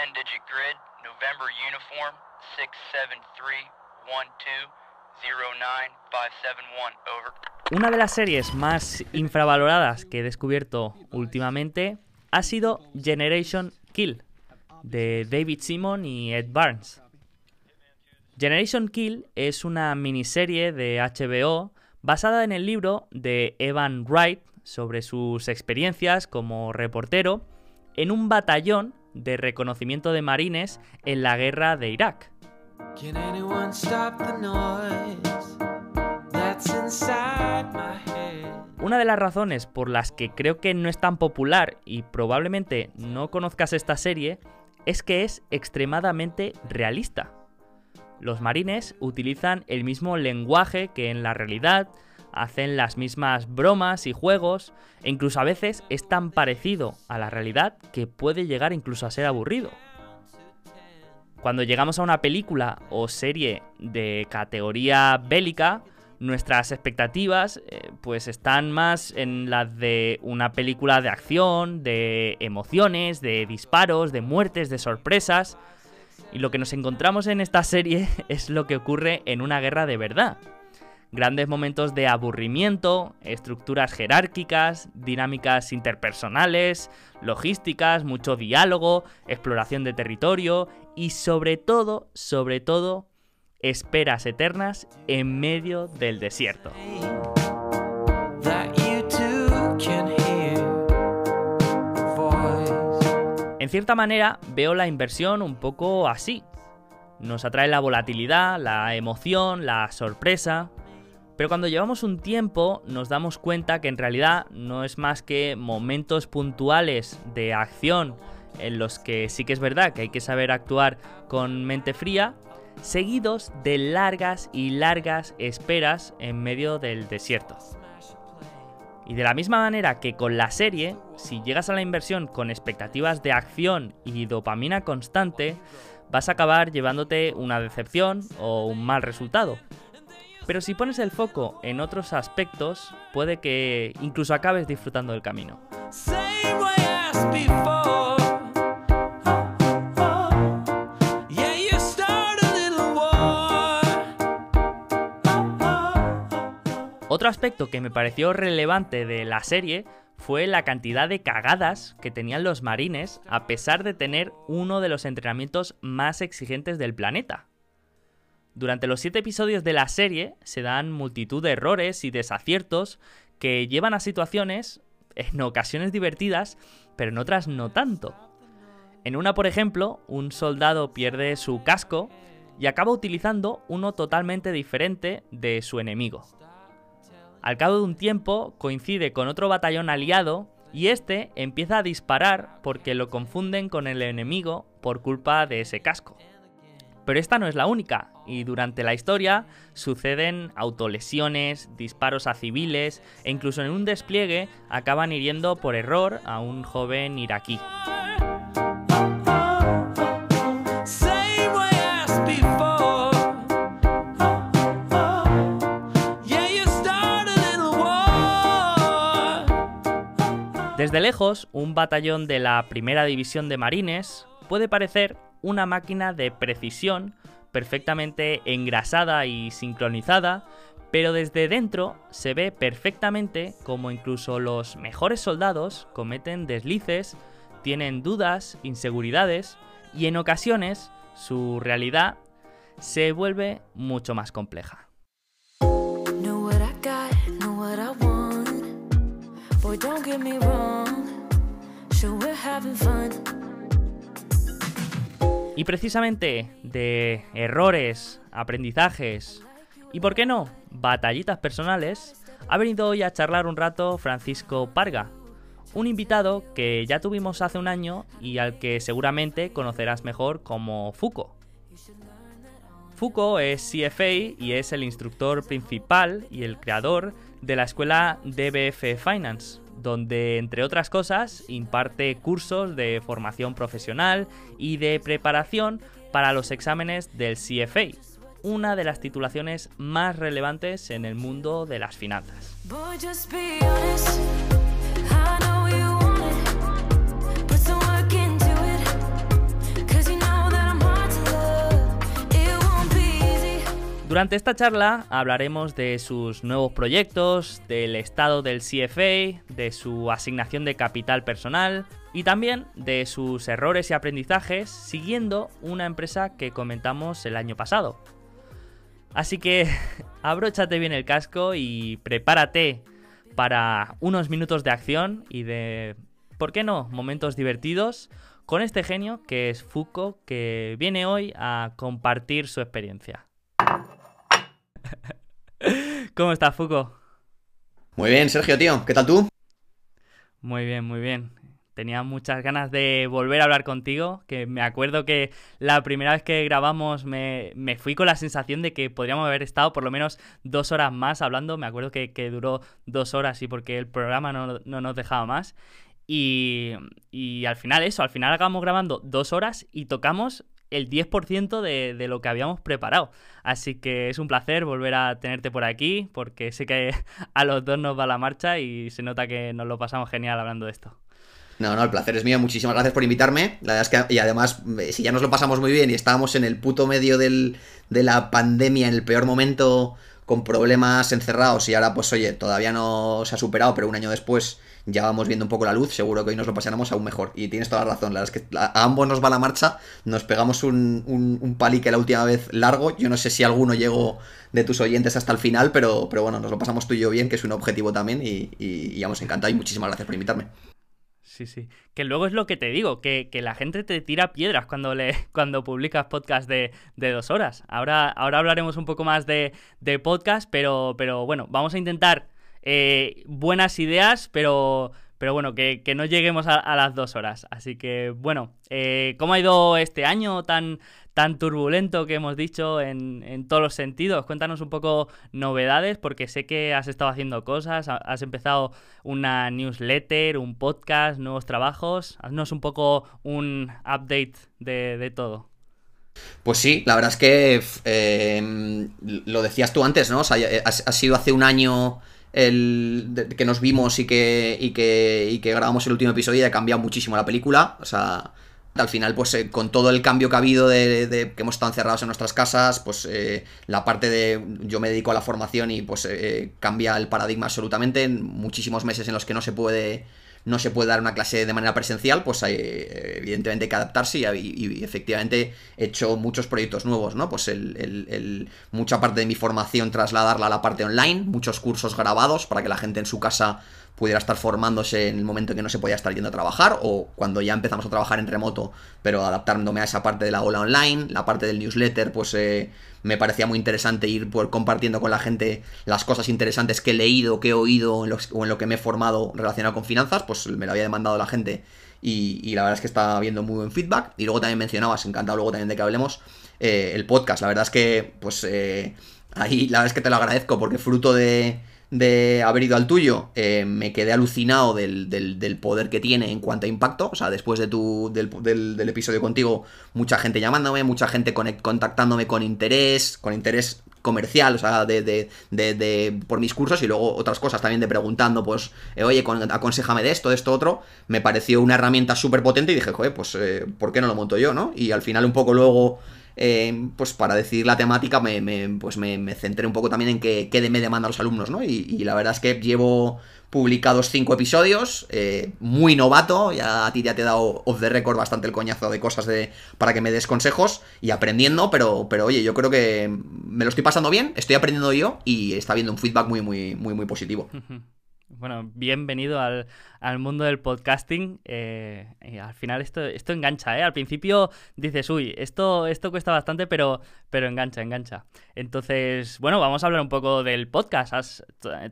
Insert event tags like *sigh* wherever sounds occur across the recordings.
10-digit grid, November uniform, 673-12-09571, over. Una de las series más infravaloradas que he descubierto últimamente ha sido Generation Kill, de David Simon y Ed Barnes. Generation Kill es una miniserie de HBO basada en el libro de Evan Wright sobre sus experiencias como reportero en un batallón de reconocimiento de marines en la guerra de Irak. Una de las razones por las que creo que no es tan popular y probablemente no conozcas esta serie es que es extremadamente realista. Los marines utilizan el mismo lenguaje que en la realidad, hacen las mismas bromas y juegos, e incluso a veces es tan parecido a la realidad que puede llegar incluso a ser aburrido. Cuando llegamos a una película o serie de categoría bélica, nuestras expectativas eh, pues están más en las de una película de acción, de emociones, de disparos, de muertes, de sorpresas. Y lo que nos encontramos en esta serie *laughs* es lo que ocurre en una guerra de verdad grandes momentos de aburrimiento, estructuras jerárquicas, dinámicas interpersonales, logísticas, mucho diálogo, exploración de territorio y sobre todo, sobre todo, esperas eternas en medio del desierto. En cierta manera, veo la inversión un poco así. Nos atrae la volatilidad, la emoción, la sorpresa, pero cuando llevamos un tiempo nos damos cuenta que en realidad no es más que momentos puntuales de acción en los que sí que es verdad que hay que saber actuar con mente fría, seguidos de largas y largas esperas en medio del desierto. Y de la misma manera que con la serie, si llegas a la inversión con expectativas de acción y dopamina constante, vas a acabar llevándote una decepción o un mal resultado. Pero si pones el foco en otros aspectos, puede que incluso acabes disfrutando del camino. Otro aspecto que me pareció relevante de la serie fue la cantidad de cagadas que tenían los marines a pesar de tener uno de los entrenamientos más exigentes del planeta. Durante los siete episodios de la serie se dan multitud de errores y desaciertos que llevan a situaciones, en ocasiones divertidas, pero en otras no tanto. En una, por ejemplo, un soldado pierde su casco y acaba utilizando uno totalmente diferente de su enemigo. Al cabo de un tiempo coincide con otro batallón aliado y este empieza a disparar porque lo confunden con el enemigo por culpa de ese casco. Pero esta no es la única, y durante la historia suceden autolesiones, disparos a civiles e incluso en un despliegue acaban hiriendo por error a un joven iraquí. Desde lejos, un batallón de la Primera División de Marines puede parecer una máquina de precisión perfectamente engrasada y sincronizada, pero desde dentro se ve perfectamente como incluso los mejores soldados cometen deslices, tienen dudas, inseguridades y en ocasiones su realidad se vuelve mucho más compleja. Y precisamente de errores, aprendizajes y, ¿por qué no?, batallitas personales, ha venido hoy a charlar un rato Francisco Parga, un invitado que ya tuvimos hace un año y al que seguramente conocerás mejor como Fuco. Fuco es CFA y es el instructor principal y el creador de la escuela DBF Finance, donde, entre otras cosas, imparte cursos de formación profesional y de preparación para los exámenes del CFA, una de las titulaciones más relevantes en el mundo de las finanzas. Durante esta charla hablaremos de sus nuevos proyectos, del estado del CFA, de su asignación de capital personal y también de sus errores y aprendizajes siguiendo una empresa que comentamos el año pasado. Así que *laughs* abróchate bien el casco y prepárate para unos minutos de acción y de, ¿por qué no?, momentos divertidos con este genio que es Foucault que viene hoy a compartir su experiencia. *laughs* ¿Cómo estás, Fuco? Muy bien, Sergio, tío. ¿Qué tal tú? Muy bien, muy bien. Tenía muchas ganas de volver a hablar contigo, que me acuerdo que la primera vez que grabamos me, fui con la sensación de que podríamos haber estado por lo menos dos horas más hablando. Me acuerdo que, duró dos horas y porque el programa no, no nos dejaba más. Y, y, al final eso, al final acabamos grabando dos horas y tocamos el 10% de, de, lo que habíamos preparado. Así que es un placer volver a tenerte por aquí, porque sé que *laughs* a los dos nos va la marcha y se nota que nos lo pasamos genial hablando de esto. No, no, el placer es mío. Muchísimas gracias por invitarme. La verdad es que, y además, eh, si ya nos lo pasamos muy bien y estábamos en el puto medio del, de la pandemia, en el peor momento, con problemas encerrados, y ahora, pues oye, todavía no se ha superado, pero un año después ya vamos viendo un poco la luz, seguro que hoy nos lo pasaremos aún mejor. Y tienes toda la razón, la verdad es que a ambos nos va la marcha, nos pegamos un, un, palique la última vez largo, yo no sé si alguno llegó de tus oyentes hasta el final, pero, pero bueno, nos lo pasamos tú y yo bien, que es un objetivo también, y, y, vamos, encantado y muchísimas gracias por invitarme. Sí, sí. Que luego es lo que te digo, que, la gente te tira piedras cuando, le, *laughs* cuando publicas podcast de, dos horas. Ahora, ahora hablaremos un poco más de, de podcast, pero, pero bueno, vamos a intentar eh, buenas ideas, pero, pero bueno, que, no lleguemos a, las dos horas. Así que bueno, eh, ¿cómo ha ido este año tan, tan turbulento que hemos dicho en, todos los sentidos? Cuéntanos un poco novedades, porque sé que has estado haciendo cosas, has empezado una newsletter, un podcast, nuevos trabajos. Haznos un poco un update de, todo. Pues sí, la verdad es que eh, lo decías tú antes, ¿no? O sea, ha sido hace un año el que nos vimos y que, y que, y que grabamos el último episodio ha cambiado muchísimo la película. O sea, al final, pues eh, con todo el cambio que ha habido de, que hemos estado encerrados en nuestras casas, pues eh, la parte de yo me dedico a la formación y pues eh, cambia el paradigma absolutamente. En muchísimos meses en los que no se puede no se puede dar una clase de manera presencial, pues hay, evidentemente hay que adaptarse y, efectivamente he hecho muchos proyectos nuevos, ¿no? Pues el, mucha parte de mi formación trasladarla a la parte online, muchos cursos grabados para que la gente en su casa pudiera estar formándose en el momento en que no se podía estar yendo a trabajar o cuando ya empezamos a trabajar en remoto, pero adaptándome a esa parte de la ola online, la parte del newsletter, pues eh, me parecía muy interesante ir pues, compartiendo con la gente las cosas interesantes que he leído, que he oído o en lo que me he formado relacionado con finanzas, pues me lo había demandado la gente y, la verdad es que está habiendo muy buen feedback. Y luego también mencionabas, encantado luego también de que hablemos, eh, el podcast. La verdad es que, pues eh, ahí la verdad es que te lo agradezco porque fruto de de haber ido al tuyo, eh, me quedé alucinado del, del, poder que tiene en cuanto a impacto. O sea, después de tu, del, del, episodio contigo, mucha gente llamándome, mucha gente contactándome con interés, con interés comercial, o sea, de, de, de, por mis cursos y luego otras cosas también de preguntando, pues, eh, oye, aconsejame de esto, de esto, otro. Me pareció una herramienta súper potente y dije, joder, pues, eh, ¿por qué no lo monto yo, no? Y al final un poco luego eh, pues para decidir la temática me, pues me, centré un poco también en qué, qué me demandan los alumnos, ¿no? Y, la verdad es que llevo publicados cinco episodios, eh, muy novato, ya a ti ya te he dado off the record bastante el coñazo de cosas de, para que me des consejos y aprendiendo, pero, pero oye, yo creo que me lo estoy pasando bien, estoy aprendiendo yo y está habiendo un feedback muy, muy, muy, muy positivo. Bueno, bienvenido al, mundo del podcasting. Eh, al final esto, esto engancha, ¿eh? Al principio dices, uy, esto, esto cuesta bastante, pero, pero engancha, engancha. Entonces, bueno, vamos a hablar un poco del podcast.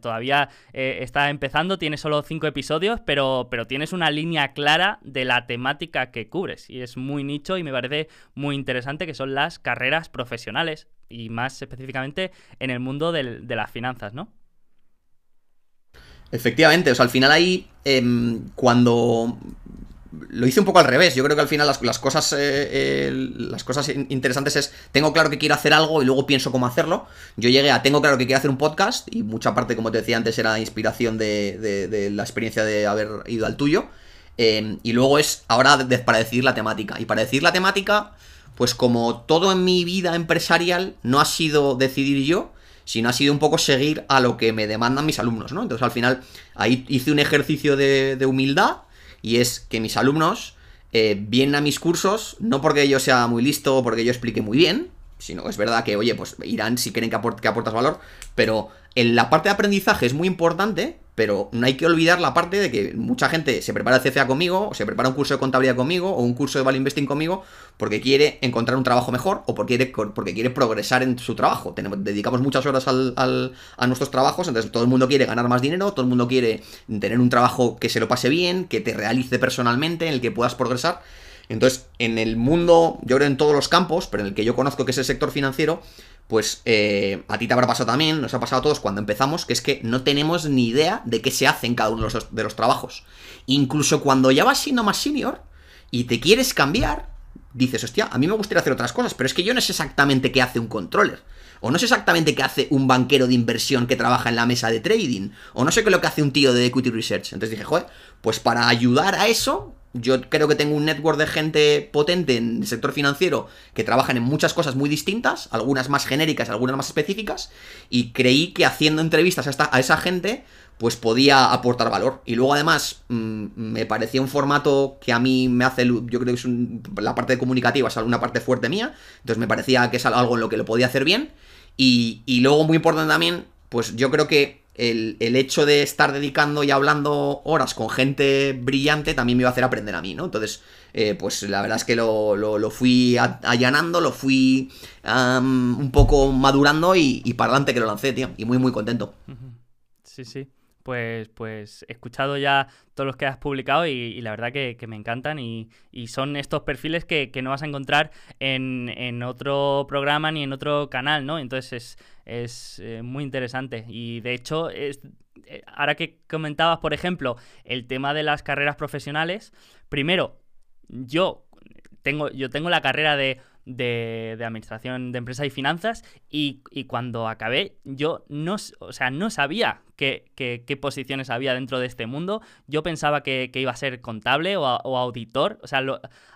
todavía eh, está empezando, tienes solo cinco episodios, pero, pero tienes una línea clara de la temática que cubres. Y es muy nicho y me parece muy interesante que son las carreras profesionales y más específicamente en el mundo de las finanzas, ¿no? Efectivamente, o sea, al final ahí, em, cuando lo hice un poco al revés. Yo creo que al final las, cosas eh, las cosas interesantes es tengo claro que quiero hacer algo y luego pienso cómo hacerlo. Yo llegué a tengo claro que quiero hacer un podcast y mucha parte, como te decía antes, era inspiración de, la experiencia de haber ido al tuyo. Em, y luego es ahora para decidir la temática. Y para decidir la temática, pues como todo en mi vida empresarial no ha sido decidir yo, sino ha sido un poco seguir a lo que me demandan mis alumnos, ¿no? Entonces al final ahí hice un ejercicio de, humildad y es que mis alumnos eh, vienen a mis cursos, no porque yo sea muy listo o porque yo explique muy bien, sino es verdad que, oye, pues irán si quieren que, que aportas valor, pero en la parte de aprendizaje es muy importante pero no hay que olvidar la parte de que mucha gente se prepara el CFA conmigo, o se prepara un curso de contabilidad conmigo, o un curso de Value Investing conmigo, porque quiere encontrar un trabajo mejor o porque quiere, porque quiere progresar en su trabajo. Tenemos, dedicamos muchas horas al, a nuestros trabajos, entonces todo el mundo quiere ganar más dinero, todo el mundo quiere tener un trabajo que se lo pase bien, que te realice personalmente, en el que puedas progresar. Entonces, en el mundo, yo creo en todos los campos, pero en el que yo conozco que es el sector financiero, pues eh, a ti te habrá pasado también, nos ha pasado a todos cuando empezamos, que es que no tenemos ni idea de qué se hace en cada uno de los, trabajos. Incluso cuando ya vas siendo más senior y te quieres cambiar, dices, hostia, a mí me gustaría hacer otras cosas, pero es que yo no sé exactamente qué hace un controller. O no sé exactamente qué hace un banquero de inversión que trabaja en la mesa de trading. O no sé qué es lo que hace un tío de equity research. Entonces dije, joder, pues para ayudar a eso, yo creo que tengo un network de gente potente en el sector financiero que trabajan en muchas cosas muy distintas, algunas más genéricas, algunas más específicas, y creí que haciendo entrevistas a, esta, a esa gente, pues podía aportar valor. Y luego además mm, me parecía un formato que a mí me hace, yo creo que es la parte comunicativa es una parte fuerte mía, entonces me parecía que es algo en lo que lo podía hacer bien. Y, y luego muy importante también, pues yo creo que el, hecho de estar dedicando y hablando horas con gente brillante también me iba a hacer aprender a mí, ¿no? Entonces, eh, pues la verdad es que lo, lo, fui allanando, lo fui un poco madurando y, y, para adelante que lo lancé, tío. Y muy, muy contento. Sí, sí pues, pues he escuchado ya todos los que has publicado y, la verdad que, me encantan y, son estos perfiles que, no vas a encontrar en, otro programa ni en otro canal, ¿no? Entonces es, eh, muy interesante y de hecho, es, eh, ahora que comentabas, por ejemplo, el tema de las carreras profesionales, primero, yo tengo, yo tengo la carrera de de, administración de empresas y finanzas y, cuando acabé yo no, o sea, no sabía qué, qué, posiciones había dentro de este mundo. Yo pensaba que, iba a ser contable o, auditor. O sea,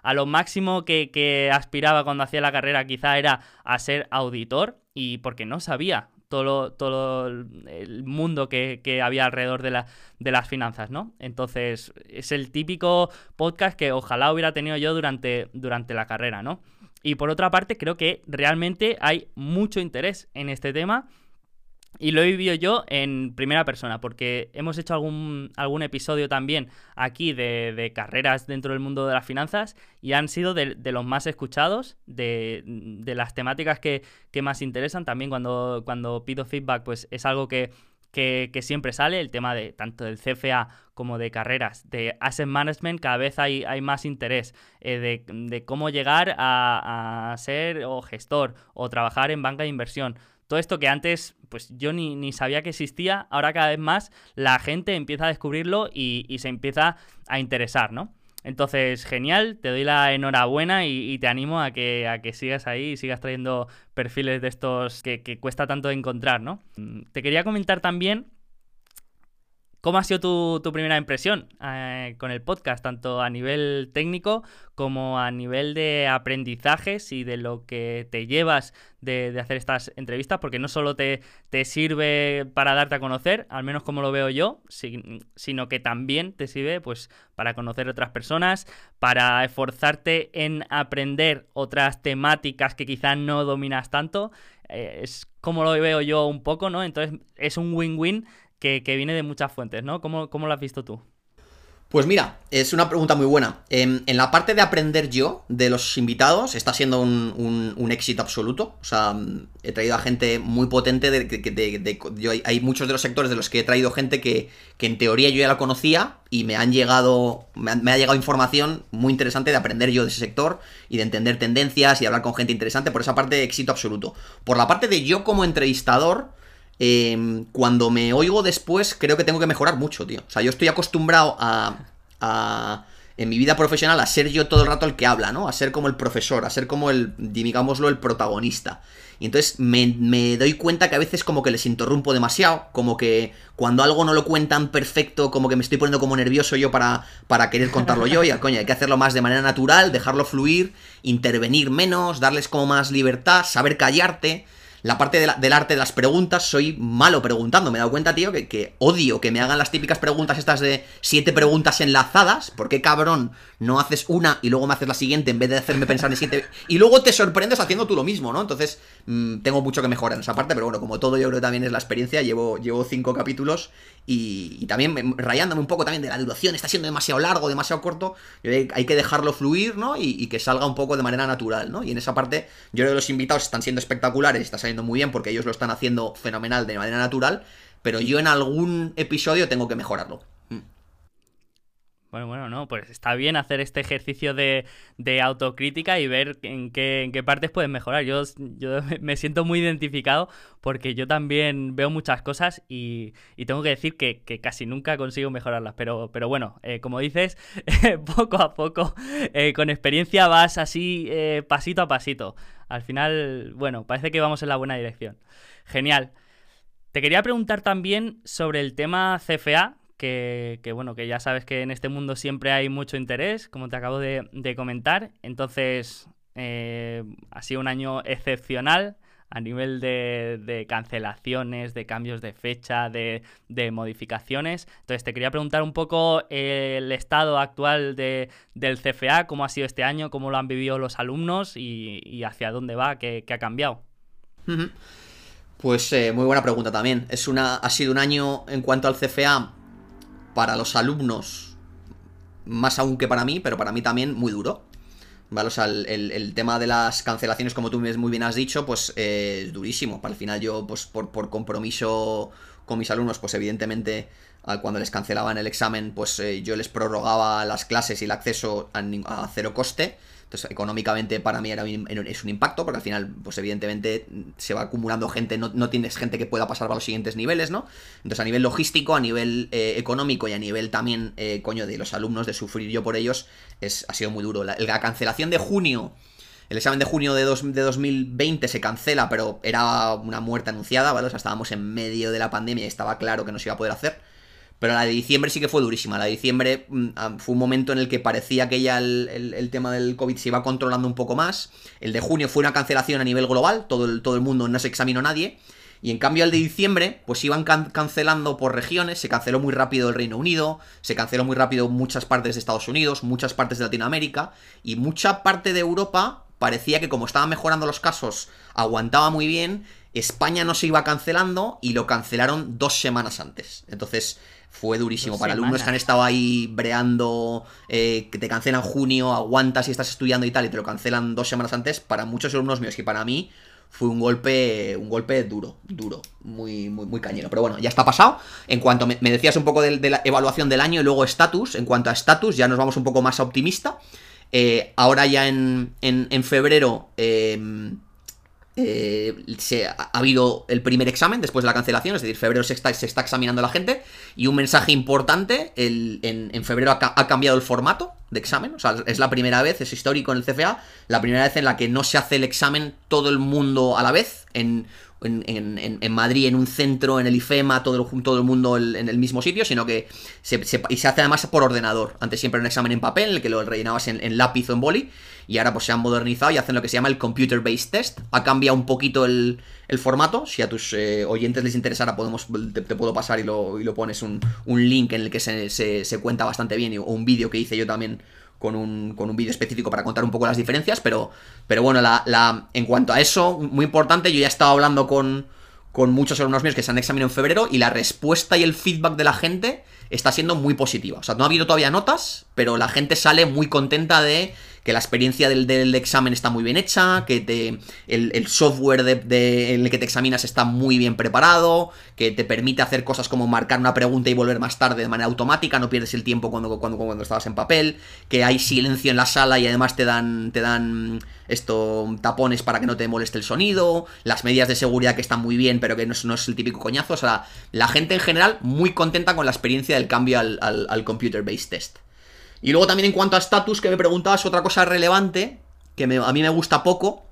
a lo máximo que, aspiraba cuando hacía la carrera quizá era a ser auditor y porque no sabía todo, todo el mundo que, había alrededor de, la, de, las finanzas, ¿no? Entonces, es el típico podcast que ojalá hubiera tenido yo durante, durante la carrera, ¿no? Y por otra parte, creo que realmente hay mucho interés en este tema y lo he vivido yo en primera persona, porque hemos hecho algún, algún episodio también aquí de, carreras dentro del mundo de las finanzas y han sido de, los más escuchados, de, las temáticas que, más interesan. También cuando, cuando pido feedback, pues es algo que, que, siempre sale, el tema de tanto del CFA como de carreras, de asset management, cada vez hay, hay más interés eh, de, cómo llegar a, ser o gestor o trabajar en banca de inversión. Todo esto que antes pues yo ni, ni, sabía que existía, ahora cada vez más la gente empieza a descubrirlo y, y se empieza a interesar, ¿no? Entonces, genial, te doy la enhorabuena y, te animo a que, a que sigas ahí y sigas trayendo perfiles de estos que, que cuesta tanto encontrar, ¿no? Mm, te quería comentar también ¿Cómo ha sido tu, primera impresión eh, con el podcast, tanto a nivel técnico como a nivel de aprendizajes y de lo que te llevas de, hacer estas entrevistas? Porque no solo te, te, sirve para darte a conocer, al menos como lo veo yo, sino que también te sirve pues, para conocer otras personas, para esforzarte en aprender otras temáticas que quizás no dominas tanto. Eh, es como lo veo yo un poco, ¿no? Entonces es un win-win que, viene de muchas fuentes, ¿no? ¿Cómo, ¿Cómo, lo has visto tú? Pues mira, es una pregunta muy buena. En, la parte de aprender yo de los invitados está siendo un, éxito absoluto. O sea, he traído a gente muy potente. De, yo, hay, muchos de los sectores de los que he traído gente que, en teoría yo ya la conocía y me han llegado, me, me, ha llegado información muy interesante de aprender yo de ese sector y de entender tendencias y hablar con gente interesante. Por esa parte, éxito absoluto. Por la parte de yo como entrevistador, Em, cuando me oigo después, creo que tengo que mejorar mucho, tío. O sea, yo estoy acostumbrado a, en mi vida profesional a ser yo todo el rato el que habla, ¿no? A ser como el profesor, a ser como el, digámoslo, el protagonista. Y entonces me, doy cuenta que a veces como que les interrumpo demasiado, como que cuando algo no lo cuentan perfecto, como que me estoy poniendo como nervioso yo para, para querer contarlo yo, y al coño, hay que hacerlo más de manera natural, dejarlo fluir, intervenir menos, darles como más libertad, saber callarte la parte del arte de las preguntas, soy malo preguntando. Me he dado cuenta, tío, que, odio que me hagan las típicas preguntas estas de siete preguntas enlazadas. ¿Por qué, cabrón, no haces una y luego me haces la siguiente en vez de hacerme pensar en siete? *laughs* Y luego te sorprendes haciendo tú lo mismo, ¿no? Entonces, mm, tengo mucho que mejorar en esa parte, pero bueno, como todo yo creo que también es la experiencia. Llevo, llevo cinco capítulos y, también rayándome un poco también de la duración. Está siendo demasiado largo, demasiado corto. Hay que dejarlo fluir, ¿no? Y, que salga un poco de manera natural, ¿no? Y en esa parte, yo creo que los invitados están siendo espectaculares, está saliendo muy bien porque ellos lo están haciendo fenomenal de manera natural, pero yo en algún episodio tengo que mejorarlo. Bueno, bueno, no, pues está bien hacer este ejercicio de, autocrítica y ver en qué, en qué partes puedes mejorar. Yo, yo *laughs* me siento muy identificado porque yo también veo muchas cosas y, tengo que decir que, casi nunca consigo mejorarlas. Pero, pero bueno, eh, como dices, *laughs* poco a poco, eh, con experiencia vas así eh, pasito a pasito. Al final, bueno, parece que vamos en la buena dirección. Genial. Te quería preguntar también sobre el tema CFA, que, bueno, que ya sabes que en este mundo siempre hay mucho interés, como te acabo de, comentar. Entonces, eh, ha sido un año excepcional a nivel de, cancelaciones, de cambios de fecha, de, modificaciones. Entonces, te quería preguntar un poco el estado actual del CFA, cómo ha sido este año, cómo lo han vivido los alumnos y, hacia dónde va, qué, ha cambiado. Pues eh, muy buena pregunta también. Es una, ha sido un año en cuanto al CFA para los alumnos, más aún que para mí, pero para mí también muy duro. ¿Vale? O sea, el, tema de las cancelaciones, como tú muy bien has dicho, pues eh, es durísimo. Para el final yo, pues por, por, compromiso con mis alumnos, pues evidentemente cuando les cancelaban el examen, pues eh, yo les prorrogaba las clases y el acceso a cero coste. Entonces, económicamente para mí era es un impacto, porque al final, pues evidentemente se va acumulando gente, no, tienes gente que pueda pasar para los siguientes niveles, ¿no? Entonces, a nivel logístico, a nivel eh, económico y a nivel también, eh, coño, de los alumnos, de sufrir yo por ellos, es, ha sido muy duro. La, cancelación de junio. El examen de junio de, de 2020 se cancela, pero era una muerte anunciada, ¿vale? O sea, estábamos en medio de la pandemia y estaba claro que no se iba a poder hacer. Pero la de diciembre sí que fue durísima. La de diciembre mm, ah, fue un momento en el que parecía que ya el, tema del COVID se iba controlando un poco más. El de junio fue una cancelación a nivel global, todo el, todo el mundo no se examinó nadie. Y en cambio el de diciembre, pues iban cancelando por regiones, se canceló muy rápido el Reino Unido, se canceló muy rápido muchas partes de Estados Unidos, muchas partes de Latinoamérica, y mucha parte de Europa parecía que como estaban mejorando los casos, aguantaba muy bien, España no se iba cancelando y lo cancelaron dos semanas antes. Entonces, fue durísimo. Para alumnos que han estado ahí breando, eh, que te cancelan junio, aguantas y estás estudiando y tal, y te lo cancelan dos semanas antes, para muchos alumnos míos que para mí fue un golpe, un golpe duro, duro, muy, muy, muy cañero. Pero bueno, ya está pasado. En cuanto me, decías un poco de, la evaluación del año y luego estatus, en cuanto a estatus, ya nos vamos un poco más optimista. Eh, ahora ya en, en, en febrero... Eh, eh, se, ha, habido el primer examen después de la cancelación, es decir, febrero se está, se está examinando la gente. Y un mensaje importante, el, en, febrero ha, ha, cambiado el formato de examen, o sea, es la primera vez, es histórico en el CFA, la primera vez en la que no se hace el examen todo el mundo a la vez, en en, Madrid, en un centro, en el IFEMA, todo el, todo el mundo en el mismo sitio, sino que se, y se hace además por ordenador. Antes siempre un examen en papel, en el que lo rellenabas en, lápiz o en boli, y ahora pues se han modernizado y hacen lo que se llama el Computer Based Test. Ha cambiado un poquito el, formato, si a tus eh, oyentes les interesara podemos, te, puedo pasar y lo, y lo pones un, un, link en el que se, se, cuenta bastante bien, o un vídeo que hice yo también con un, con un vídeo específico para contar un poco las diferencias, pero, pero bueno, la, la, en cuanto a eso, muy importante, yo ya he estado hablando con, con muchos alumnos míos que se han examinado en febrero y la respuesta y el feedback de la gente está siendo muy positiva. O sea, no ha habido todavía notas, pero la gente sale muy contenta de que la experiencia del, examen está muy bien hecha, que te, el, software de, en el que te examinas está muy bien preparado, que te permite hacer cosas como marcar una pregunta y volver más tarde de manera automática, no pierdes el tiempo cuando, cuando, cuando estabas en papel, que hay silencio en la sala y además te dan, te dan esto, tapones para que no te moleste el sonido, las medidas de seguridad que están muy bien, pero que no es, no es el típico coñazo, o sea, la gente en general muy contenta con la experiencia del cambio al, al Computer Based Test. Y luego también en cuanto a estatus, que me preguntabas otra cosa relevante, que a mí me gusta poco,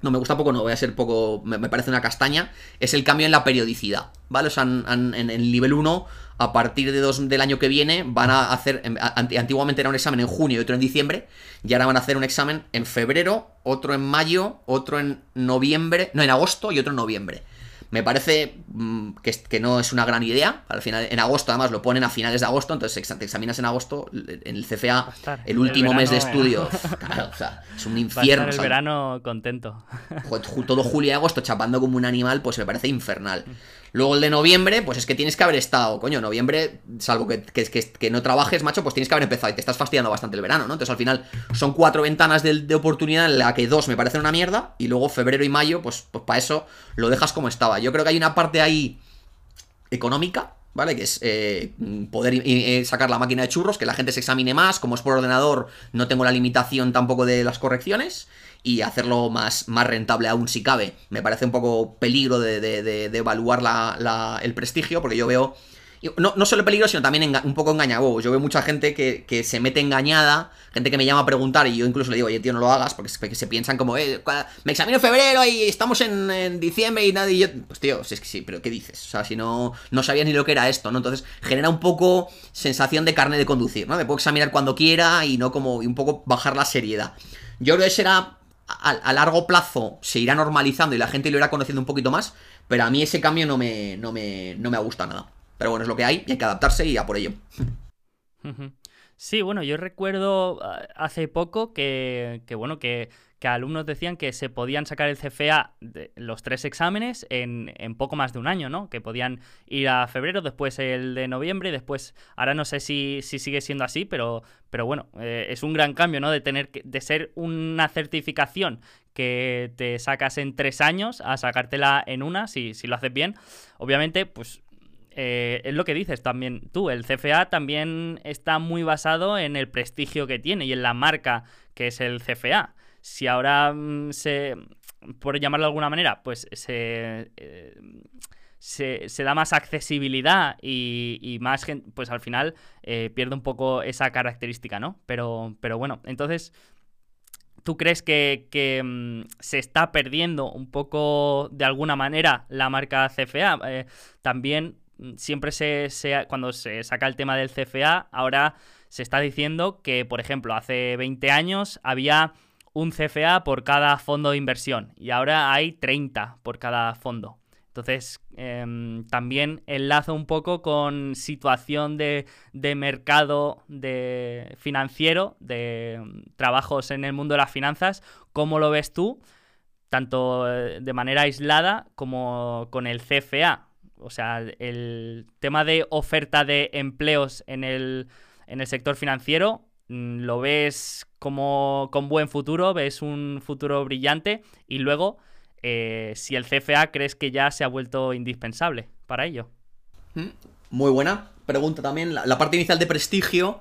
no me gusta poco, no voy a ser poco, me, parece una castaña, es el cambio en la periodicidad, ¿vale? O sea, en, el nivel 1, a partir de dos, del año que viene, van a hacer, antiguamente era un examen en junio y otro en diciembre, y ahora van a hacer un examen en febrero, otro en mayo, otro en noviembre, no, en agosto y otro en noviembre. Me parece mm, que, que, no es una gran idea. Al final, en agosto, además, lo ponen a finales de agosto, entonces te examinas en agosto, en el CFA, el último mes de estudio. *laughs* Claro, o sea, es un infierno. el verano contento. Todo julio y agosto chapando como un animal, pues me parece infernal. Luego el de noviembre, pues es que tienes que haber estado, coño, noviembre, salvo que, que, no trabajes, macho, pues tienes que haber empezado y te estás fastidiando bastante el verano, ¿no? Entonces al final son cuatro ventanas de, oportunidad en la que dos me parecen una mierda y luego febrero y mayo, pues, pues para eso lo dejas como estaba. Yo creo que hay una parte ahí económica, ¿vale? Que es eh, poder eh, sacar la máquina de churros, que la gente se examine más, como es por ordenador, no tengo la limitación tampoco de las correcciones y hacerlo más, más rentable aún si cabe. Me parece un poco peligro de, de, evaluar la, el prestigio, porque yo veo... No, no solo peligro, sino también un poco engañado. Yo veo mucha gente que, se mete engañada, gente que me llama a preguntar y yo incluso le digo, oye, tío, no lo hagas, porque, se piensan como, eh, me examino en febrero y estamos en, diciembre y nadie. Y pues tío, es que sí, pero ¿qué dices? O sea, si no, no sabías ni lo que era esto, ¿no? Entonces genera un poco sensación de carne de conducir, ¿no? Me puedo examinar cuando quiera y no como, y un poco bajar la seriedad. Yo creo que será a, largo plazo se irá normalizando y la gente lo irá conociendo un poquito más, pero a mí ese cambio no me, no me, no me ha gustado nada. Pero bueno, es lo que hay y hay que adaptarse y a por ello. Sí, bueno, yo recuerdo ah, hace poco que, que bueno, que que alumnos decían que se podían sacar el CFA de los tres exámenes en, poco más de un año, ¿no? Que podían ir a febrero, después el de noviembre, y después, ahora no sé si, si sigue siendo así, pero, pero bueno, eh, es un gran cambio, ¿no? De tener que, de ser una certificación que te sacas en tres años a sacártela en una, si, si lo haces bien. Obviamente, pues eh, es lo que dices también tú, el CFA también está muy basado en el prestigio que tiene y en la marca que es el CFA si ahora mm, se, por llamarlo de alguna manera, pues se, eh, se, da más accesibilidad y, más gente, pues al final eh, pierde un poco esa característica, ¿no? Pero, pero bueno, entonces... ¿Tú crees que, mm, se está perdiendo un poco de alguna manera la marca CFA? Eh, también mm, siempre se, cuando se saca el tema del CFA, ahora se está diciendo que, por ejemplo, hace 20 años había un CFA por cada fondo de inversión y ahora hay 30 por cada fondo. Entonces, em, también enlazo un poco con situación de, mercado de financiero, de em, trabajos en el mundo de las finanzas. ¿Cómo lo ves tú? Tanto eh, de manera aislada como con el CFA. O sea, el tema de oferta de empleos en el, en el sector financiero lo ves como con buen futuro, ves un futuro brillante y luego eh, si el CFA crees que ya se ha vuelto indispensable para ello. Mm, muy buena pregunta también. La, parte inicial de prestigio.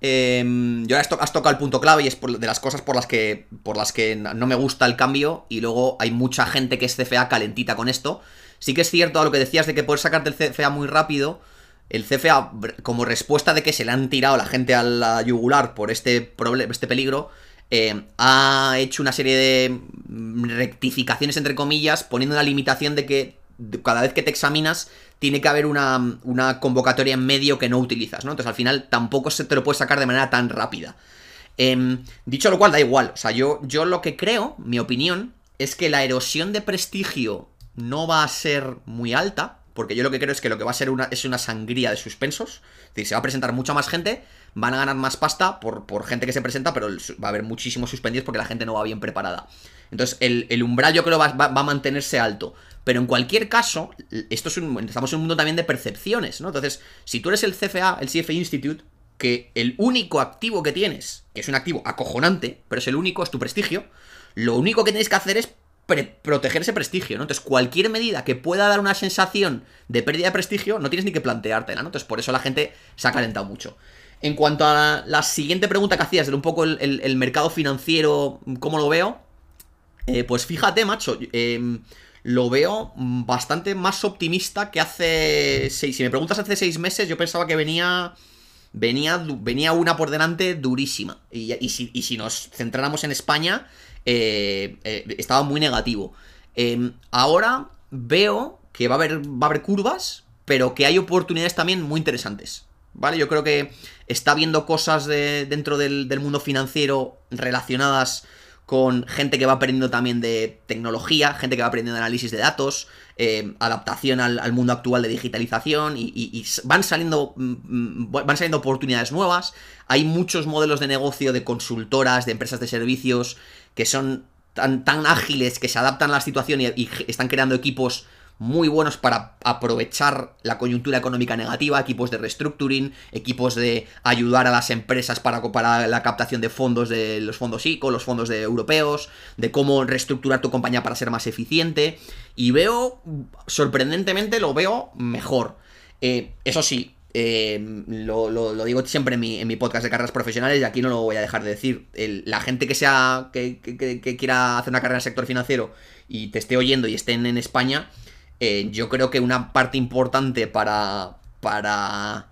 Em, yo has, has, tocado el punto clave y es de las cosas por las que por las que no me gusta el cambio y luego hay mucha gente que es CFA calentita con esto. Sí que es cierto a lo que decías de que puedes sacarte el CFA muy rápido el CFA, como respuesta de que se le han tirado la gente a la yugular por este, este peligro, eh, ha hecho una serie de rectificaciones, entre comillas, poniendo una limitación de que cada vez que te examinas tiene que haber una, convocatoria en medio que no utilizas, ¿no? Entonces al final tampoco se te lo puedes sacar de manera tan rápida. Em, dicho lo cual, da igual. O sea, yo, yo lo que creo, mi opinión, es que la erosión de prestigio no va a ser muy alta porque yo lo que creo es que lo que va a ser una, es una sangría de suspensos. Es decir, se va a presentar mucha más gente, van a ganar más pasta por, gente que se presenta, pero va a haber muchísimos suspendidos porque la gente no va bien preparada. Entonces, el, umbral yo creo va, va, a mantenerse alto. Pero en cualquier caso, esto es un, estamos en un mundo también de percepciones, ¿no? Entonces, si tú eres el CFA, el CFA Institute, que el único activo que tienes, que es un activo acojonante, pero es el único, es tu prestigio, lo único que tienes que hacer es proteger ese prestigio, ¿no? Entonces, cualquier medida que pueda dar una sensación de pérdida de prestigio, no tienes ni que planteártela, ¿no? Entonces, por eso la gente se ha calentado mucho. En cuanto a la, siguiente pregunta que hacías de un poco el, mercado financiero, ¿cómo lo veo? Eh, pues fíjate, macho, em, lo veo bastante más optimista que hace seis. Si me preguntas hace seis meses, yo pensaba que venía venía, venía una por delante durísima. Y, si, y si, nos centráramos en España, eh, eh, estaba muy negativo. Em, ahora veo que va a, haber, va a haber curvas, pero que hay oportunidades también muy interesantes. ¿Vale? Yo creo que está viendo cosas de, dentro del, mundo financiero relacionadas con gente que va aprendiendo también de tecnología, gente que va aprendiendo de análisis de datos, eh, adaptación al, mundo actual de digitalización y, van saliendo mm, mm, van saliendo oportunidades nuevas. Hay muchos modelos de negocio de consultoras, de empresas de servicios que son tan, tan ágiles que se adaptan a la situación y están creando equipos muy buenos para aprovechar la coyuntura económica negativa, equipos de restructuring, equipos de ayudar a las empresas para, para la captación de fondos de los fondos ICO, los fondos de europeos, de cómo reestructurar tu compañía para ser más eficiente. Y veo, sorprendentemente, lo veo mejor. Eh, eso sí, eh, lo, digo siempre en mi, podcast de carreras profesionales y aquí no lo voy a dejar de decir. la gente que sea que, que, quiera hacer una carrera en el sector financiero y te esté oyendo y estén en España, eh, yo creo que una parte importante para, para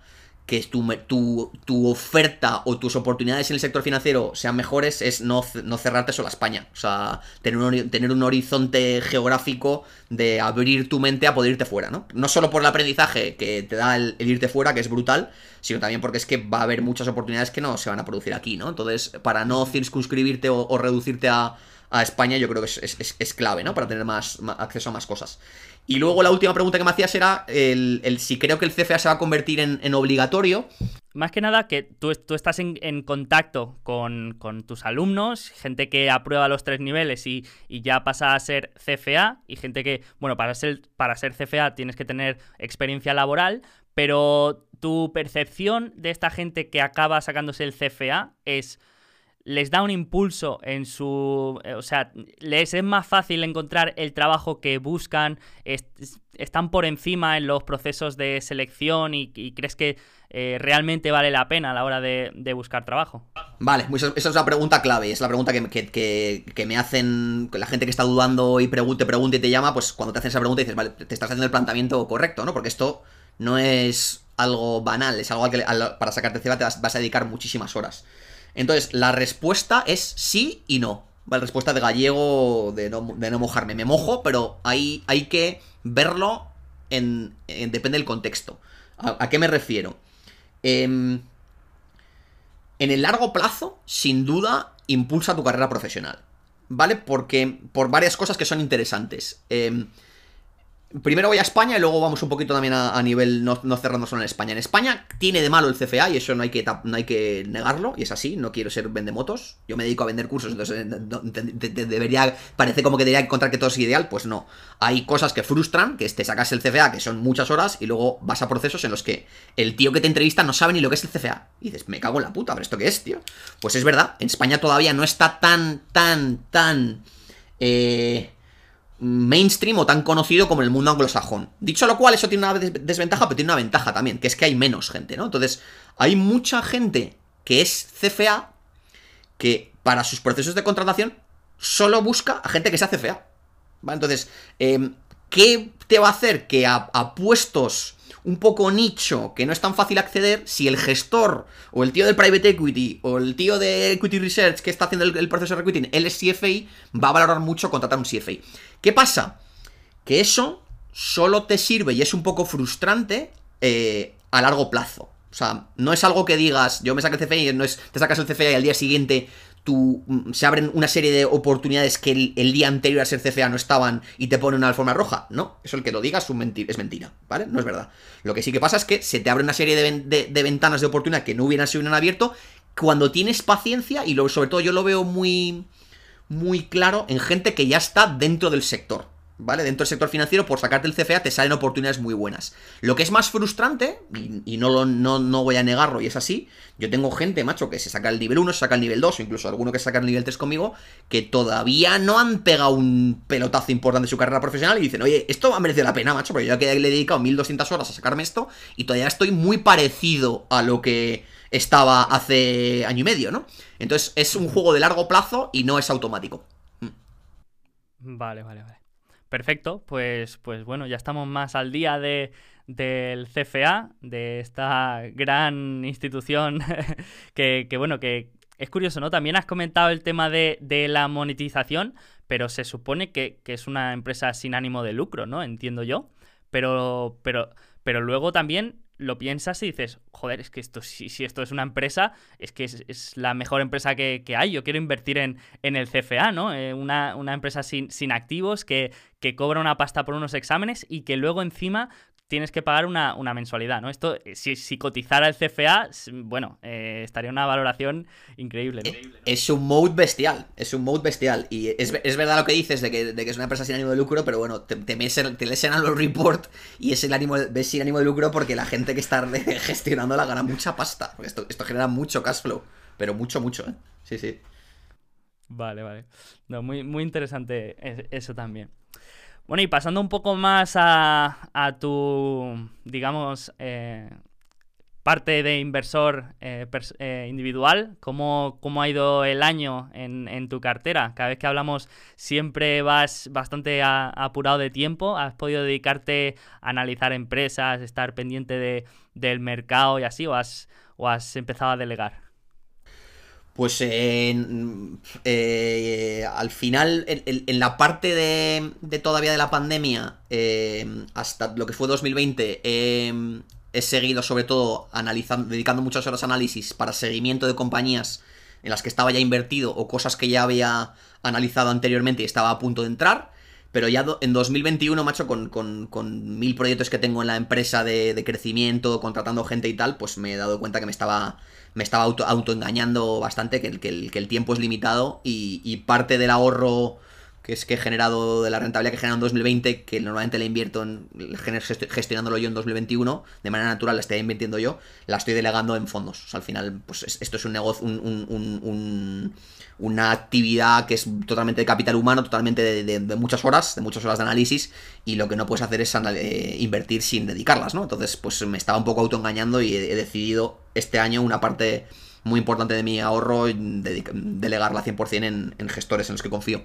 que tu, tu, oferta o tus oportunidades en el sector financiero sean mejores es no, no cerrarte solo a España. O sea, tener un, tener un horizonte geográfico de abrir tu mente a poder irte fuera, ¿no? No solo por el aprendizaje que te da el, irte fuera, que es brutal, sino también porque es que va a haber muchas oportunidades que no se van a producir aquí, ¿no? Entonces, para no circunscribirte o, reducirte a, España, yo creo que es, clave, ¿no? Para tener más, acceso a más cosas. Y luego la última pregunta que me hacías era el, si creo que el CFA se va a convertir en, obligatorio. Más que nada que tú, tú estás en, contacto con, tus alumnos, gente que aprueba los tres niveles y, ya pasa a ser CFA, y gente que, bueno, para ser, para ser CFA tienes que tener experiencia laboral, pero tu percepción de esta gente que acaba sacándose el CFA es les da un impulso en su... Eh, o sea, les es más fácil encontrar el trabajo que buscan, están por encima en los procesos de selección y, crees que eh, realmente vale la pena a la hora de, buscar trabajo. Vale, pues esa es la pregunta clave, es la pregunta que, que, me hacen la gente que está dudando y pregunte, pregunte y te llama, pues cuando te hacen esa pregunta dices, vale, te estás haciendo el planteamiento correcto, ¿no? Porque esto no es algo banal, es algo que para sacarte CEBA te vas a dedicar muchísimas horas. Entonces, la respuesta es sí y no. La respuesta de gallego de no, mojarme. Me mojo, pero hay, hay que verlo en, depende del contexto. ¿A, qué me refiero? Em, en el largo plazo, sin duda, impulsa tu carrera profesional. ¿Vale? Porque por varias cosas que son interesantes. Eh, Primero voy a España y luego vamos un poquito también a, nivel no, no cerrando solo en España. En España tiene de malo el CFA y eso no hay, que, no hay que negarlo, y es así, no quiero ser vendemotos. Yo me dedico a vender cursos, entonces eh, debería, parece como que debería encontrar que todo es ideal, pues no. Hay cosas que frustran, que te sacas el CFA, que son muchas horas, y luego vas a procesos en los que el tío que te entrevista no sabe ni lo que es el CFA. Y dices, me cago en la puta, pero ¿esto qué es, tío? Pues es verdad, en España todavía no está tan, tan, tan... Eh, mainstream o tan conocido como el mundo anglosajón. Dicho lo cual, eso tiene una desventaja, pero tiene una ventaja también, que es que hay menos gente, ¿no? Entonces, hay mucha gente que es CFA que para sus procesos de contratación solo busca a gente que sea CFA. ¿Vale? Entonces, em, ¿qué te va a hacer que a, a puestos un poco nicho, que no es tan fácil acceder, si el gestor o el tío del private equity o el tío de equity research que está haciendo el, proceso de recruiting, él es CFA, va a valorar mucho contratar un CFA. ¿Qué pasa? Que eso solo te sirve y es un poco frustrante eh, a largo plazo. O sea, no es algo que digas, yo me saco el CFA y no es, te sacas el CFA y al día siguiente Mm, se abren una serie de oportunidades que el, día anterior a ser CFA no estaban y te ponen una alfombra roja. No, eso el que lo diga es, es mentira, ¿vale? No es verdad. Lo que sí que pasa es que se te abre una serie de, ventanas de oportunidad que no hubieran sido abierto cuando tienes paciencia y sobre todo yo lo veo muy, muy claro en gente que ya está dentro del sector. ¿Vale? Dentro del sector financiero, por sacarte el CFA te salen oportunidades muy buenas. Lo que es más frustrante, y, no, lo, no, voy a negarlo, y es así, yo tengo gente, macho, que se saca el nivel 1, se saca el nivel 2, o incluso alguno que saca el nivel 3 conmigo, que todavía no han pegado un pelotazo importante en su carrera profesional y dicen, oye, esto ha merecido la pena, macho, porque yo que le he dedicado 1200 horas a sacarme esto, y todavía estoy muy parecido a lo que estaba hace año y medio, ¿no? Entonces es un juego de largo plazo y no es automático. Vale, vale, vale. Perfecto, pues, pues bueno, ya estamos más al día de, del CFA, de esta gran institución *laughs* que, que, bueno, que es curioso, ¿no? También has comentado el tema de, de la monetización, pero se supone que, que, es una empresa sin ánimo de lucro, ¿no? Entiendo yo. Pero, pero, pero luego también lo piensas y dices, joder, es que esto, si, si esto es una empresa, es que es, es la mejor empresa que, que, hay. Yo quiero invertir en, en el CFA, ¿no? Eh, una, una, empresa sin, sin activos que, que, cobra una pasta por unos exámenes y que luego encima tienes que pagar una, una mensualidad, ¿no? Esto, eh, si, si cotizara el CFA, bueno, eh, estaría una valoración increíble, ¿no? Es un mode bestial, es un mode bestial. Y es, es verdad lo que dices de que, de que, es una empresa sin ánimo de lucro, pero bueno, te, te, te lees en los report y es el ánimo, ves sin ánimo de lucro porque la gente que está *laughs* gestionando la gana mucha pasta. Porque esto, esto genera mucho cash flow, pero mucho, mucho, ¿eh? Sí, sí. Vale, vale. No, muy, muy interesante eso también. Bueno, y pasando un poco más a, a tu, digamos, eh, parte de inversor eh, eh, individual, ¿cómo, ¿cómo, ha ido el año en, en, tu cartera? Cada vez que hablamos siempre vas bastante apurado de tiempo, ¿has podido dedicarte a analizar empresas, estar pendiente de, del mercado y así, o has, o has empezado a delegar? Pues eh, eh, al final, en, la parte de, de, todavía de la pandemia, eh, hasta lo que fue 2020, he seguido sobre todo analizando, dedicando muchas horas a análisis para seguimiento de compañías en las que estaba ya invertido o cosas que ya había analizado anteriormente y estaba a punto de entrar. Pero ya en 2021, macho, con, con, con mil proyectos que tengo en la empresa de, de, crecimiento, contratando gente y tal, pues me he dado cuenta que me estaba me estaba auto, autoengañando bastante, que el, que, que el tiempo es limitado y, parte del ahorro que es que he generado, de la rentabilidad que he generado en 2020, que normalmente la invierto en gestionándolo yo en 2021, de manera natural la estoy invirtiendo yo, la estoy delegando en fondos. O sea, al final, pues esto es un negocio, un, un, un, una actividad que es totalmente de capital humano, totalmente de, muchas horas, de muchas horas de análisis, y lo que no puedes hacer es eh, invertir sin dedicarlas, ¿no? Entonces, pues me estaba un poco autoengañando y he, decidido este año una parte muy importante de mi ahorro de, delegarla 100% en, en gestores en los que confío.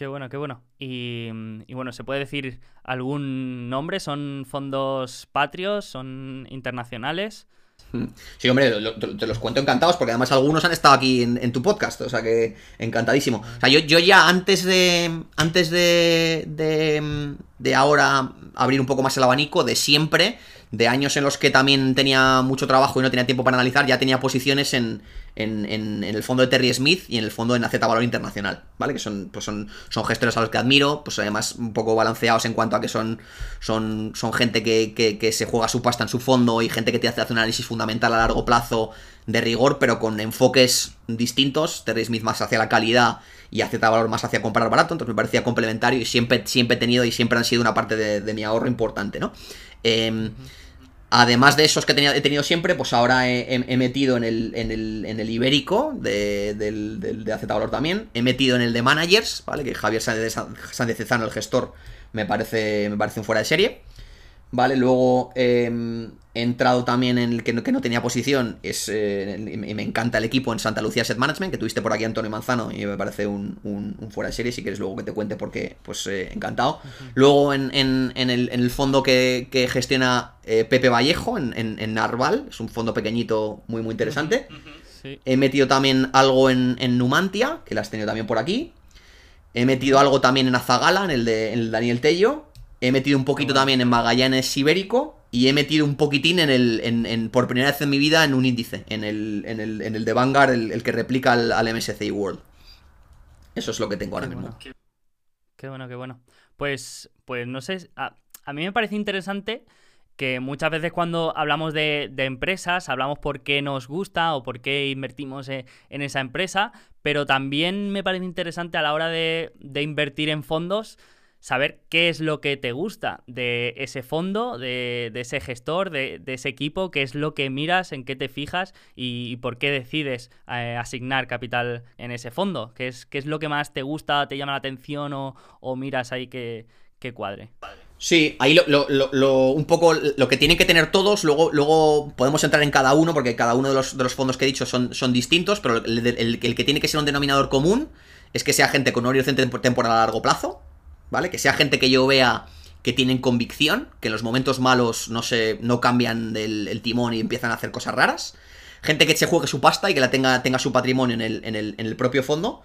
Qué bueno, qué bueno. Y, y, bueno, ¿se puede decir algún nombre? ¿Son fondos patrios? ¿Son internacionales? *laughs* Sí, hombre, lo, te los cuento encantados porque además algunos han estado aquí en, en tu podcast, o sea que encantadísimo. O sea, yo, yo ya antes de antes de, de, de ahora abrir un poco más el abanico, de siempre, de años en los que también tenía mucho trabajo y no tenía tiempo para analizar, ya tenía posiciones en, en, en, el fondo de Terry Smith y en el fondo de Naceta Valor Internacional, ¿vale? Que son, pues son, son gestores a los que admiro, pues además un poco balanceados en cuanto a que son, son, son gente que, que, que se juega su pasta en su fondo y gente que te hace un análisis fundamental a largo plazo de rigor, pero con enfoques distintos. Terry Smith más hacia la calidad y hacia valor más hacia comprar barato, entonces me parecía complementario y siempre, siempre he tenido y siempre han sido una parte de, mi ahorro importante, ¿no? Eh. Además de esos que tenía, he tenido siempre, pues ahora he, metido en el, en el, en el ibérico de, del, de AZ también. He metido en el de managers, ¿vale? Que Javier Sánchez, Sánchez Cezano, el gestor, me parece, me parece un fuera de serie. ¿Vale? Luego eh, he entrado también en el que no, que no tenía posición. Es, eh, me encanta el equipo en Santa Lucía Asset Management, que tuviste por aquí Antonio Manzano y me parece un, un, un fuera de serie. Si quieres luego que te cuente porque, pues eh, encantado. Uh -huh. Luego en, en, en, el, en, el, fondo que, que gestiona eh, Pepe Vallejo, en, en, Narval, es un fondo pequeñito muy, muy interesante. Uh -huh. sí. He metido también algo en, Numantia, que la has tenido también por aquí. He metido algo también en Azagala, en el de en el Daniel Tello. He metido un poquito también en Magallanes Ibérico y he metido un poquitín en el, en, en, por primera vez en mi vida en un índice, en el, en el, en el de Vanguard, el, el que replica al, al, MSCI World. Eso es lo que tengo ahora qué mismo. Bueno. Qué, qué, bueno, qué bueno. Pues, pues no sé, a, a, mí me parece interesante que muchas veces cuando hablamos de, de, empresas, hablamos por qué nos gusta o por qué invertimos en, en esa empresa, pero también me parece interesante a la hora de, de invertir en fondos saber qué es lo que te gusta de ese fondo, de, de ese gestor, de, de, ese equipo, qué es lo que miras, en qué te fijas y, por qué decides eh, asignar capital en ese fondo, qué es, qué es lo que más te gusta, te llama la atención o, o miras ahí que, que cuadre. Sí, ahí lo, lo, lo, un poco lo que tienen que tener todos, luego, luego podemos entrar en cada uno, porque cada uno de los, de los fondos que he dicho son, son distintos, pero el, el, el, que tiene que ser un denominador común es que sea gente con un horizonte temporal a largo plazo, ¿vale? Que sea gente que yo vea que tienen convicción, que en los momentos malos no se no cambian el, el timón y empiezan a hacer cosas raras. Gente que se juegue su pasta y que la tenga, tenga su patrimonio en el, en el, en el propio fondo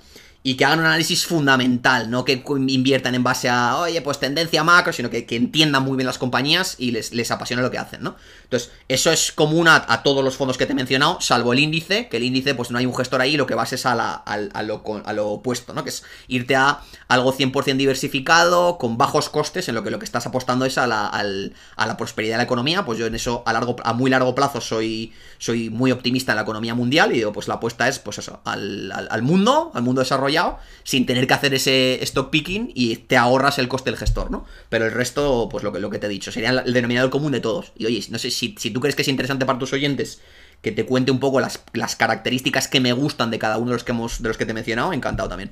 y que hagan un análisis fundamental, no que inviertan en base a, oye, pues tendencia macro, sino que, entiendan muy bien las compañías y les, les apasiona lo que hacen, ¿no? Entonces, eso es común a, a, todos los fondos que te he mencionado, salvo el índice, que el índice, pues no hay un gestor ahí, lo que vas es a, la, a, a, lo, a lo, opuesto, ¿no? Que es irte a algo 100% diversificado, con bajos costes, en lo que lo que estás apostando es a la, a la prosperidad de la economía, pues yo en eso a, largo, a muy largo plazo soy, soy muy optimista en la economía mundial y digo, pues la apuesta es, pues eso, al, al mundo, al mundo desarrollado, sin tener que hacer ese stock picking y te ahorras el coste del gestor, ¿no? Pero el resto, pues lo que, te he dicho, sería el denominador común de todos. Y oye, no sé si, si tú crees que es interesante para tus oyentes que te cuente un poco las, las características que me gustan de cada uno de los que, hemos, de los que te he mencionado, encantado también.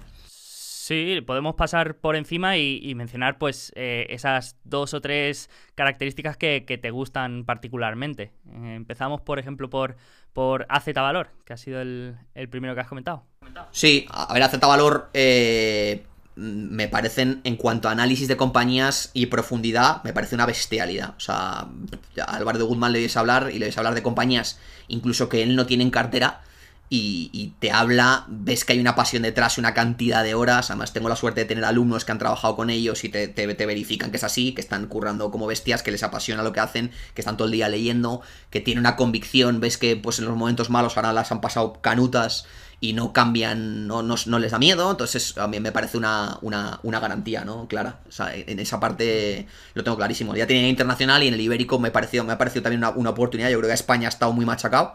Sí, podemos pasar por encima y, mencionar pues eh, esas dos o tres características que, te gustan particularmente. Eh, empezamos, por ejemplo, por, por AZ Valor, que ha sido el, primero que has comentado. Sí, a ver, AZ Valor eh, me parecen, en cuanto a análisis de compañías y profundidad, me parece una bestialidad. O sea, a Álvaro Guzmán le a hablar y le a hablar de compañías incluso que él no tiene en cartera y, te habla, ves que hay una pasión detrás, una cantidad de horas, además tengo la suerte de tener alumnos que han trabajado con ellos y te, te, te, verifican que es así, que están currando como bestias, que les apasiona lo que hacen, que están todo el día leyendo, que tienen una convicción, ves que pues en los momentos malos ahora las han pasado canutas y no cambian, no, no, no les da miedo, entonces a mí me parece una, una, una garantía, ¿no? Clara, o sea, en esa parte lo tengo clarísimo, ya tiene internacional y en el ibérico me, pareció, me ha parecido también una, una oportunidad, yo creo que España ha estado muy machacado,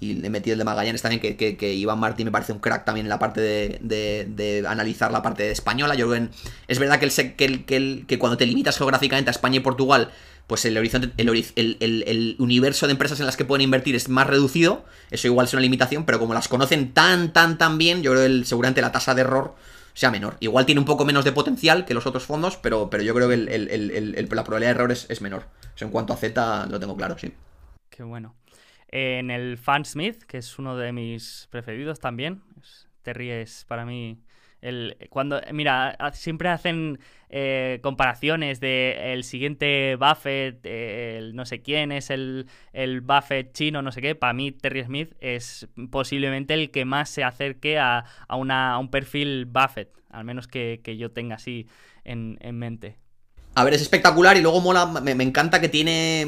y le metido el de Magallanes también, que, que, que, Iván Martín me parece un crack también en la parte de, de, de analizar la parte española. Yo creo que es verdad que, el, que, el, que, el, que cuando te limitas geográficamente a España y Portugal, pues el horizonte, el, el, el, universo de empresas en las que pueden invertir es más reducido. Eso igual es una limitación, pero como las conocen tan, tan, tan bien, yo creo que seguramente la tasa de error sea menor. Igual tiene un poco menos de potencial que los otros fondos, pero, pero yo creo que la probabilidad de error es, menor. En cuanto a Z lo tengo claro, sí. Qué bueno en el Fan Smith, que es uno de mis preferidos también. Te ríes para mí. El, cuando, mira, siempre hacen eh, comparaciones de el siguiente Buffett, el no sé quién es el, el, Buffett chino, no sé qué. Para mí, Terry Smith es posiblemente el que más se acerque a, a, una, a un perfil Buffett, al menos que, que yo tenga así en, en, mente. A ver, es espectacular y luego mola, me, me encanta que tiene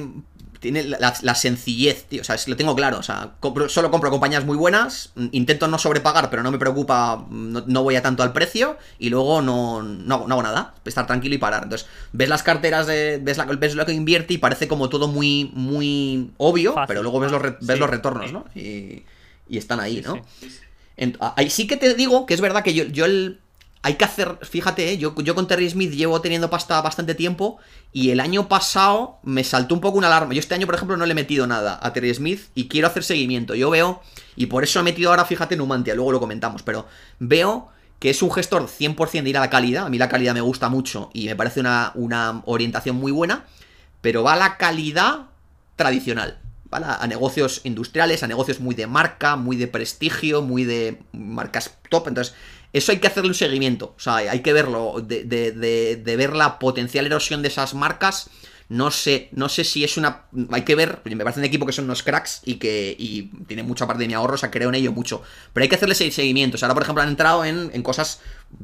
tiene la, la, sencillez, tío. O sea, es, lo tengo claro. O sea, compro, solo compro compañías muy buenas. Intento no sobrepagar, pero no me preocupa. No, no voy a tanto al precio. Y luego no, no, no, hago nada. Estar tranquilo y parar. Entonces, ves las carteras de. Ves, la, ves lo que invierte y parece como todo muy, muy obvio. Fácil. Pero luego ves los, re, ves sí. los retornos, ¿no? Y, y están ahí, ¿no? Sí, sí. ahí sí que te digo que es verdad que yo, yo el hay que hacer, fíjate, ¿eh? yo, yo con Terry Smith llevo teniendo pasta bastante tiempo y el año pasado me saltó un poco una alarma. Yo este año, por ejemplo, no le he metido nada a Terry Smith y quiero hacer seguimiento. Yo veo, y por eso he metido ahora, fíjate, Numantia, luego lo comentamos, pero veo que es un gestor 100% de ir a la calidad. A mí la calidad me gusta mucho y me parece una, una orientación muy buena, pero va a la calidad tradicional. ¿vale? A negocios industriales, a negocios muy de marca, muy de prestigio, muy de marcas top. Entonces, eso hay que hacerle un seguimiento. O sea, hay que verlo, de, de, de, ver la potencial erosión de esas marcas. No sé, no sé si es una. Hay que ver. Me parece un equipo que son unos cracks y que y tiene mucha parte de mi ahorro, o sea, creo en ello mucho. Pero hay que hacerle seguimiento. O sea, ahora, por ejemplo, han entrado en, en cosas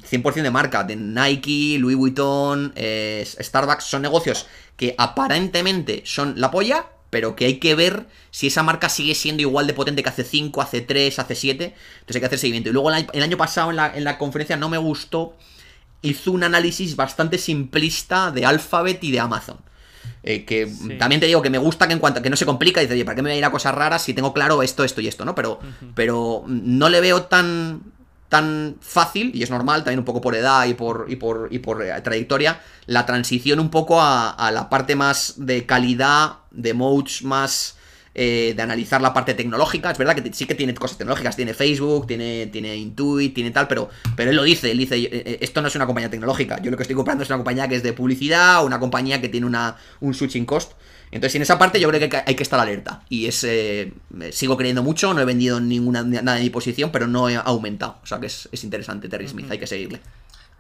100% de marca, de Nike, Louis Vuitton, eh, Starbucks. Son negocios que aparentemente son la polla, pero que hay que ver si esa marca sigue siendo igual de potente que hace 5, hace 3, hace 7. Entonces hay que hacer seguimiento. Y luego el año pasado en la, en la conferencia no me gustó, hizo un análisis bastante simplista de Alphabet y de Amazon. Eh, que sí. también te digo que me gusta que en cuanto que no se complica, dice, oye, ¿para qué me voy a ir a cosas raras si tengo claro esto, esto y esto, ¿no? Pero, uh -huh. pero no le veo tan, tan fácil, y es normal, también un poco por edad y por, y por, y por eh, trayectoria, la transición un poco a, la parte más de calidad, de modes más eh, de analizar la parte tecnológica. Es verdad que sí que tiene cosas tecnológicas, tiene Facebook, tiene, tiene Intuit, tiene tal, pero, pero él lo dice, él dice, eh, esto no es una compañía tecnológica, yo lo que estoy comprando es una compañía que es de publicidad, una compañía que tiene una, un switching cost. Entonces, en esa parte yo creo que hay que estar alerta. Y es. Eh, sigo creyendo mucho, no he vendido ninguna nada de mi posición, pero no he aumentado. O sea que es, es interesante Terry Smith, uh -huh. hay que seguirle.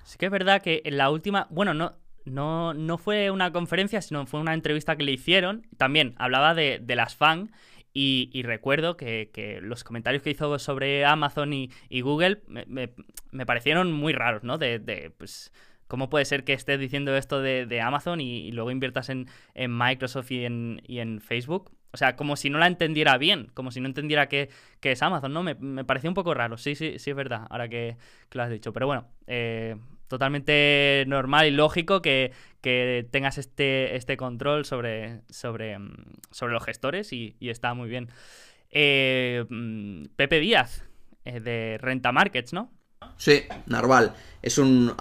Sí que es verdad que en la última, bueno, no, no, no fue una conferencia, sino fue una entrevista que le hicieron. También hablaba de, las fans y, recuerdo que, los comentarios que hizo sobre Amazon y, Google me, parecieron muy raros, ¿no? De, pues, ¿cómo puede ser que estés diciendo esto de, Amazon y, luego inviertas en, Microsoft y en, y Facebook? O sea, como si no la entendiera bien, como si no entendiera qué, es Amazon, ¿no? Me, me, pareció un poco raro, sí, sí, sí es verdad, ahora que, lo has dicho. Pero bueno, eh, totalmente normal y lógico que, tengas este, este control sobre, sobre, mm, sobre los gestores y, está muy bien. Eh, mm, Pepe Díaz, eh, de Renta Markets, ¿no? Sí, Narval. Es un,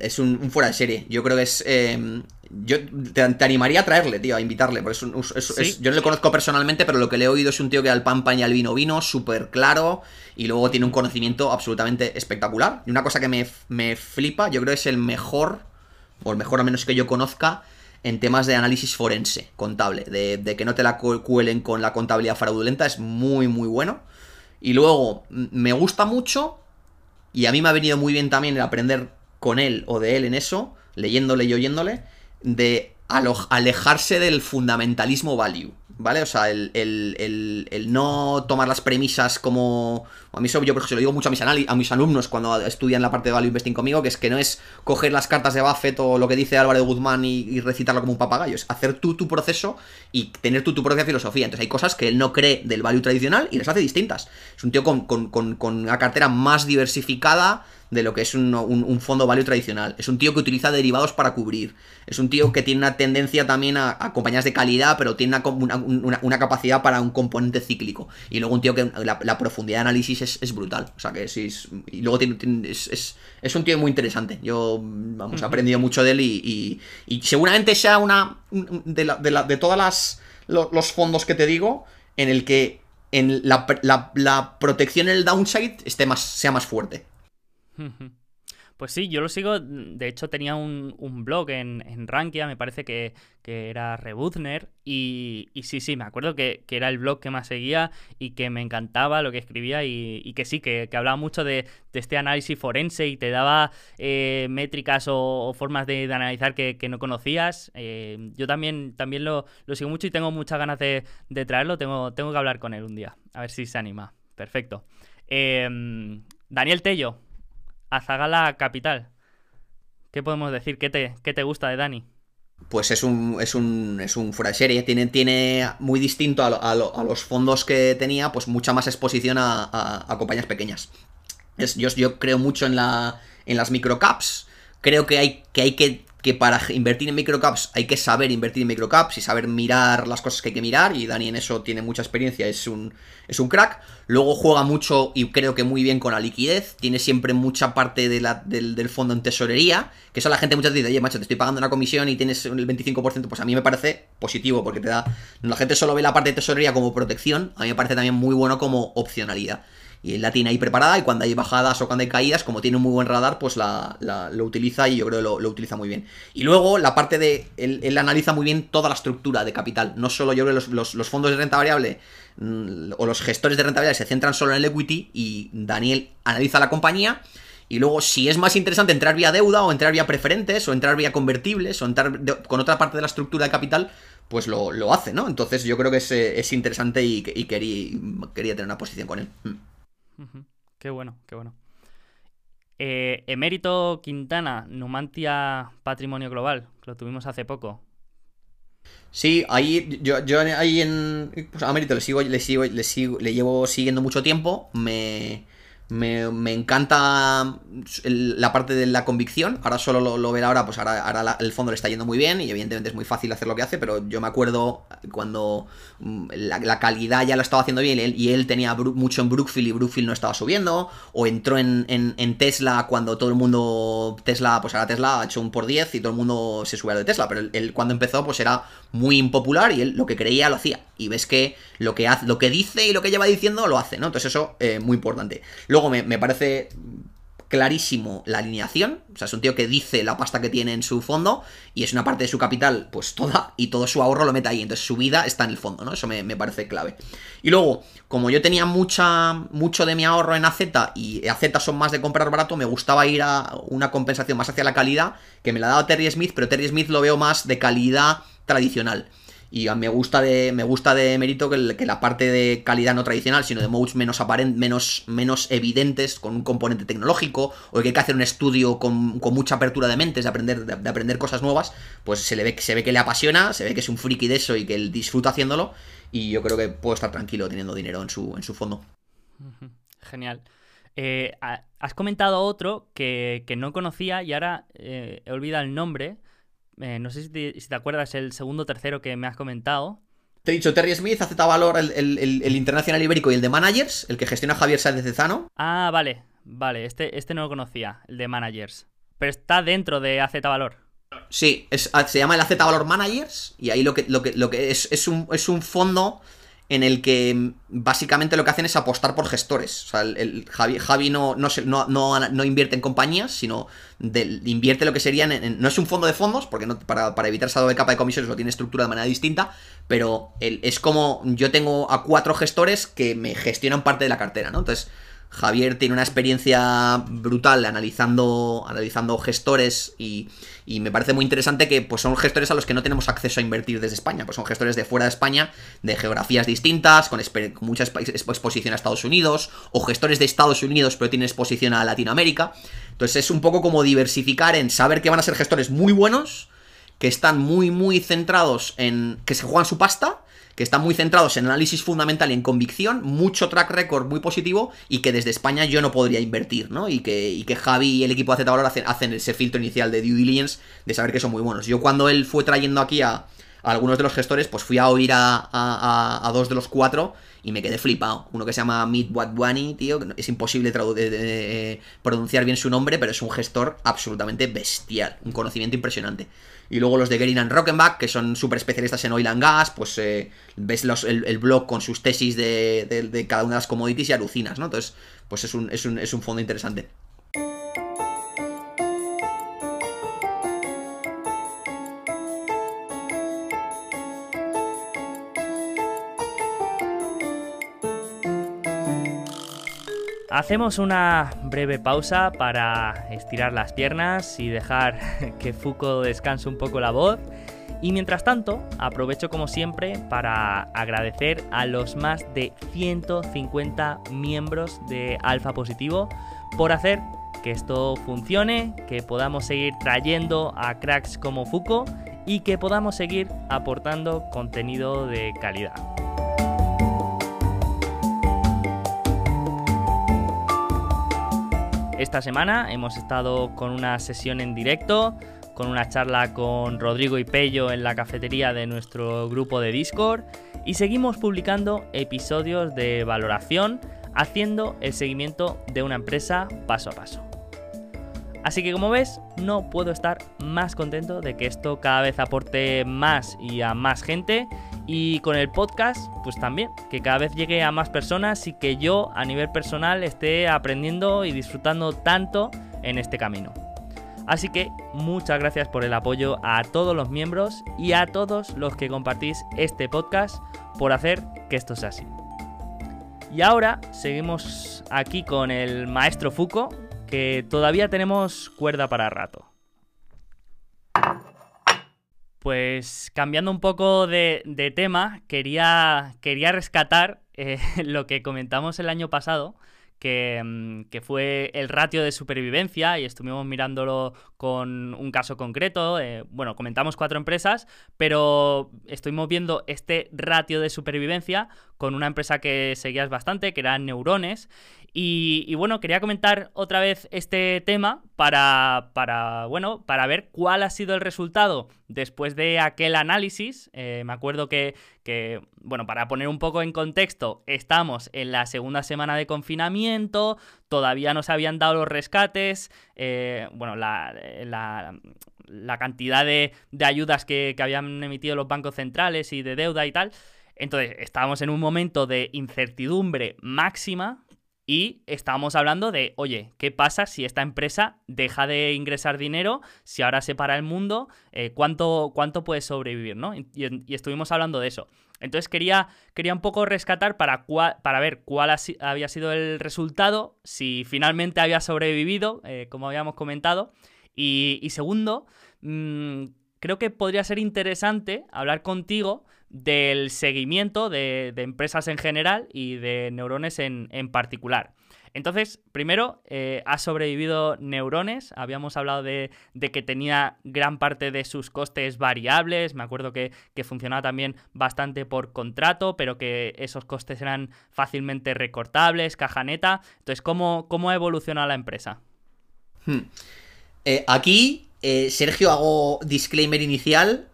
es un, fuera de serie. Yo creo que es. Em, yo te, animaría a traerle, tío, a invitarle. Porque es, yo no le conozco personalmente, pero lo que le he oído es un tío que al pan pan y al vino vino, súper claro. Y luego tiene un conocimiento absolutamente espectacular. Y una cosa que me, me flipa, yo creo que es el mejor, o el mejor al menos que yo conozca, en temas de análisis forense, contable. De, de que no te la cuelen con la contabilidad fraudulenta, es muy, muy bueno. Y luego, me gusta mucho y a mí me ha venido muy bien también el aprender con él o de él en eso, leyéndole y oyéndole, de alejarse del fundamentalismo value. ¿Vale? O sea, el, no tomar las premisas como... A mí eso yo se lo digo mucho a mis, a mis alumnos cuando estudian la parte de Value Investing conmigo, que es que no es coger las cartas de Buffett o lo que dice Álvaro Guzmán y, recitarlo como un papagayo, es hacer tú tu proceso y tener tú tu propia filosofía. Entonces hay cosas que él no cree del value tradicional y las hace distintas. Es un tío con, con, con, con una cartera más diversificada de lo que es un, fondo value tradicional. Es un tío que utiliza derivados para cubrir. Es un tío que tiene una tendencia también a, compañías de calidad, pero tiene una, capacidad para un componente cíclico. Y luego un tío que la, profundidad de análisis es, brutal. O sea que sí, y luego tiene, es, un tío muy interesante. Yo, vamos, he aprendido mucho de él y, seguramente sea una de, de, todas las los fondos que te digo en el que en la, la protección en el downside esté más, sea más fuerte. Pues sí, yo lo sigo. De hecho, tenía un, blog en, en, Rankia, me parece que, era Rebuzner. Y, sí, sí, me acuerdo que, era el blog que más seguía y que me encantaba lo que escribía. Y, que sí, que, hablaba mucho de, este análisis forense y te daba eh, métricas o, formas de, analizar que, no conocías. Eh, yo también, también lo, sigo mucho y tengo muchas ganas de, traerlo. Tengo, tengo que hablar con él un día, a ver si se anima. Perfecto. Eh, Daniel Tello, Azagala Capital. ¿Qué podemos decir? ¿Qué te, qué te gusta de Dani? Pues es un, es un, es un fuera de serie. Tiene, tiene muy distinto a, los fondos que tenía, pues mucha más exposición a, compañías pequeñas. Es, yo, yo creo mucho en, la, en las microcaps. Creo que hay que, hay que que para invertir en microcaps hay que saber invertir en microcaps y saber mirar las cosas que hay que mirar, y Dani en eso tiene mucha experiencia, es un, es un crack. Luego juega mucho y creo que muy bien con la liquidez, tiene siempre mucha parte de la, del, fondo en tesorería, que eso la gente muchas veces dice, oye, macho, te estoy pagando una comisión y tienes el 25%, pues a mí me parece positivo, porque te da... La gente solo ve la parte de tesorería como protección, a mí me parece también muy bueno como opcionalidad y él la tiene ahí preparada y cuando hay bajadas o cuando hay caídas, como tiene un muy buen radar, pues la, lo utiliza y yo creo que lo, utiliza muy bien. Y luego la parte de, él, analiza muy bien toda la estructura de capital, no solo yo creo que los, fondos de renta variable mm, o los gestores de renta variable se centran solo en el equity y Daniel analiza la compañía. Y luego, si es más interesante entrar vía deuda o entrar vía preferentes o entrar vía convertibles o entrar con otra parte de la estructura de capital, pues lo, hace, ¿no? Entonces yo creo que es, es interesante y, quería, quería, tener una posición con él. Qué bueno, qué bueno. Eh, Emérito Quintana, Numantia Patrimonio Global, lo tuvimos hace poco. Sí, ahí yo, yo ahí en pues a le sigo, le sigo, le sigo, le llevo siguiendo mucho tiempo. Me, me, me, encanta la parte de la convicción. Ahora solo lo, verá ahora, pues ahora, ahora el fondo le está yendo muy bien y evidentemente es muy fácil hacer lo que hace, pero yo me acuerdo cuando mm, la, calidad ya lo estaba haciendo bien y él, tenía mucho en Brookfield y Brookfield no estaba subiendo, o entró en, en, Tesla cuando todo el mundo, Tesla, pues ahora Tesla ha hecho un por 10 y todo el mundo se sube a de Tesla, pero él, cuando empezó pues era muy impopular y él lo que creía lo hacía. Y ves que lo que, hace, lo que dice y lo que lleva diciendo lo hace, ¿no? Entonces eso, eh, muy importante. Luego me, parece clarísimo la alineación, o sea, es un tío que dice la pasta que tiene en su fondo y es una parte de su capital, pues toda, y todo su ahorro lo mete ahí, entonces su vida está en el fondo, ¿no? Eso me, me parece clave. Y luego, como yo tenía mucha, mucho de mi ahorro en AZ y AZ son más de comprar barato, me gustaba ir a una compensación más hacia la calidad, que me la ha dado Terry Smith, pero Terry Smith lo veo más de calidad tradicional. Y me gusta de, me gusta de mérito que, la parte de calidad no tradicional, sino de modes menos aparentes, menos, menos evidentes, con un componente tecnológico, o que hay que hacer un estudio con, con mucha apertura de mentes, de aprender, de, de, aprender cosas nuevas, pues se le ve, se ve que le apasiona, se ve que es un friki de eso y que él disfruta haciéndolo. Y yo creo que puedo estar tranquilo teniendo dinero en su, en su fondo. Genial. Eh, has comentado otro que, que, no conocía y ahora eh, he olvidado el nombre. Eh, no sé si te, si te, acuerdas el segundo o tercero que me has comentado. Te he dicho Terry Smith, AZ Valor, el, el, el, el, Internacional Ibérico y el de Managers, el que gestiona Javier Sáenz de Zano. Ah, vale, vale, este, este no lo conocía, el de Managers. Pero está dentro de AZ Valor. Sí, es, se llama el AZ Valor Managers y ahí lo que, lo que, lo que es, es, un, es un fondo en el que básicamente lo que hacen es apostar por gestores. O sea, el, el Javi, no, no, no, no, invierte en compañías, sino invierte lo que serían. No es un fondo de fondos, porque para, para, evitar esa doble capa de comisiones lo tiene estructurado de manera distinta, pero el, es como yo tengo a cuatro gestores que me gestionan parte de la cartera, ¿no? Entonces. Javier tiene una experiencia brutal analizando, analizando gestores y, y, me parece muy interesante que pues, son gestores a los que no tenemos acceso a invertir desde España, pues son gestores de fuera de España, de geografías distintas, con, con mucha exposición a Estados Unidos, o gestores de Estados Unidos pero tienen exposición a Latinoamérica. Entonces es un poco como diversificar en saber que van a ser gestores muy buenos, que están muy, muy centrados en que se juegan su pasta que están muy centrados en análisis fundamental y en convicción, mucho track record muy positivo y que desde España yo no podría invertir, ¿no? Y que, y que Javi y el equipo de Z hacen, hacen ese filtro inicial de due diligence de saber que son muy buenos. Yo cuando él fue trayendo aquí a, algunos de los gestores, pues fui a oír a, a, dos de los cuatro y me quedé flipado. Uno que se llama Meet Wadwani, tío, es imposible de, de, pronunciar bien su nombre, pero es un gestor absolutamente bestial, un conocimiento impresionante. Y luego los de Gerin and Rockenbach, que son súper especialistas en oil and gas, pues eh, ves los, el, el, blog con sus tesis de, cada una de las commodities y alucinas, ¿no? Entonces, pues es un, es un, es un fondo interesante. Hacemos una breve pausa para estirar las piernas y dejar *laughs* que Foucault descanse un poco la voz. Y mientras tanto, aprovecho como siempre para agradecer a los más de 150 miembros de Alfa Positivo por hacer que esto funcione, que podamos seguir trayendo a cracks como Foucault y que podamos seguir aportando contenido de calidad. Esta semana hemos estado con una sesión en directo, con una charla con Rodrigo y Pello en la cafetería de nuestro grupo de Discord y seguimos publicando episodios de valoración haciendo el seguimiento de una empresa paso a paso. Así que como ves, no puedo estar más contento de que esto cada vez aporte más y a más gente y con el podcast, pues también, que cada vez llegue a más personas y que yo a nivel personal esté aprendiendo y disfrutando tanto en este camino. Así que muchas gracias por el apoyo a todos los miembros y a todos los que compartís este podcast por hacer que esto sea así. Y ahora seguimos aquí con el maestro Foucault, que todavía tenemos cuerda para rato. Pues cambiando un poco de, tema, quería, quería rescatar eh, *laughs* lo que comentamos el año pasado, que, que, fue el ratio de supervivencia y estuvimos mirándolo con un caso concreto. Eh, bueno, comentamos cuatro empresas, pero estuvimos viendo este ratio de supervivencia con una empresa que seguías bastante, que era Neurones. Y, bueno, quería comentar otra vez este tema para, para, bueno, para ver cuál ha sido el resultado después de aquel análisis. Eh, me acuerdo que, que, bueno, para poner un poco en contexto, estamos en la segunda semana de confinamiento, todavía no se habían dado los rescates, eh, bueno, la, la, la cantidad de, de ayudas que, que habían emitido los bancos centrales y de deuda y tal. Entonces, estábamos en un momento de incertidumbre máxima Y estábamos hablando de, oye, ¿qué pasa si esta empresa deja de ingresar dinero? Si ahora se para el mundo, eh, ¿cuánto, ¿cuánto puede sobrevivir? ¿no? Y, y, estuvimos hablando de eso. Entonces quería, quería un poco rescatar para, para ver cuál había sido el resultado, si finalmente había sobrevivido, eh, como habíamos comentado. Y, segundo, mmm, creo que podría ser interesante hablar contigo del seguimiento de, empresas en general y de neurones en, particular. Entonces, primero, eh, ha sobrevivido Neurones. Habíamos hablado de, que tenía gran parte de sus costes variables. Me acuerdo que, funcionaba también bastante por contrato, pero que esos costes eran fácilmente recortables, caja neta. Entonces, ¿cómo, cómo ha evolucionado la empresa? Hmm. Eh, aquí, eh, Sergio, hago disclaimer inicial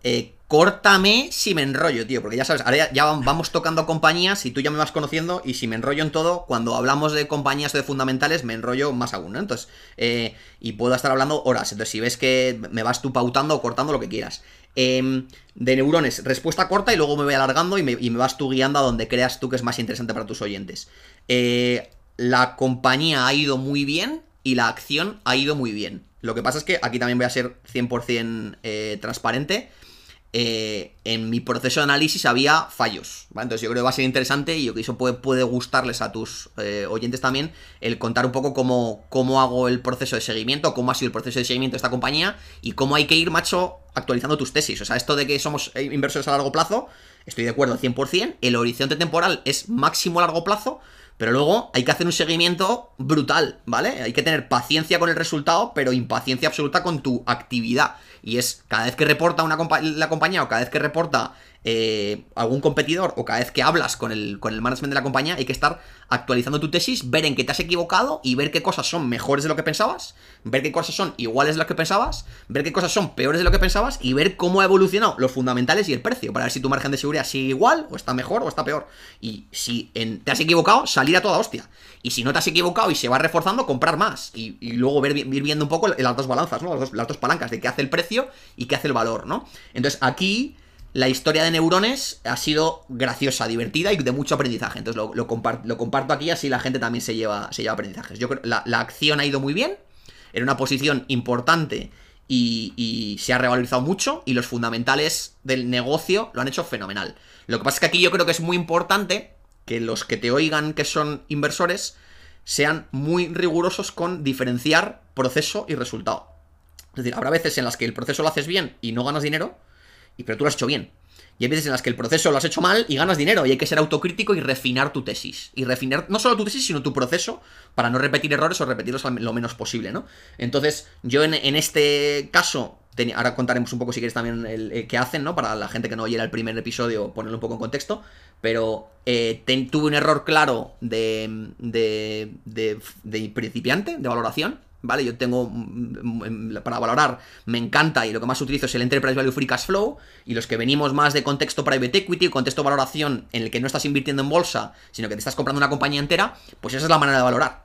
córtame si me enrollo, tío, porque ya sabes, ahora ya, vamos tocando compañías y tú ya me vas conociendo y si me enrollo en todo, cuando hablamos de compañías o de fundamentales, me enrollo más aún, ¿no? Entonces, eh, y puedo estar hablando horas, entonces si ves que me vas tú pautando o cortando lo que quieras. Em, de neurones, respuesta corta y luego me voy alargando y me, vas tú guiando a donde creas tú que es más interesante para tus oyentes. Eh, la compañía ha ido muy bien y la acción ha ido muy bien. Lo que pasa es que aquí también voy a ser 100% eh, transparente. Eh, en mi proceso de análisis había fallos. Entonces yo creo que va a ser interesante y yo que eso puede, puede gustarles a tus eh, oyentes también el contar un poco cómo, cómo hago el proceso de seguimiento, cómo ha sido el proceso de seguimiento de esta compañía y cómo hay que ir, macho, actualizando tus tesis. O sea, esto de que somos eh, inversores a largo plazo, estoy de acuerdo al 100%. El horizonte temporal es máximo a largo plazo. Pero luego hay que hacer un seguimiento brutal, ¿vale? Hay que tener paciencia con el resultado, pero impaciencia absoluta con tu actividad. Y es cada vez que reporta una la compañía o cada vez que reporta eh, algún competidor o cada vez que hablas con el, con el management de la compañía, hay que estar actualizando tu tesis, ver en qué te has equivocado y ver qué cosas son mejores de lo que pensabas, ver qué cosas son iguales de lo que pensabas, ver qué cosas son peores de lo que pensabas y ver cómo ha evolucionado los fundamentales y el precio, para ver si tu margen de seguridad sigue igual o está mejor o está peor. Y si te has equivocado, salir a toda hostia. Y si no te has equivocado y se va reforzando, comprar más. Y, luego ver, ir viendo un poco las dos balanzas, ¿no? Las dos, las dos palancas de qué hace el precio y qué hace el valor, ¿no? Entonces aquí la historia de neurones ha sido graciosa, divertida y de mucho aprendizaje. Entonces lo, lo, comparto aquí, así la gente también se lleva, se lleva aprendizajes. Yo creo la, la acción ha ido muy bien, era una posición importante y, y, se ha revalorizado mucho y los fundamentales del negocio lo han hecho fenomenal. Lo que pasa es que aquí yo creo que es muy importante que los que te oigan que son inversores sean muy rigurosos con diferenciar proceso y resultado. Es decir, habrá veces en las que el proceso lo haces bien y no ganas dinero, y pero tú lo has hecho bien. Y hay veces en las que el proceso lo has hecho mal y ganas dinero y hay que ser autocrítico y refinar tu tesis. Y refinar no solo tu tesis, sino tu proceso para no repetir errores o repetirlos lo menos posible, ¿no? Entonces, yo en, este caso, ahora contaremos un poco si quieres también el, qué hacen, ¿no? Para la gente que no oyera el primer episodio, ponerlo un poco en contexto. Pero eh, tuve un error claro de, de, de principiante, de valoración ¿vale? Yo tengo, mm, mm, para valorar, me encanta y lo que más utilizo es el Enterprise Value Free Cash Flow y los que venimos más de contexto Private Equity, contexto valoración en el que no estás invirtiendo en bolsa, sino que te estás comprando una compañía entera, pues esa es la manera de valorar.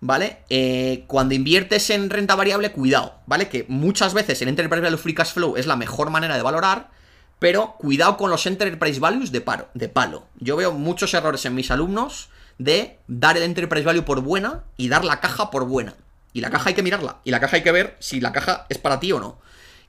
¿Vale? Eh, cuando inviertes en renta variable, cuidado, ¿vale? Que muchas veces el Enterprise Value Free Cash Flow es la mejor manera de valorar, pero cuidado con los Enterprise Values de, paro, de palo. Yo veo muchos errores en mis alumnos de dar el Enterprise Value por buena y dar la caja por buena. Y la caja hay que mirarla. Y la caja hay que ver si la caja es para ti o no.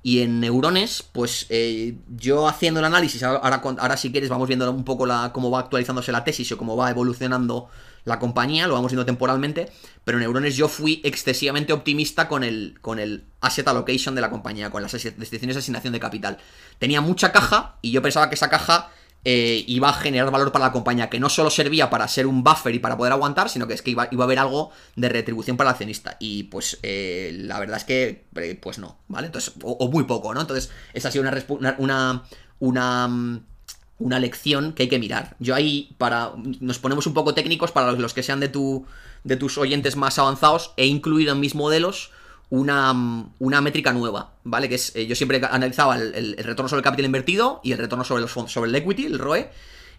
Y en neurones, pues eh, yo haciendo el análisis, ahora, ahora si quieres vamos viendo un poco la, cómo va actualizándose la tesis o cómo va evolucionando la compañía, lo vamos viendo temporalmente, pero en neurones yo fui excesivamente optimista con el, con el asset allocation de la compañía, con las decisiones de asignación de capital. Tenía mucha caja y yo pensaba que esa caja eh, iba a generar valor para la compañía, que no solo servía para ser un buffer y para poder aguantar, sino que es que iba, a haber algo de retribución para el accionista. Y pues eh, la verdad es que, eh, pues no, ¿vale? Entonces, o, muy poco, ¿no? Entonces, esa ha sido una, una, una, una, lección que hay que mirar. Yo ahí, para, nos ponemos un poco técnicos para los que sean de, tu, de tus oyentes más avanzados, he incluido en mis modelos una, una métrica nueva, ¿vale? Que es, eh, yo siempre analizaba el, retorno sobre el capital invertido y el retorno sobre, los sobre el equity, el ROE,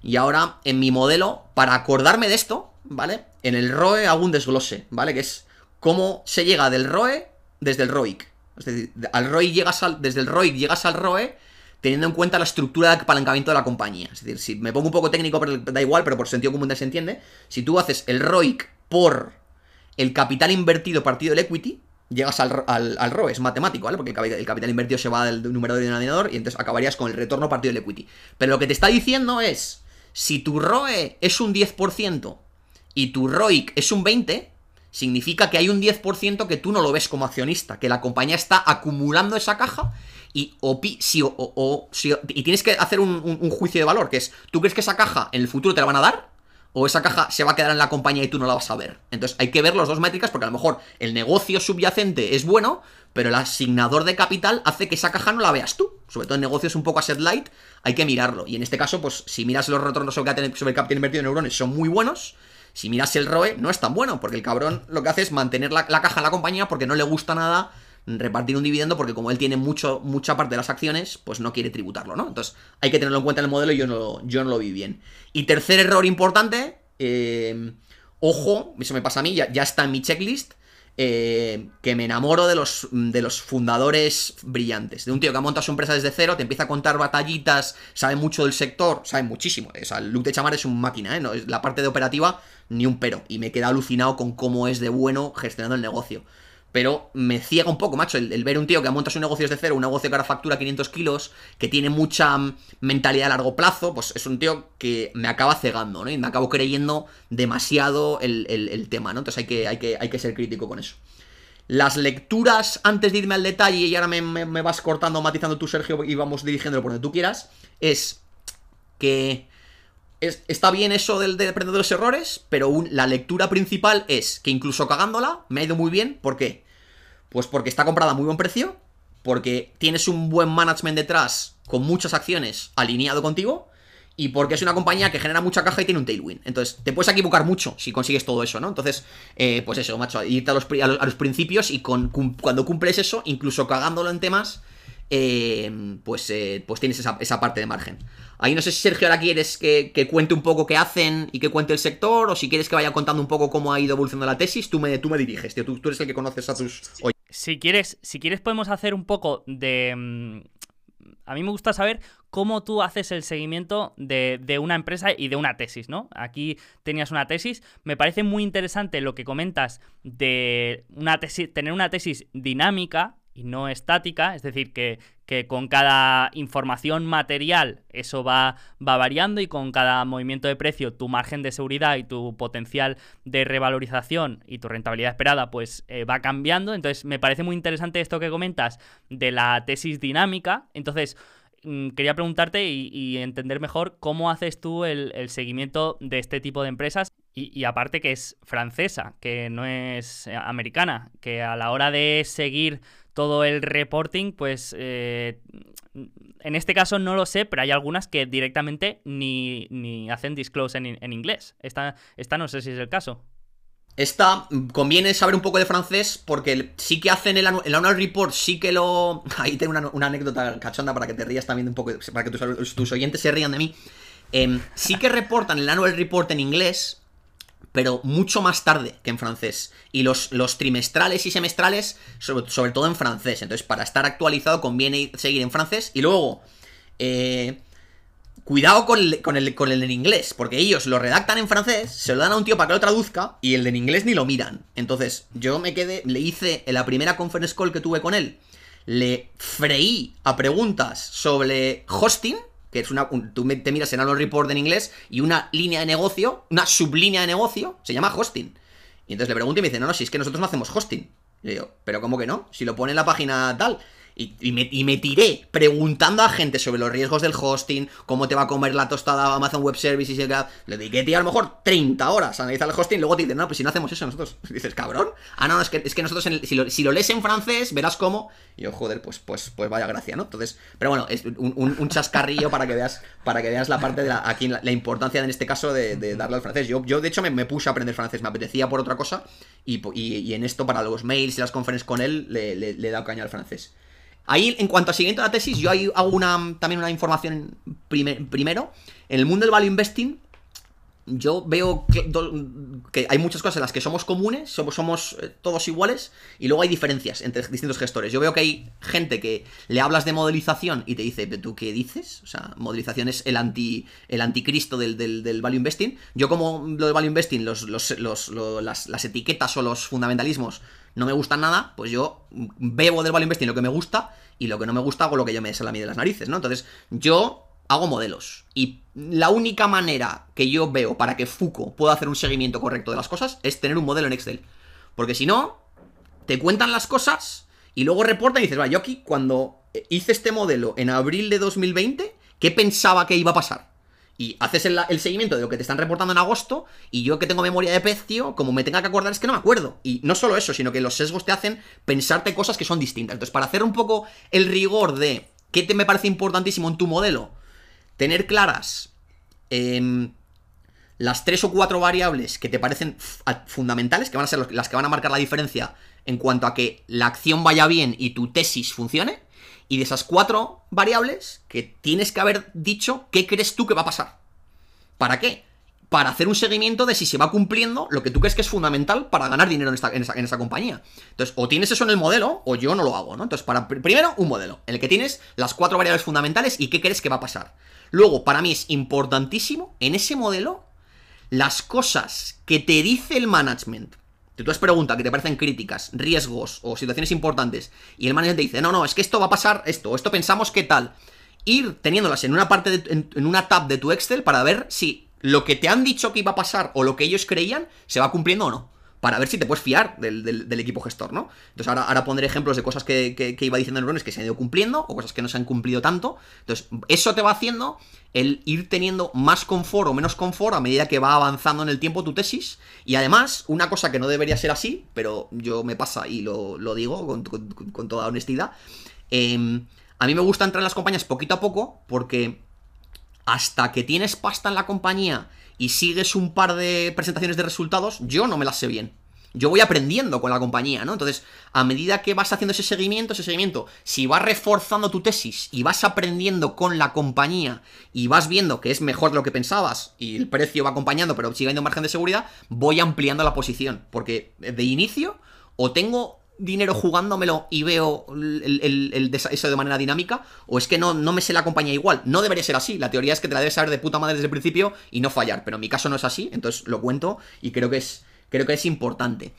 y ahora en mi modelo, para acordarme de esto, ¿vale? En el ROE hago un desglose, ¿vale? Que es cómo se llega del ROE desde el ROIC. Es decir, al llegas al, desde el ROIC llegas al ROE teniendo en cuenta la estructura de apalancamiento de la compañía. Es decir, si me pongo un poco técnico, pero da igual, pero por sentido común se entiende. Si tú haces el ROIC por el capital invertido partido del equity, llegas al, al, ROE, es matemático, ¿vale? Porque el capital, invertido se va del numerador y y entonces acabarías con el retorno partido del equity. Pero lo que te está diciendo es, si tu ROE es un 10% y tu ROIC es un 20%, significa que hay un 10% que tú no lo ves como accionista, que la compañía está acumulando esa caja y, o, si, o, y tienes que hacer un, un, juicio de valor, que es, ¿tú crees que esa caja en el futuro te la van a dar? ¿O esa caja se va a quedar en la compañía y tú no la vas a ver? Entonces hay que ver las dos métricas porque a lo mejor el negocio subyacente es bueno, pero el asignador de capital hace que esa caja no la veas tú. Sobre todo en negocios un poco asset light, hay que mirarlo. Y en este caso, pues si miras los retornos sobre el capital invertido en neurones son muy buenos, si miras el ROE, no es tan bueno, porque el cabrón lo que hace es mantener la, caja en la compañía porque no le gusta nada repartir un dividendo porque como él tiene mucho, mucha parte de las acciones, pues no quiere tributarlo, ¿no? Entonces hay que tenerlo en cuenta en el modelo y yo no, yo no lo vi bien. Y tercer error importante, eh, ojo, eso me pasa a mí, ya, está en mi checklist, eh, que me enamoro de los, de los fundadores brillantes. De un tío que monta su empresa desde cero, te empieza a contar batallitas, sabe mucho del sector, sabe muchísimo. O sea, Luke de Chamar es un máquina, ¿eh? No, es la parte de operativa, ni un pero. Y me queda alucinado con cómo es de bueno gestionando el negocio pero me ciega un poco, macho, el, ver un tío que monta su negocio desde cero, un negocio que ahora factura 500 kilos, que tiene mucha mm, mentalidad a largo plazo, pues es un tío que me acaba cegando, ¿no? Y me acabo creyendo demasiado el, tema, ¿no? Entonces hay que, hay, que, hay que ser crítico con eso. Las lecturas, antes de irme al detalle, y ahora me, vas cortando, matizando tú, Sergio, y vamos dirigiéndolo por donde tú quieras, es que... está bien eso del de aprender de los errores, pero la lectura principal es que incluso cagándola me ha ido muy bien. ¿Por qué? Pues porque está comprada a muy buen precio, porque tienes un buen management detrás con muchas acciones alineado contigo y porque es una compañía que genera mucha caja y tiene un tailwind. Entonces, te puedes equivocar mucho si consigues todo eso, ¿no? Entonces, eh, pues eso, macho, irte a los, a los, principios y con, cuando cumples eso, incluso cagándolo en temas, eh, pues, eh, pues tienes esa, esa parte de margen. Ahí no sé si Sergio ahora quieres que, cuente un poco qué hacen y que cuente el sector, o si quieres que vaya contando un poco cómo ha ido evolucionando la tesis, tú me, tú me diriges, tío. Tú, eres el que conoces a tus. Si quieres, si quieres, podemos hacer un poco de. Mm, a mí me gusta saber cómo tú haces el seguimiento de, de, una empresa y de una tesis, ¿no? Aquí tenías una tesis. Me parece muy interesante lo que comentas de una tesis, tener una tesis dinámica y no estática, es decir, que, con cada información material eso va, va, variando y con cada movimiento de precio tu margen de seguridad y tu potencial de revalorización y tu rentabilidad esperada pues eh, va cambiando. Entonces me parece muy interesante esto que comentas de la tesis dinámica. Entonces mm, quería preguntarte y, entender mejor cómo haces tú el, seguimiento de este tipo de empresas y, y, aparte que es francesa, que no es eh, americana, que a la hora de seguir todo el reporting, pues eh, en este caso no lo sé, pero hay algunas que directamente ni, hacen disclose en, inglés. Esta, esta no sé si es el caso. Esta, conviene saber un poco de francés porque sí que hacen el, el annual report, sí que lo... *laughs* Ahí tengo una, anécdota cachonda para que te rías también un poco, para que tus, oyentes se rían de mí. Em, sí que reportan el annual report en inglés, pero mucho más tarde que en francés. Y los, los trimestrales y semestrales, sobre, todo en francés. Entonces, para estar actualizado conviene seguir en francés. Y luego, eh, cuidado con el, con, el, con el en inglés, porque ellos lo redactan en francés, se lo dan a un tío para que lo traduzca, y el de en inglés ni lo miran. Entonces, yo me quedé, le hice en la primera conference call que tuve con él, le freí a preguntas sobre hosting que es una. tú te miras en Annual Report en inglés y una línea de negocio, una sublínea de negocio, se llama hosting. Y entonces le pregunto y me dice, no, no, si es que nosotros no hacemos hosting. Y digo, ¿pero cómo que no? Si lo pone en la página tal. Y, me, tiré preguntando a gente sobre los riesgos del hosting, cómo te va a comer la tostada Amazon Web Services y Le dediqué, tío, a lo mejor 30 horas a analizar el hosting, luego te dicen, no, pues si no hacemos eso nosotros. *laughs* dices, cabrón. Ah, no, es que, es que nosotros, si, lo, si, lo, lees en francés, verás cómo. Y yo, joder, pues, pues, pues vaya gracia, ¿no? Entonces, pero bueno, es un, chascarrillo para que veas para que veas la parte de la, aquí la, importancia en este caso de, darle al francés. Yo, yo de hecho, me, puse a aprender francés, me apetecía por otra cosa, y, y, en esto, para los mails y las conferencias con él, le he dado caña al francés. Ahí, en cuanto a siguiente la tesis, yo ahí hago una, también una información primero. En el mundo del value investing, yo veo que hay muchas cosas en las que somos comunes, somos, eh, todos iguales, y luego hay diferencias entre distintos gestores. Yo veo que hay gente que le hablas de modelización y te dice, ¿tú qué dices? O sea, modelización es el anti el anticristo del, del, value investing. Yo como lo del value investing, los, las, las etiquetas o los fundamentalismos no me gustan nada, pues yo bebo del value investing lo que me gusta y lo que no me gusta hago lo que yo me mí de las narices, ¿no? Entonces, yo hago modelos. Y la única manera que yo veo para que Fuco pueda hacer un seguimiento correcto de las cosas es tener un modelo en Excel. Porque si no, te cuentan las cosas y luego reportan y dices, va, yo aquí cuando hice este modelo en abril de 2020, ¿qué pensaba que iba a pasar? Y haces el, seguimiento de lo que te están reportando en agosto y yo que tengo memoria de pez, tío, como me tenga que acordar es que no me acuerdo. Y no solo eso, sino que los sesgos te hacen pensarte cosas que son distintas. Entonces, para hacer un poco el rigor de qué te me parece importantísimo en tu modelo, tener claras em, las tres o cuatro variables que te parecen fundamentales, que van a ser las que van a marcar la diferencia en cuanto a que la acción vaya bien y tu tesis funcione. Y de esas cuatro variables que tienes que haber dicho qué crees tú que va a pasar. ¿Para qué? Para hacer un seguimiento de si se va cumpliendo lo que tú crees que es fundamental para ganar dinero en, esta, en, esa, compañía. Entonces, o tienes eso en el modelo, o yo no lo hago, ¿no? Entonces, para primero, un modelo, en el que tienes las cuatro variables fundamentales y qué crees que va a pasar. Luego, para mí es importantísimo en ese modelo las cosas que te dice el management. Si tú has preguntado que te parecen críticas, riesgos o situaciones importantes, y el management te dice, no, no, es que esto va a pasar esto, esto pensamos que tal. Ir teniéndolas en una parte, en, en una tab de tu Excel para ver si lo que te han dicho que iba a pasar o lo que ellos creían se va cumpliendo o no para ver si te puedes fiar del, equipo gestor, ¿no? Entonces ahora, ahora pondré ejemplos de cosas que, iba diciendo Neurones que se han ido cumpliendo o cosas que no se han cumplido tanto. Entonces eso te va haciendo el ir teniendo más confort o menos confort a medida que va avanzando en el tiempo tu tesis. Y además, una cosa que no debería ser así, pero yo me pasa y lo, digo con, toda honestidad, em, a mí me gusta entrar en las compañías poquito a poco porque hasta que tienes pasta en la compañía y sigues un par de presentaciones de resultados, yo no me las sé bien. Yo voy aprendiendo con la compañía, ¿no? Entonces, a medida que vas haciendo ese seguimiento, ese seguimiento, si vas reforzando tu tesis y vas aprendiendo con la compañía y vas viendo que es mejor de lo que pensabas y el precio va acompañando, pero sigue habiendo margen de seguridad, voy ampliando la posición. Porque de inicio, o tengo dinero jugándomelo y veo el, eso de manera dinámica, o es que no, no me sé la compañía igual. No debería ser así. La teoría es que te la debes saber de puta madre desde el principio y no fallar. Pero en mi caso no es así, entonces lo cuento y creo que es, creo que es importante.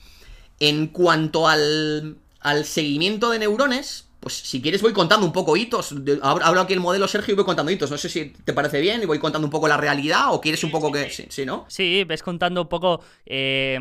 En cuanto al, al seguimiento de neurones, pues si quieres voy contando un poco hitos. Hablo aquí el modelo Sergio y voy contando hitos. No sé si te parece bien y voy contando un poco la realidad o quieres un poco que... Sí, ¿no? Sí, ves contando un poco eh,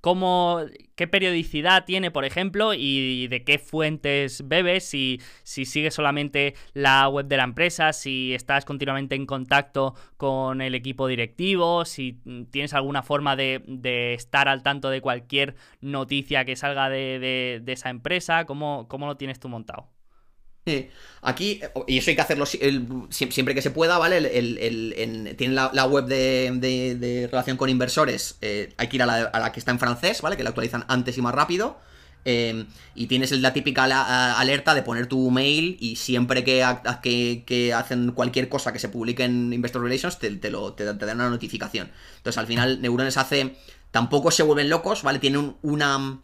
cómo qué periodicidad tiene, por ejemplo, y de qué fuentes bebes, si, si sigues solamente la web de la empresa, si estás continuamente en contacto con el equipo directivo, si tienes alguna forma de, estar al tanto de cualquier noticia que salga de, esa empresa, ¿cómo, ¿cómo lo tienes tú montado? Aquí, y eso hay que hacerlo siempre que se pueda, ¿vale? El, tienen la, web de, relación con inversores, eh, hay que ir a la, que está en francés, ¿vale? Que la actualizan antes y más rápido. Em, y tienes la típica alerta de poner tu mail y siempre que, que, hacen cualquier cosa que se publique en Investor Relations te, te, lo, te, dan una notificación. Entonces al final Neurones hace... Tampoco se vuelven locos, ¿vale? Tienen una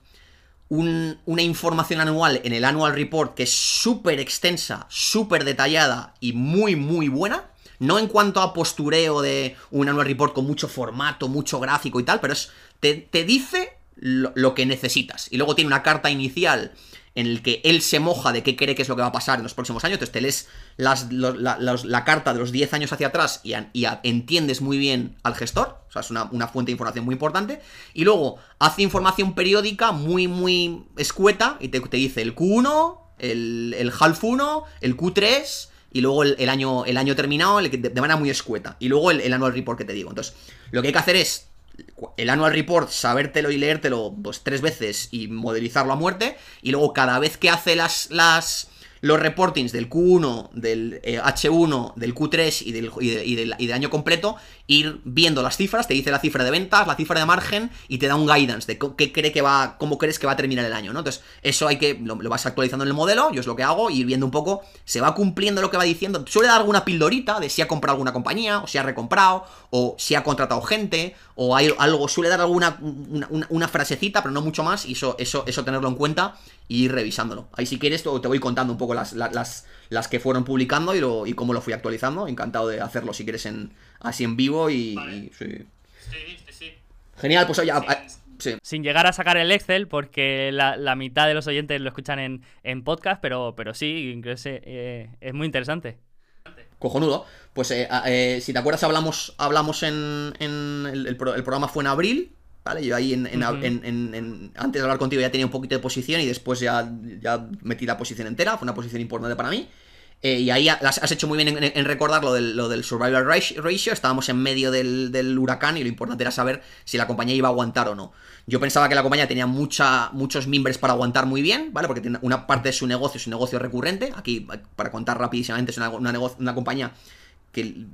una información anual en el annual report que es súper extensa, súper detallada y muy, muy buena. No en cuanto a postureo de un annual report con mucho formato, mucho gráfico y tal, pero es te, te dice lo, lo, que necesitas. Y luego tiene una carta inicial en el que él se moja de qué cree que es lo que va a pasar en los próximos años. Entonces te lees la, carta de los 10 años hacia atrás y, entiendes muy bien al gestor. O sea, es una, fuente de información muy importante. Y luego hace información periódica muy, muy escueta y te, dice el Q1, el, el half 1, el Q3 y luego el, año, el año terminado de, manera muy escueta. Y luego el, el annual report que te digo. Entonces, lo que hay que hacer es el annual report, sabértelo y leértelo pues tres veces y modelizarlo a muerte. Y luego cada vez que hace las, las los reportings del Q1, del eh, H1, del Q3 y del, y, de- y del, y del año completo, ir viendo las cifras, te dice la cifra de ventas, la cifra de margen y te da un guidance de qué cree que va, cómo crees que va a terminar el año, ¿no? Entonces, eso hay que, lo, vas actualizando en el modelo, yo es lo que hago, ir viendo un poco, se va cumpliendo lo que va diciendo, suele dar alguna pildorita de si ha comprado alguna compañía, o si ha recomprado, o si ha contratado gente, o hay algo, suele dar alguna una, frasecita, pero no mucho más, y eso, eso, eso tenerlo en cuenta y ir revisándolo. Ahí si quieres te voy contando un poco las, las, las que fueron publicando y, lo, y cómo lo fui actualizando. Encantado de hacerlo si quieres en, así en vivo y, y sí. Sí, sí, sí. Genial, pues oye, sí. Sin llegar a sacar el Excel, porque la, la mitad de los oyentes lo escuchan en, en podcast, pero, pero sí, eh, es muy interesante. Cojonudo. Pues eh, eh, si te acuerdas, hablamos, hablamos en, en el, el pro- el programa fue en abril. ¿Vale? Yo ahí en, en- en- antes de hablar contigo ya tenía un poquito de posición y después ya, ya metí la posición entera. Fue una posición importante para mí. Eh, y ahí has, hecho muy bien en, en recordar lo del, lo del survival ratio. Estábamos en medio del, del huracán y lo importante era saber si la compañía iba a aguantar o no. Yo pensaba que la compañía tenía mucha, muchos mimbres para aguantar muy bien, ¿vale? Porque tiene una parte de su negocio es un negocio recurrente. Aquí, para contar rapidísimamente, es una, una compañía que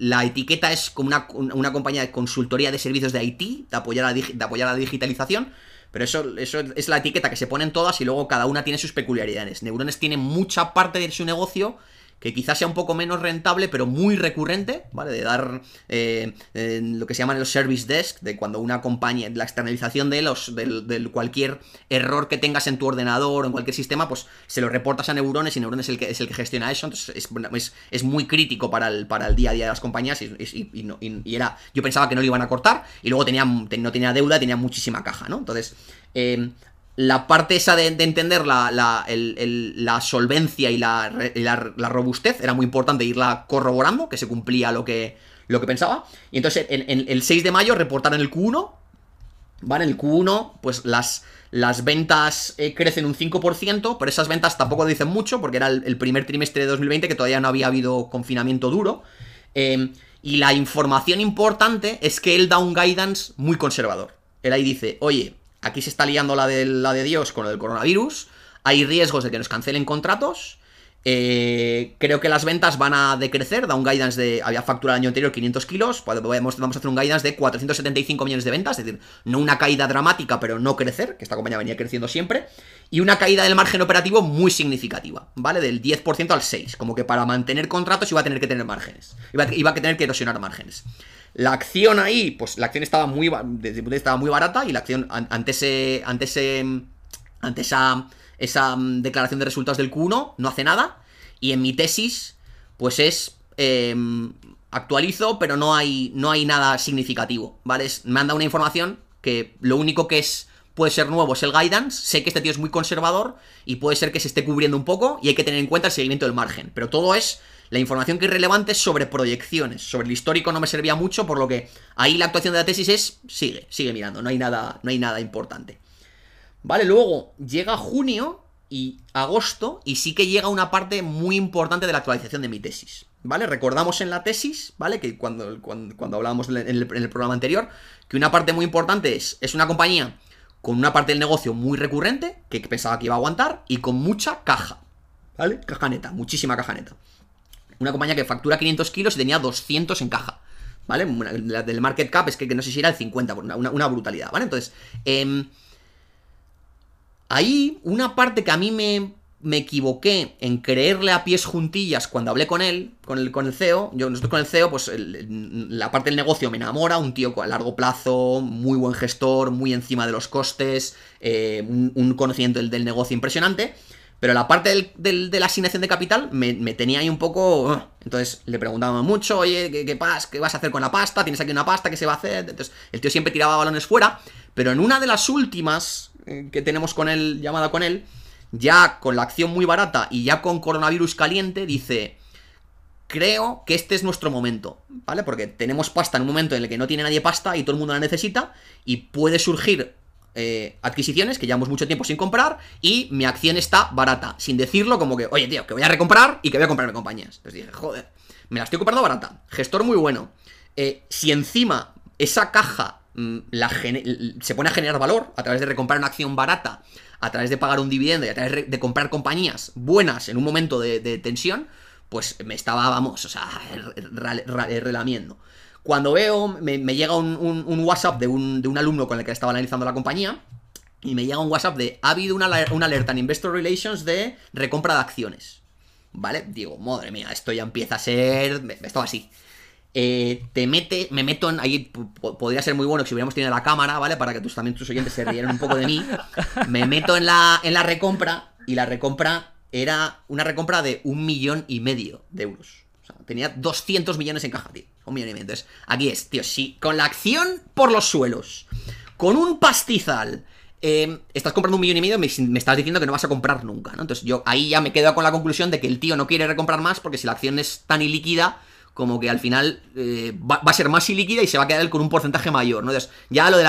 la etiqueta es como una, una compañía de consultoría de servicios de IT, de apoyar a, de apoyar la digitalización. Pero eso, eso es la etiqueta que se ponen todas y luego cada una tiene sus peculiaridades. Neurones tiene mucha parte de su negocio que quizás sea un poco menos rentable, pero muy recurrente, ¿vale? De dar eh, lo que se llaman los service desk, de cuando una compañía, la externalización de los, del, cualquier error que tengas en tu ordenador o en cualquier sistema, pues se lo reportas a Neurones y Neurones es el que, es el que gestiona eso, entonces es, es, es muy crítico para el, para el día a día de las compañías y, no- y- y era, yo pensaba que no lo iban a cortar y luego tenía, no tenía deuda, tenía muchísima caja, ¿no? Entonces, eh, la parte esa de, de entender la, la- el- la solvencia y, la, la- robustez era muy importante irla corroborando, que se cumplía lo que, lo que pensaba. Y entonces en, en el 6 de mayo reportaron el Q1, ¿vale? En el Q1, pues las, las ventas eh, crecen un 5%, pero esas ventas tampoco dicen mucho, porque era el, el primer trimestre de 2020 que todavía no había habido confinamiento duro. Eh, y la información importante es que él da un guidance muy conservador. Él ahí dice, oye, aquí se está liando la de, Dios con del coronavirus, hay riesgos de que nos cancelen contratos, eh, creo que las ventas van a decrecer, da un guidance de, había factura el año anterior 500 kilos, podemos- vamos a hacer un guidance de 475 millones de ventas, es decir, no una caída dramática, pero no crecer, que esta compañía venía creciendo siempre, y una caída del margen operativo muy significativa, ¿vale? Del 10% al 6%, como que para mantener contratos iba a tener que tener márgenes, iba a tener que erosionar márgenes. La acción ahí, pues la acción estaba muy, estaba muy barata y la acción an- ante ese, ante ese, ante esa, esa mm, declaración de resultados del Q1 no hace nada y en mi tesis pues es em, actualizo pero no hay no hay nada significativo vale me han dado una información que lo único que es puede ser nuevo es el guidance sé que este tío es muy conservador y puede ser que se esté cubriendo un poco y hay que tener en cuenta el seguimiento del margen pero todo es la información que es relevante es sobre proyecciones sobre el histórico no me servía mucho por lo que ahí la actuación de la tesis es sigue sigue mirando no hay nada no hay nada importante Vale, luego llega junio y agosto y sí que llega una parte muy importante de la actualización de mi tesis. ¿Vale? Recordamos en la tesis, ¿vale? Que cuando, cuando, hablábamos en el, en el programa anterior, que una parte muy importante es, es una compañía con una parte del negocio muy recurrente, que pensaba que iba a aguantar, y con mucha caja. ¿Vale? Caja neta, muchísima caja neta. Una compañía que factura 500 kilos y tenía 200 en caja. ¿Vale? La del market cap es que, no sé si era el 50, una, una- brutalidad, ¿vale? Entonces, em, Ahí, una parte que a mí me, me equivoqué en creerle a pies juntillas cuando hablé con él, con el, con el CEO, yo nosotros con el CEO, pues la parte del negocio me enamora, un tío a largo plazo, muy buen gestor, muy encima de los costes, eh, un, conocimiento del negocio impresionante, pero la parte de la asignación de capital me, tenía ahí un poco... ugh. Entonces le preguntaba mucho, oye, ¿qué, qué, ¿qué vas a hacer con la pasta? ¿Tienes aquí una pasta? ¿Qué se va a hacer? Entonces el tío siempre tiraba balones fuera, pero en una de las últimas eh, que tenemos con él, llamada con él, ya con la acción muy barata y ya con coronavirus caliente, dice, creo que este es nuestro momento, ¿vale? Porque tenemos pasta en un momento en el que no tiene nadie pasta y todo el mundo la necesita y puede surgir eh, adquisiciones que llevamos mucho tiempo sin comprar y mi acción está barata, sin decirlo como que, oye tío, que voy a recomprar y que voy a comprarme compañías. Entonces dije, joder, me la estoy comprando barata, gestor muy bueno. Eh, si encima esa caja mm, se pone a generar valor a través de recomprar una acción barata, a través de pagar un dividendo y a través de comprar compañías buenas en un momento de, tensión, pues me estaba, vamos, o sea, relamiendo. Cuando veo, me, llega un, WhatsApp de un, de un alumno con el que estaba analizando la compañía, y me llega un WhatsApp de, ha habido una, alerta en Investor Relations de recompra de acciones. ¿Vale? Digo, madre mía, esto ya empieza a ser... Estaba así. Eh, te mete, me meto en. Ahí podría ser muy bueno que si hubiéramos tenido la cámara, ¿vale? Para que tus, también tus oyentes se rieran un poco de mí. Me meto en la, en la recompra y la recompra era una recompra de un millón y medio de euros. Tenía 200 millones en caja, tío. Un millón y medio. Entonces, aquí es, tío, si con la acción por los suelos, con un pastizal, eh, estás comprando un millón y medio, me, estás diciendo que no vas a comprar nunca, ¿no? Entonces yo ahí ya me quedo con la conclusión de que el tío no quiere recomprar más porque si la acción es tan ilíquida como que al final eh, va, a ser más ilíquida y se va a quedar con un porcentaje mayor, ¿no? Entonces, ya lo, de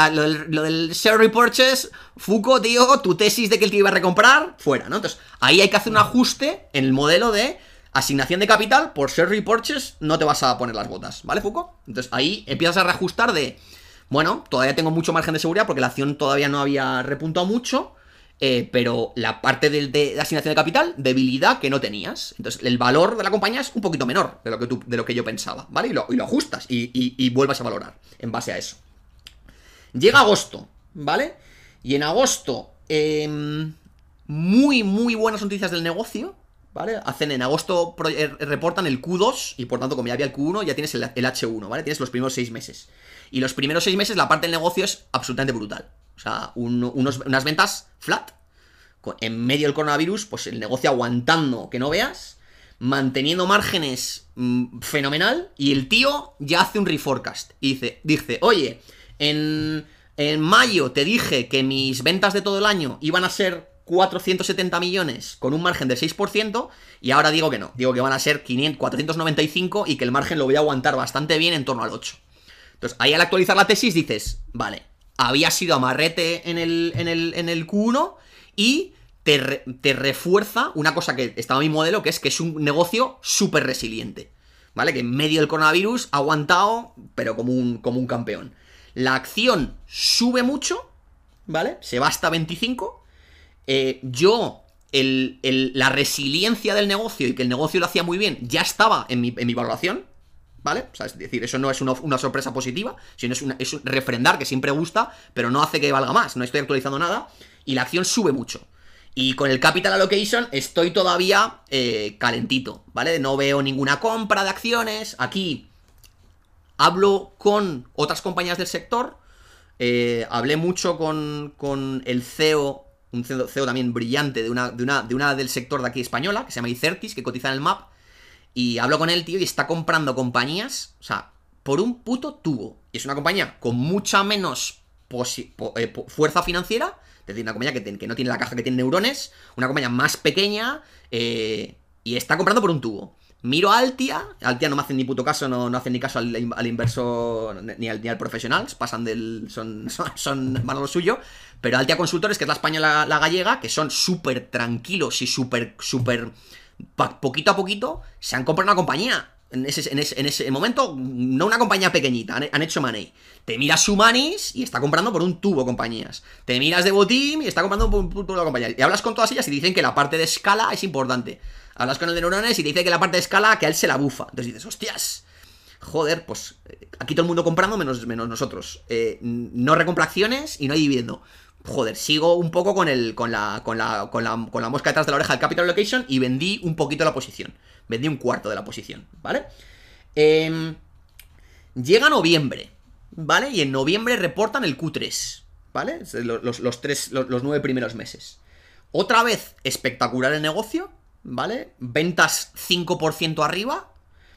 lo, del, share repurchase, Fuco, tío, tu tesis de que el tío iba a recomprar, fuera, ¿no? Entonces, ahí hay que hacer un ajuste en el modelo de asignación de capital por share repurchase, no te vas a poner las botas, ¿vale, Fuco? Entonces, ahí empiezas a reajustar de, bueno, todavía tengo mucho margen de seguridad porque la acción todavía no había repuntado mucho, eh, pero la parte de, asignación de capital, debilidad que no tenías. Entonces, el valor de la compañía es un poquito menor de lo que, de lo que yo pensaba, ¿vale? Y lo, y lo ajustas y, y, vuelvas a valorar en base a eso. Llega agosto, ¿vale? Y en agosto, em, muy, muy buenas noticias del negocio, ¿vale? Hacen en agosto, eh, reportan el Q2 y por tanto, como ya había el Q1, ya tienes el, el H1, ¿vale? Tienes los primeros seis meses. Y los primeros seis meses la parte del negocio es absolutamente brutal. O sea, unas ventas flat. En medio del coronavirus, pues el negocio aguantando que no veas, manteniendo márgenes mm, fenomenal, y el tío ya hace un reforecast. Y dice, dice oye, en, en mayo te dije que mis ventas de todo el año iban a ser 470 millones con un margen del 6% y ahora digo que no, digo que van a ser 500, 495 y que el margen lo voy a aguantar bastante bien en torno al 8. Entonces, ahí al actualizar la tesis dices, vale, había sido amarrete en el, en el, en el Q1 y te, te, refuerza una cosa que estaba en mi modelo, que es que es un negocio súper resiliente. ¿Vale? Que en medio del coronavirus ha aguantado, pero como un, como un campeón. La acción sube mucho, ¿vale? Se va hasta 25. Eh, yo, la resiliencia del negocio y que el negocio lo hacía muy bien, ya estaba en mi, valoración. ¿Vale? O sea, es decir, eso no es una, sorpresa positiva, sino es, un refrendar que siempre gusta, pero no hace que valga más. No estoy actualizando nada y la acción sube mucho. Y con el Capital Allocation estoy todavía eh, calentito, ¿vale? No veo ninguna compra de acciones. Aquí hablo con otras compañías del sector. Eh, hablé mucho con, el CEO, un CEO, también brillante de una, de, una, de una del sector de aquí española, que se llama Icertis, que cotiza en el MAP. Y hablo con él, tío, y está comprando compañías, o sea, por un puto tubo. Y es una compañía con mucha menos eh, fuerza financiera, es decir, una compañía que, que, no tiene la caja que tiene neurones, una compañía más pequeña, eh, y está comprando por un tubo. Miro a Altia, Altia no me hacen ni puto caso, no, no hacen ni caso al, inversor ni al, profesional, pasan del. son, son, van lo suyo. Pero Altia Consultores, que es la española, la gallega, que son súper tranquilos y súper, súper poquito a poquito se han comprado una compañía. En ese, en ese, momento, no una compañía pequeñita, han, hecho money. Te miras Humanis y está comprando por un tubo compañías. Te miras Devoteam y está comprando por un tubo de compañía. Y hablas con todas ellas y dicen que la parte de escala es importante. Hablas con el de neurones y te dice que la parte de escala que a él se la bufa. Entonces dices, hostias. Joder, pues aquí todo el mundo comprando menos, menos nosotros. Eh, no recompra acciones y no hay dividendo joder, sigo un poco con el con la, con la, con la, con la mosca detrás de la oreja del Capital Location y vendí un poquito la posición. Vendí un cuarto de la posición, ¿vale? Em, llega noviembre, ¿vale? Y en noviembre reportan el Q3, ¿vale? Los, los, tres, los, nueve primeros meses. Otra vez, espectacular el negocio, ¿vale? Ventas 5% arriba,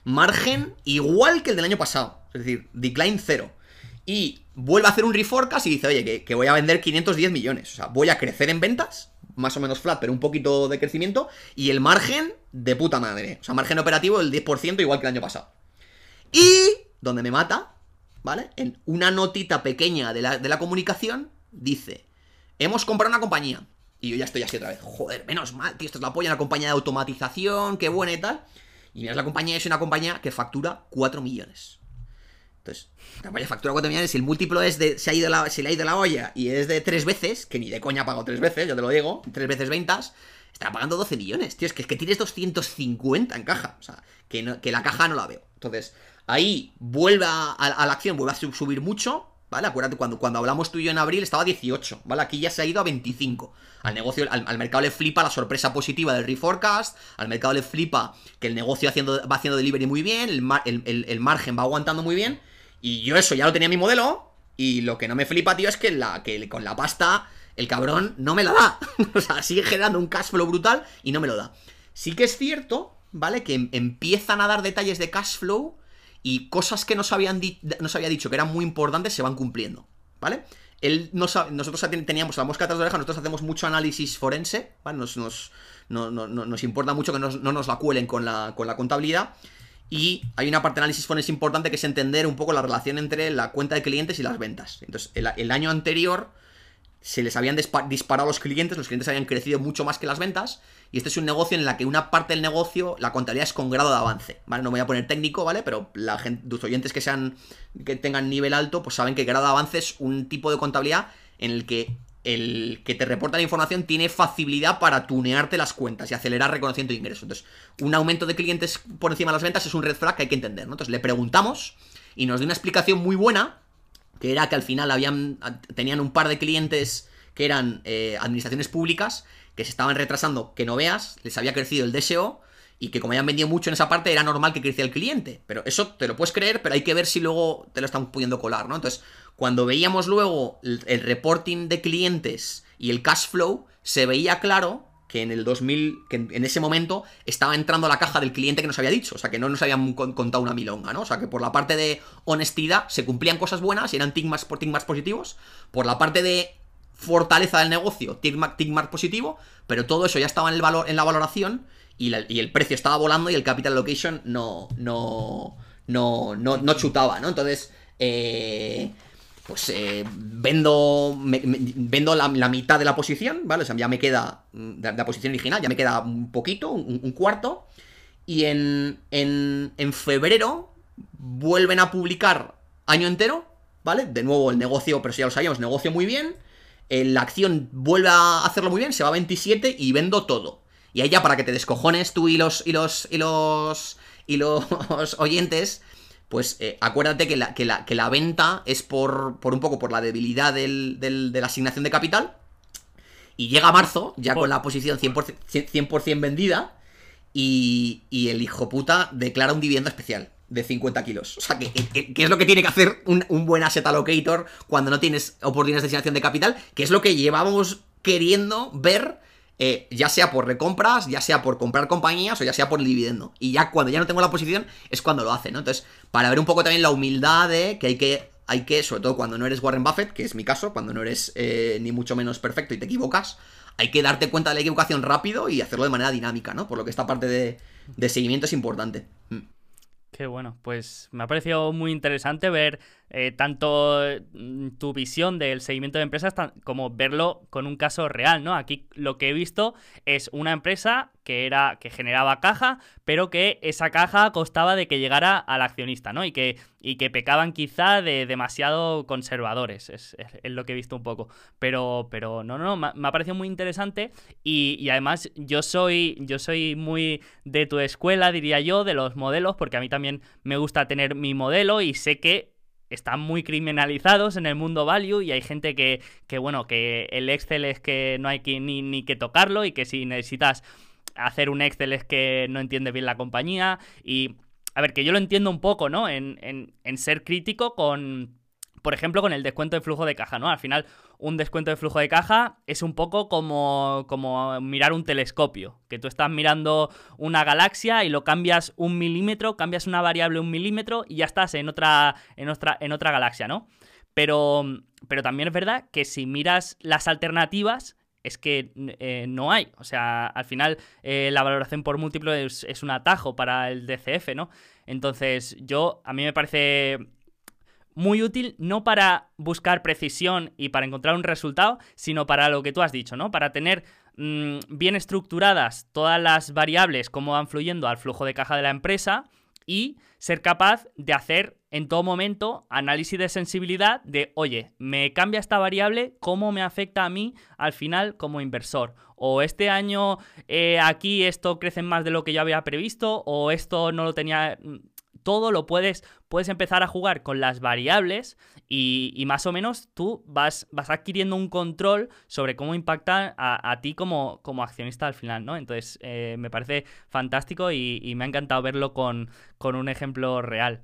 margen igual que el del año pasado, es decir, decline cero. Y vuelve a hacer un reforecast y dice, oye, que, voy a vender 510 millones. O sea, voy a crecer en ventas, más o menos flat, pero un poquito de crecimiento. Y el margen de puta madre. O sea, margen operativo del 10%, igual que el año pasado. Y, donde me mata, ¿vale? En una notita pequeña de la, de la comunicación, dice, hemos comprado una compañía. Y yo ya estoy así otra vez, joder, menos mal, tío, esto es la polla, una compañía de automatización, qué buena y tal. Y miras la compañía, es una compañía que factura 4 millones. Entonces, vaya factura 4 millones, si el múltiplo es de. Se, ha ido la, se le ha ido la olla y es de 3 veces, que ni de coña ha pagado 3 veces, yo te lo digo, 3 veces ventas, está pagando 12 millones, tío. Es que, es que tienes 250 en caja. O sea, que, que la caja no la veo. Entonces, ahí vuelve a, a la acción, vuelve a subir mucho. ¿Vale? Acuérdate, cuando, cuando hablamos tú y yo en abril estaba 18, ¿vale? Aquí ya se ha ido a 25. Al negocio, al, mercado le flipa la sorpresa positiva del reforecast, al mercado le flipa que el negocio haciendo, va haciendo delivery muy bien, el, el, margen va aguantando muy bien, y yo eso ya lo tenía en mi modelo, y lo que no me flipa, tío, es que, la, que con la pasta el cabrón no me la da. *laughs* o sea, sigue generando un cash flow brutal y no me lo da. Sí que es cierto, ¿vale? Que em, empiezan a dar detalles de cash flow y cosas que nos, habían había dicho que eran muy importantes se van cumpliendo, ¿vale? Él no nosotros teníamos la mosca tras de oreja, nosotros hacemos mucho análisis forense. Nos, nos, no, nos importa mucho que no nos la cuelen con la, con la contabilidad. Y hay una parte de análisis forense importante que es entender un poco la relación entre la cuenta de clientes y las ventas. Entonces, el año anterior se les habían disparado los clientes, los clientes habían crecido mucho más que las ventas, y este es un negocio en la que una parte del negocio, la contabilidad es con grado de avance, ¿vale? No me voy a poner técnico, ¿vale? Pero la gente, los oyentes que sean, que tengan nivel alto, pues saben que grado de avance es un tipo de contabilidad en el que el que te reporta la información tiene facilidad para tunearte las cuentas y acelerar reconocimiento de ingresos. Entonces, un aumento de clientes por encima de las ventas es un red flag que hay que entender. Entonces, le preguntamos y nos dio una explicación muy buena que era que al final habían, tenían un par de clientes que eran eh, administraciones públicas que se estaban retrasando, que no veas, les había crecido el DSO y que como habían vendido mucho en esa parte era normal que creciera el cliente. Pero eso te lo puedes creer, pero hay que ver si luego te lo están pudiendo colar, ¿no? Entonces, cuando veíamos luego el, reporting de clientes y el cash flow, se veía claro que en el 2000, que en ese momento estaba entrando a la caja del cliente que nos había dicho, o sea, que no nos habían contado una milonga, ¿no? O sea, que por la parte de honestidad se cumplían cosas buenas y eran tick más, positivos, por la parte de fortaleza del negocio, tick más, positivo, pero todo eso ya estaba en, el valor, en la valoración y, el precio estaba volando y el capital allocation no, no, no, no, no chutaba, ¿no? Entonces, eh, pues eh, vendo, vendo la, mitad de la posición, ¿vale? O sea, ya me queda, mm, de, la posición original, ya me queda un poquito, un, cuarto. Y en, en, en, febrero vuelven a publicar año entero, ¿vale? De nuevo el negocio, pero si ya lo sabíamos, negocio muy bien. Eh, la acción vuelve a hacerlo muy bien, se va a 27 y vendo todo. Y ahí ya para que te descojones tú y los, y los, y los, y los *laughs* oyentes, pues eh, acuérdate que la, que, la, que la, venta es por, por, un poco por la debilidad del, de la asignación de capital. Y llega marzo, ya con la posición 100%, vendida, y, y, el hijo puta declara un dividendo especial de 50 kilos. O sea, ¿qué, es lo que tiene que hacer un, un, buen asset allocator cuando no tienes oportunidades de asignación de capital? Que es lo que llevábamos queriendo ver eh, ya sea por recompras, ya sea por comprar compañías o ya sea por el dividendo. Y ya cuando ya no tengo la posición es cuando lo hace, ¿no? Entonces, para ver un poco también la humildad de que hay que, hay que sobre todo cuando no eres Warren Buffett, que es mi caso, cuando no eres eh, ni mucho menos perfecto y te equivocas, hay que darte cuenta de la equivocación rápido y hacerlo de manera dinámica, ¿no? Por lo que esta parte de, de seguimiento es importante. Mm. Qué bueno, pues me ha parecido muy interesante ver eh, tanto mm, tu visión del seguimiento de empresas como verlo con un caso real, ¿no? Aquí lo que he visto es una empresa que era que generaba caja, pero que esa caja costaba de que llegara al accionista, ¿no? Y que, y que pecaban quizá de demasiado conservadores, es, lo que he visto un poco. Pero, pero no, no, me, me ha parecido muy interesante y, y, además yo soy, yo soy muy de tu escuela, diría yo, de los modelos, porque a mí también me gusta tener mi modelo y sé que están muy criminalizados en el mundo value y hay gente que, que bueno, que el Excel es que no hay que, ni, ni que tocarlo y que si necesitas hacer un Excel es que no entiende bien la compañía y... A ver, que yo lo entiendo un poco, ¿no? En, en, en ser crítico con por ejemplo, con el descuento de flujo de caja, ¿no? Al final, un descuento de flujo de caja es un poco como, como mirar un telescopio, que tú estás mirando una galaxia y lo cambias un milímetro, cambias una variable un milímetro y ya estás en otra, en otra, en otra galaxia, ¿no? Pero, pero también es verdad que si miras las alternativas, es que eh, no hay. O sea, al final eh, la valoración por múltiplo es, es, un atajo para el DCF, ¿no? Entonces, yo, a mí me parece muy útil no para buscar precisión y para encontrar un resultado, sino para lo que tú has dicho, ¿no? Para tener mm, bien estructuradas todas las variables, cómo van fluyendo al flujo de caja de la empresa y ser capaz de hacer en todo momento análisis de sensibilidad de, oye, me cambia esta variable, ¿cómo me afecta a mí al final como inversor? O este año eh, aquí esto crece más de lo que yo había previsto, o esto no lo tenía todo lo puedes, puedes empezar a jugar con las variables y, más o menos tú vas, vas adquiriendo un control sobre cómo impacta a, ti como, como, accionista al final, ¿no? Entonces, eh, me parece fantástico y, me ha encantado verlo con, con un ejemplo real.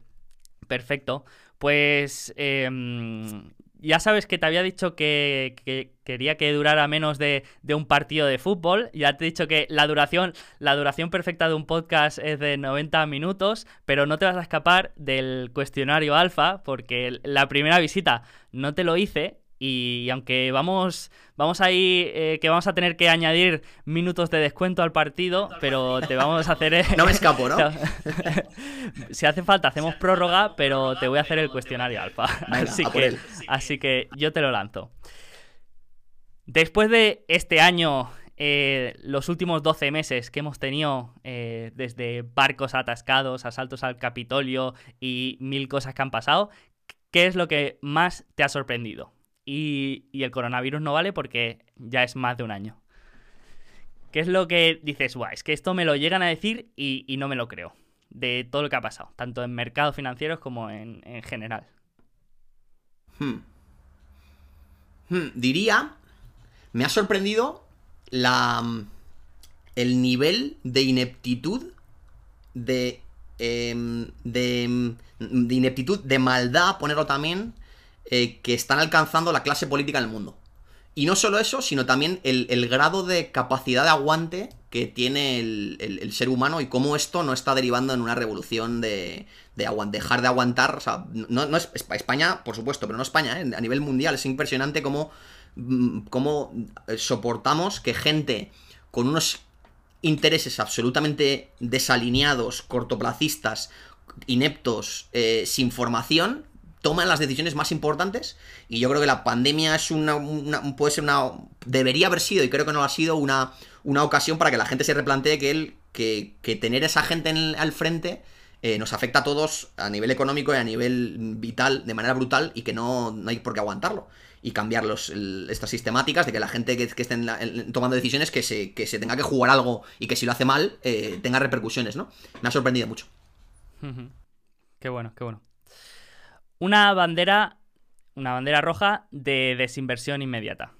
Perfecto. Pues em, ya sabes que te había dicho que, quería que durara menos de, un partido de fútbol. Ya te he dicho que la duración, la duración perfecta de un podcast es de 90 minutos, pero no te vas a escapar del cuestionario alfa, porque la primera visita no te lo hice y aunque vamos, vamos ahí, eh, que vamos a tener que añadir minutos de descuento al partido, pero te vamos a hacer... no me escapo, ¿no? *laughs* si hace falta, hacemos prórroga, pero te voy a hacer el cuestionario alfa. así, que, así que yo te lo lanzo. Después de este año eh, los últimos 12 meses que hemos tenido, eh, desde barcos atascados, asaltos al Capitolio y mil cosas que han pasado, ¿qué es lo que más te ha sorprendido? Y, el coronavirus no vale porque ya es más de un año. ¿Qué es lo que dices? Guau, es que esto me lo llegan a decir y, no me lo creo. De todo lo que ha pasado, tanto en mercados financieros como en, general. Hmm. Hmm, diría, me ha sorprendido la, el nivel de ineptitud, de, em, de, de ineptitud, de maldad, ponerlo también, eh, que están alcanzando la clase política en el mundo. Y no solo eso, sino también el, grado de capacidad de aguante que tiene el, ser humano y cómo esto no está derivando en una revolución de, dejar de aguantar. O sea, no, es España, por supuesto, pero no España, ¿eh? a nivel mundial. Es impresionante cómo, mm, cómo eh, soportamos que gente con unos intereses absolutamente desalineados, cortoplacistas, ineptos, sin formación, toman las decisiones más importantes y yo creo que la pandemia es una, puede ser una debería haber sido y creo que no ha sido una, una ocasión para que la gente se replantee que él que, tener esa gente al frente eh, nos afecta a todos a nivel económico y a nivel vital de manera brutal y que no, hay por qué aguantarlo y cambiar estas sistemáticas de que la gente que, esté tomando decisiones que se, que se tenga que jugar algo y que si lo hace mal eh, tenga repercusiones, ¿no? Me ha sorprendido mucho. Qué bueno, qué bueno. Una bandera, una bandera roja de desinversión inmediata.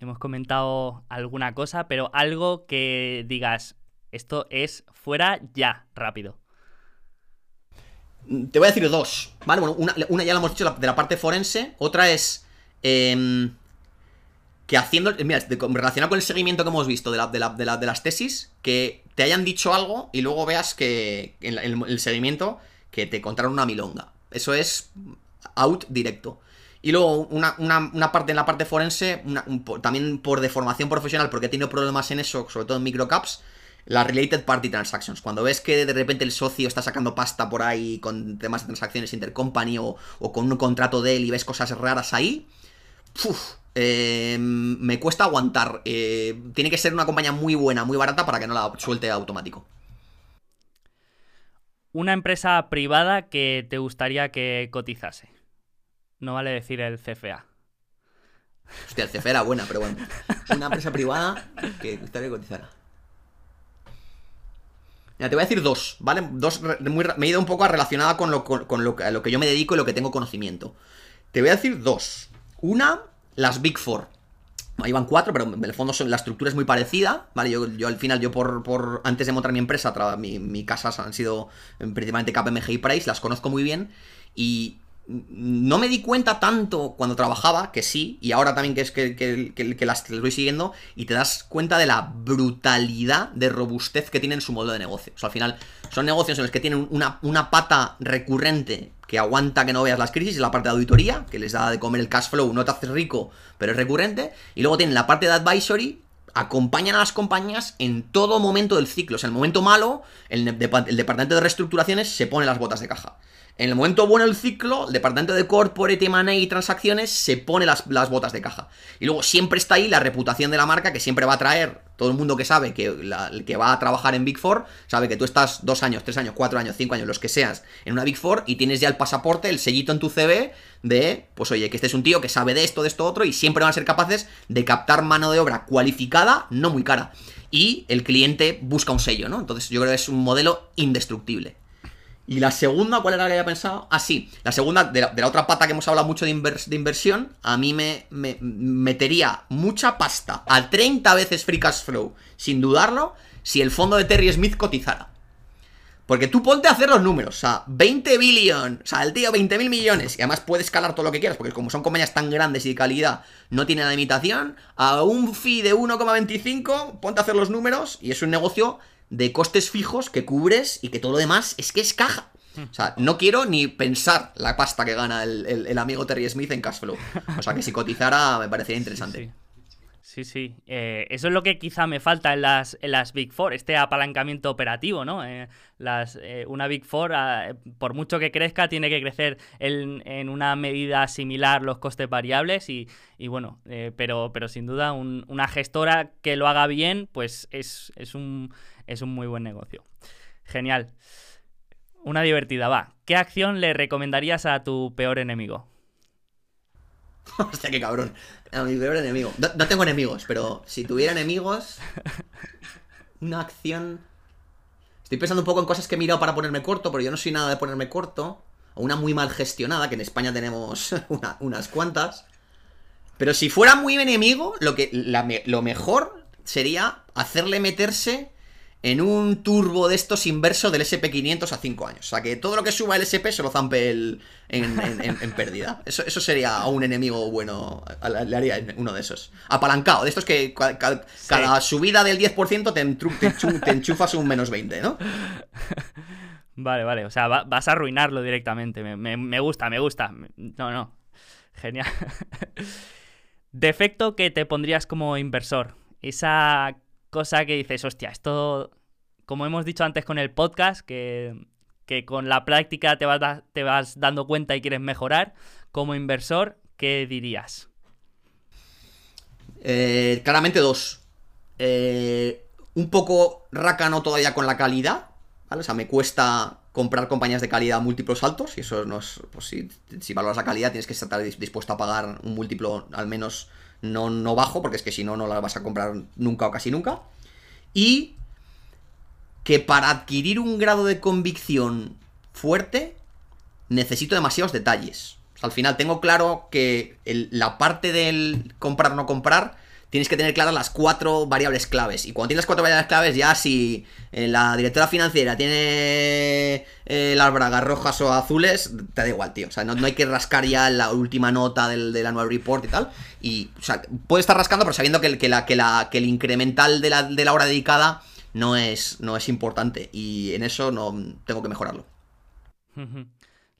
Hemos comentado alguna cosa, pero algo que digas, esto es fuera ya, rápido. Te voy a decir dos, ¿vale? Bueno, una, ya la hemos dicho de la parte forense, otra es em, que haciendo, mira, relacionado con el seguimiento que hemos visto de, de, las tesis, que te hayan dicho algo y luego veas que en el seguimiento que te contaron una milonga. Eso es out directo. Y luego una, parte en la parte forense, también por deformación profesional, porque he tenido problemas en eso, sobre todo en microcaps, las related party transactions. Cuando ves que de repente el socio está sacando pasta por ahí con temas de transacciones intercompany o, o con un contrato de él y ves cosas raras ahí, eh, me cuesta aguantar. Eh, tiene que ser una compañía muy buena, muy barata para que no la suelte automático una empresa privada que te gustaría que cotizase. No vale decir el CFA. Hostia, el CFA era buena, pero bueno. Una empresa privada que gustaría que cotizara. Mira, te voy a decir dos, ¿vale? Dos, me he ido un poco relacionada con, lo, con, lo, a lo que yo me dedico y lo que tengo conocimiento. Te voy a decir dos. Una, las Big Four. Ahí van cuatro, pero en el fondo la estructura es muy parecida, ¿vale? Yo, al final, yo por, antes de montar mi empresa, mi, mi casas han sido eh, principalmente KPMG y Price, las conozco muy bien y no me di cuenta tanto cuando trabajaba, que sí, y ahora también que es que, que, las, voy siguiendo, y te das cuenta de la brutalidad de robustez que tienen su modelo de negocio. O sea, al final son negocios en los que tienen una, una pata recurrente que aguanta que no veas las crisis, la parte de auditoría, que les da de comer el cash flow, no te haces rico, pero es recurrente, y luego tienen la parte de advisory, acompañan a las compañías en todo momento del ciclo. O sea, en el momento malo, el departamento de reestructuraciones se pone las botas de caja. En el momento bueno del ciclo, el departamento de corporate M&A y transacciones se pone las, botas de caja. Y luego siempre está ahí la reputación de la marca que siempre va a traer todo el mundo que sabe que, el que va a trabajar en Big Four sabe que tú estás dos años, tres años, cuatro años, cinco años, los que seas, en una Big Four y tienes ya el pasaporte, el sellito en tu CV de, pues oye, que este es un tío que sabe de esto, de esto, otro, y siempre van a ser capaces de captar mano de obra cualificada, no muy cara. Y el cliente busca un sello, ¿no? Entonces yo creo que es un modelo indestructible. Y la segunda, ¿cuál era la que había pensado? Ah, sí, la segunda, de la, la otra pata que hemos hablado mucho de, invers- de inversión, a mí me, me- metería mucha pasta a 30 veces free cash flow, sin dudarlo, si el fondo de Terry Smith cotizara. Porque tú ponte a hacer los números, o sea, 20 billion, o sea, el tío 20 mil millones, y además puedes escalar todo lo que quieras, porque como son compañías tan grandes y de calidad, no tienen limitación, a un fee de 1,25, ponte a hacer los números, y es un negocio de costes fijos que cubres y que todo lo demás es que es caja. O sea, no quiero ni pensar la pasta que gana el, el- el amigo Terry Smith en Cashflow. O sea, que si cotizara me parecería interesante. Sí. Sí, sí. Eh, eso es lo que quizá me falta en las, en las Big Four, este apalancamiento operativo, ¿no? Eh, las, eh, una Big Four, ah, por mucho que crezca, tiene que crecer en, en una medida similar los costes variables y, y bueno, pero, pero sin duda un- una gestora que lo haga bien, pues es, es, un, es un muy buen negocio. Genial. Una divertida, va. ¿Qué acción le recomendarías a tu peor enemigo? *laughs* Hostia, qué cabrón. A mi peor enemigo. No, tengo enemigos, pero si tuviera enemigos. Una acción. Estoy pensando un poco en cosas que he mirado para ponerme corto, pero yo no soy nada de ponerme corto. O una muy mal gestionada, que en España tenemos *laughs* una- unas cuantas. Pero si fuera muy enemigo, lo, que, lo mejor sería hacerle meterse en un turbo de estos inverso del SP500 a 5 años. O sea, que todo lo que suba el SP se lo zampe el, en, en- en- en pérdida. *laughs* Eso, eso sería a un enemigo bueno. Le haría uno de esos. Apalancado, de estos que ca- ca- cada subida del 10% te, te enchu- te enchufas un menos 20, ¿no? *laughs* Vale, vale. O sea, va- vas a arruinarlo directamente. Me, me- me gusta, me gusta. No, no. Genial. *laughs* Defecto que te pondrías como inversor. Esa cosa que dices, hostia, esto, como hemos dicho antes con el podcast, que, que con la práctica te vas, te vas dando cuenta y quieres mejorar. Como inversor, ¿qué dirías? Eh, claramente dos. Eh, un poco rácano todavía con la calidad, ¿vale? O sea, me cuesta comprar compañías de calidad a múltiplos altos y eso no es, pues si, si valoras la calidad tienes que estar dis- dispuesto a pagar un múltiplo al menos no, no bajo, porque es que si no, no la vas a comprar nunca o casi nunca. Y que para adquirir un grado de convicción fuerte necesito demasiados detalles. Al final tengo claro que la parte del comprar o no comprar tienes que tener claras las cuatro variables claves. Y cuando tienes las cuatro variables claves, ya si eh, la directora financiera tiene eh, las bragas rojas o azules, te da igual, tío. O sea, no, no hay que rascar ya la última nota del, del report y tal. Y, o sea, puede estar rascando, pero sabiendo que el, que la, que la, que el incremental de la, de la hora dedicada no es, no es importante. Y en eso no tengo que mejorarlo.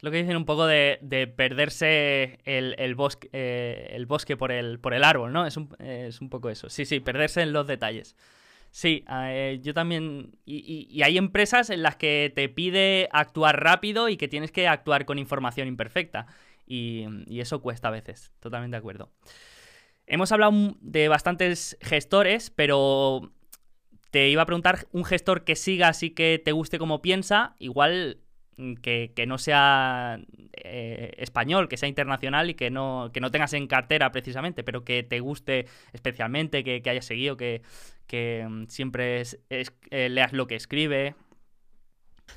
Lo que dicen un poco de, de perderse el, el bosque, eh, el bosque por el, por el árbol, ¿no? Es un, es un poco eso. Sí, sí, perderse en los detalles. Sí, eh, yo también. Y, hay empresas en las que te pide actuar rápido y que tienes que actuar con información imperfecta. Y, eso cuesta a veces. Totalmente de acuerdo. Hemos hablado de bastantes gestores, pero te iba a preguntar un gestor que sigas y que te guste como piensa. Igual mm, que, que no sea eh, español, que sea internacional y que no, que no tengas en cartera precisamente, pero que te guste especialmente, que, que hayas seguido, que, que mm, siempre es- es- eh, leas lo que escribe.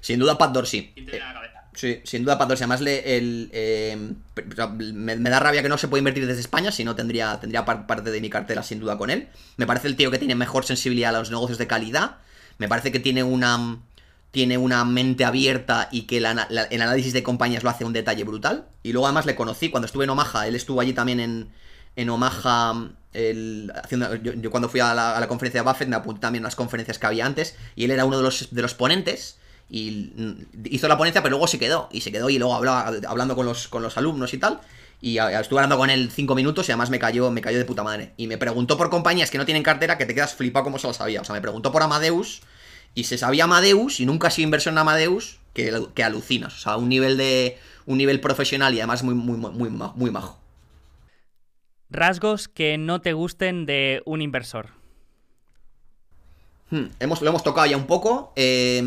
Sin duda, Pat Dorsey. Sí, sin duda, Pat Dorsey. Además, le, el, sea, me, da rabia que no se puede invertir desde España, si no tendría, tendría par- parte de mi cartera sin duda con él. Me parece el tío que tiene mejor sensibilidad a los negocios de calidad. Me parece que tiene una, tiene una mente abierta y que el análisis de compañías lo hace un detalle brutal. Y luego además le conocí cuando estuve en Omaha. Él estuvo allí también en, en Omaha. el- haciendo, yo, yo cuando fui a la, a la conferencia de Buffett me apunté también a las conferencias que había antes. Y él era uno de los, de los ponentes y hizo la ponencia, pero luego se quedó. Y se quedó y luego hablaba, hablando con los, con los alumnos y tal. Y estuve hablando con él cinco minutos y además me cayó, me cayó de puta madre. Y me preguntó por compañías que no tienen cartera que te quedas flipado como se lo sabía. O sea, me preguntó por Amadeus y se sabía Amadeus y nunca ha sido inversión en Amadeus que, que alucinas. O sea, un nivel de. un nivel profesional y además muy, muy, muy, muy majo. Rasgos que no te gusten de un inversor. Hmm, hemos, lo hemos tocado ya un poco. Eh,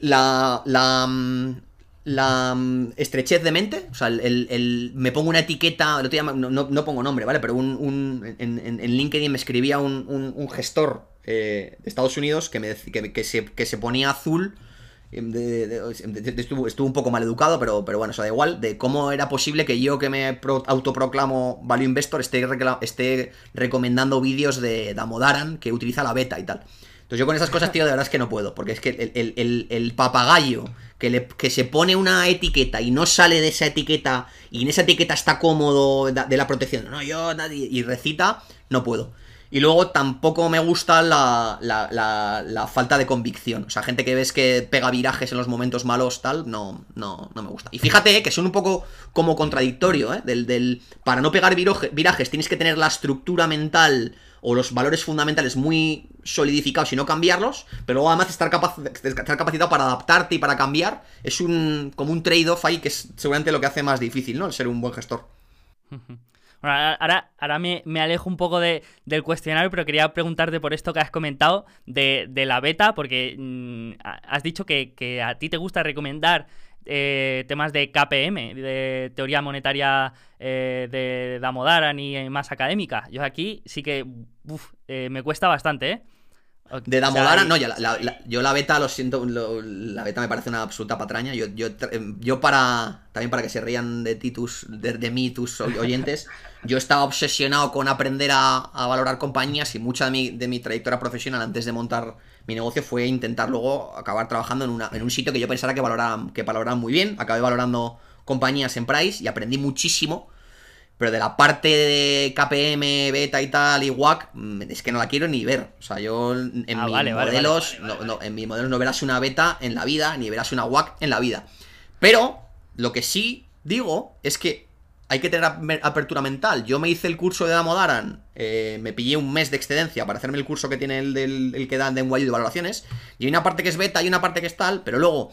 la, la, mm, la mm, estrechez de mente, o sea, el, el- me pongo una etiqueta, no, no- no pongo nombre, ¿vale? Pero un, un- en, en- LinkedIn me escribía un, un- gestor eh, de Estados Unidos que, me, que, que se, que se ponía azul. de- de- estuvo, estuvo un poco mal educado, pero, pero bueno, eso da igual. De cómo era posible que yo, que me pro- autoproclamo Value Investor, esté, esté recomendando vídeos de Damodaran que utiliza la beta y tal. Entonces yo con esas cosas, tío, de verdad es que no puedo. Porque es que el, papagayo que, le- que se pone una etiqueta y no sale de esa etiqueta y en esa etiqueta está cómodo de, la protección. No, yo nadie. Y recita, no puedo. Y luego tampoco me gusta la, la- la- la falta de convicción. O sea, gente que ves que pega virajes en los momentos malos, tal, no, no, no me gusta. Y fíjate eh, que son un poco como contradictorio, ¿eh? Del, del, para no pegar virajes tienes que tener la estructura mental o los valores fundamentales muy solidificados y no cambiarlos, pero luego además estar, capaz, estar capacitado para adaptarte y para cambiar es un como un trade-off ahí que es seguramente lo que hace más difícil, ¿no? El ser un buen gestor. *laughs* Bueno, ahora, ahora, me, me alejo un poco de- del cuestionario, pero quería preguntarte por esto que has comentado de, de la beta, porque mm, ha- has dicho que, que a ti te gusta recomendar eh, temas de KPM, de teoría monetaria eh, de Damodaran y más académica. Yo aquí sí que uf, eh, me cuesta bastante, ¿eh? De o sea, Damodaran, no, ya la- la- la- yo la beta, lo siento, lo- la beta me parece una absoluta patraña. Yo, yo, tra- em, yo para, también para que se rían de ti, tus, de, de mí, tus oy- oyentes, yo estaba obsesionado con aprender a, a valorar compañías y mucha de mi, de mi trayectoria profesional antes de montar mi negocio fue intentar luego acabar trabajando en, una, en un sitio que yo pensara que valoraban, que valoraban muy bien. Acabé valorando compañías en Price y aprendí muchísimo. Pero de la parte de KPM, beta y tal, y WAC, mm, es que no la quiero ni ver. O sea, yo en Ah, mis vale, vale, modelos, No, no, en mis modelos no verás una beta en la vida, ni verás una WAC en la vida. Pero, lo que sí digo es que hay que tener ap- apertura mental. Yo me hice el curso de Damodaran, eh, me pillé un mes de excedencia para hacerme el curso que tiene el, del, el que dan de NYU de valoraciones. Y hay una parte que es beta y una parte que es tal, pero luego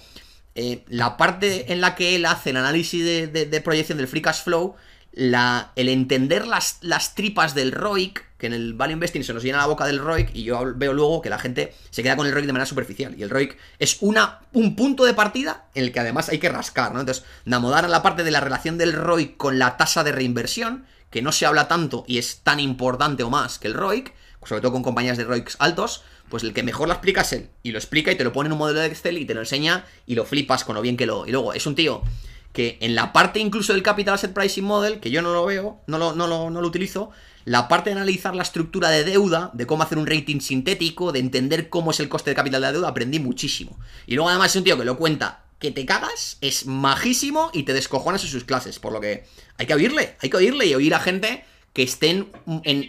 eh, la parte en la que él hace el análisis de, de- de proyección del free cash flow, la, el entender las, las tripas del ROIC, que en el Value Investing se nos llena la boca del ROIC, y yo veo luego que la gente se queda con el ROIC de manera superficial. Y el ROIC es una, un punto de partida en el que además hay que rascar, ¿no? Entonces, Namodar en la parte de la relación del ROIC con la tasa de reinversión, que no se habla tanto y es tan importante o más que el ROIC, sobre todo con compañías de ROICs altos, pues el que mejor lo explica es él. Y lo explica y te lo pone en un modelo de Excel y te lo enseña y lo flipas con lo bien que lo... Y luego es un tío que en la parte incluso del Capital Asset Pricing Model, que yo no lo veo, no lo, no lo, no lo utilizo, la parte de analizar la estructura de deuda, de cómo hacer un rating sintético, de entender cómo es el coste de capital de la deuda, aprendí muchísimo. Y luego además es un tío que lo cuenta que te cagas, es majísimo y te descojonas en sus clases, por lo que hay que oírle, hay que oírle y oír a gente que estén en,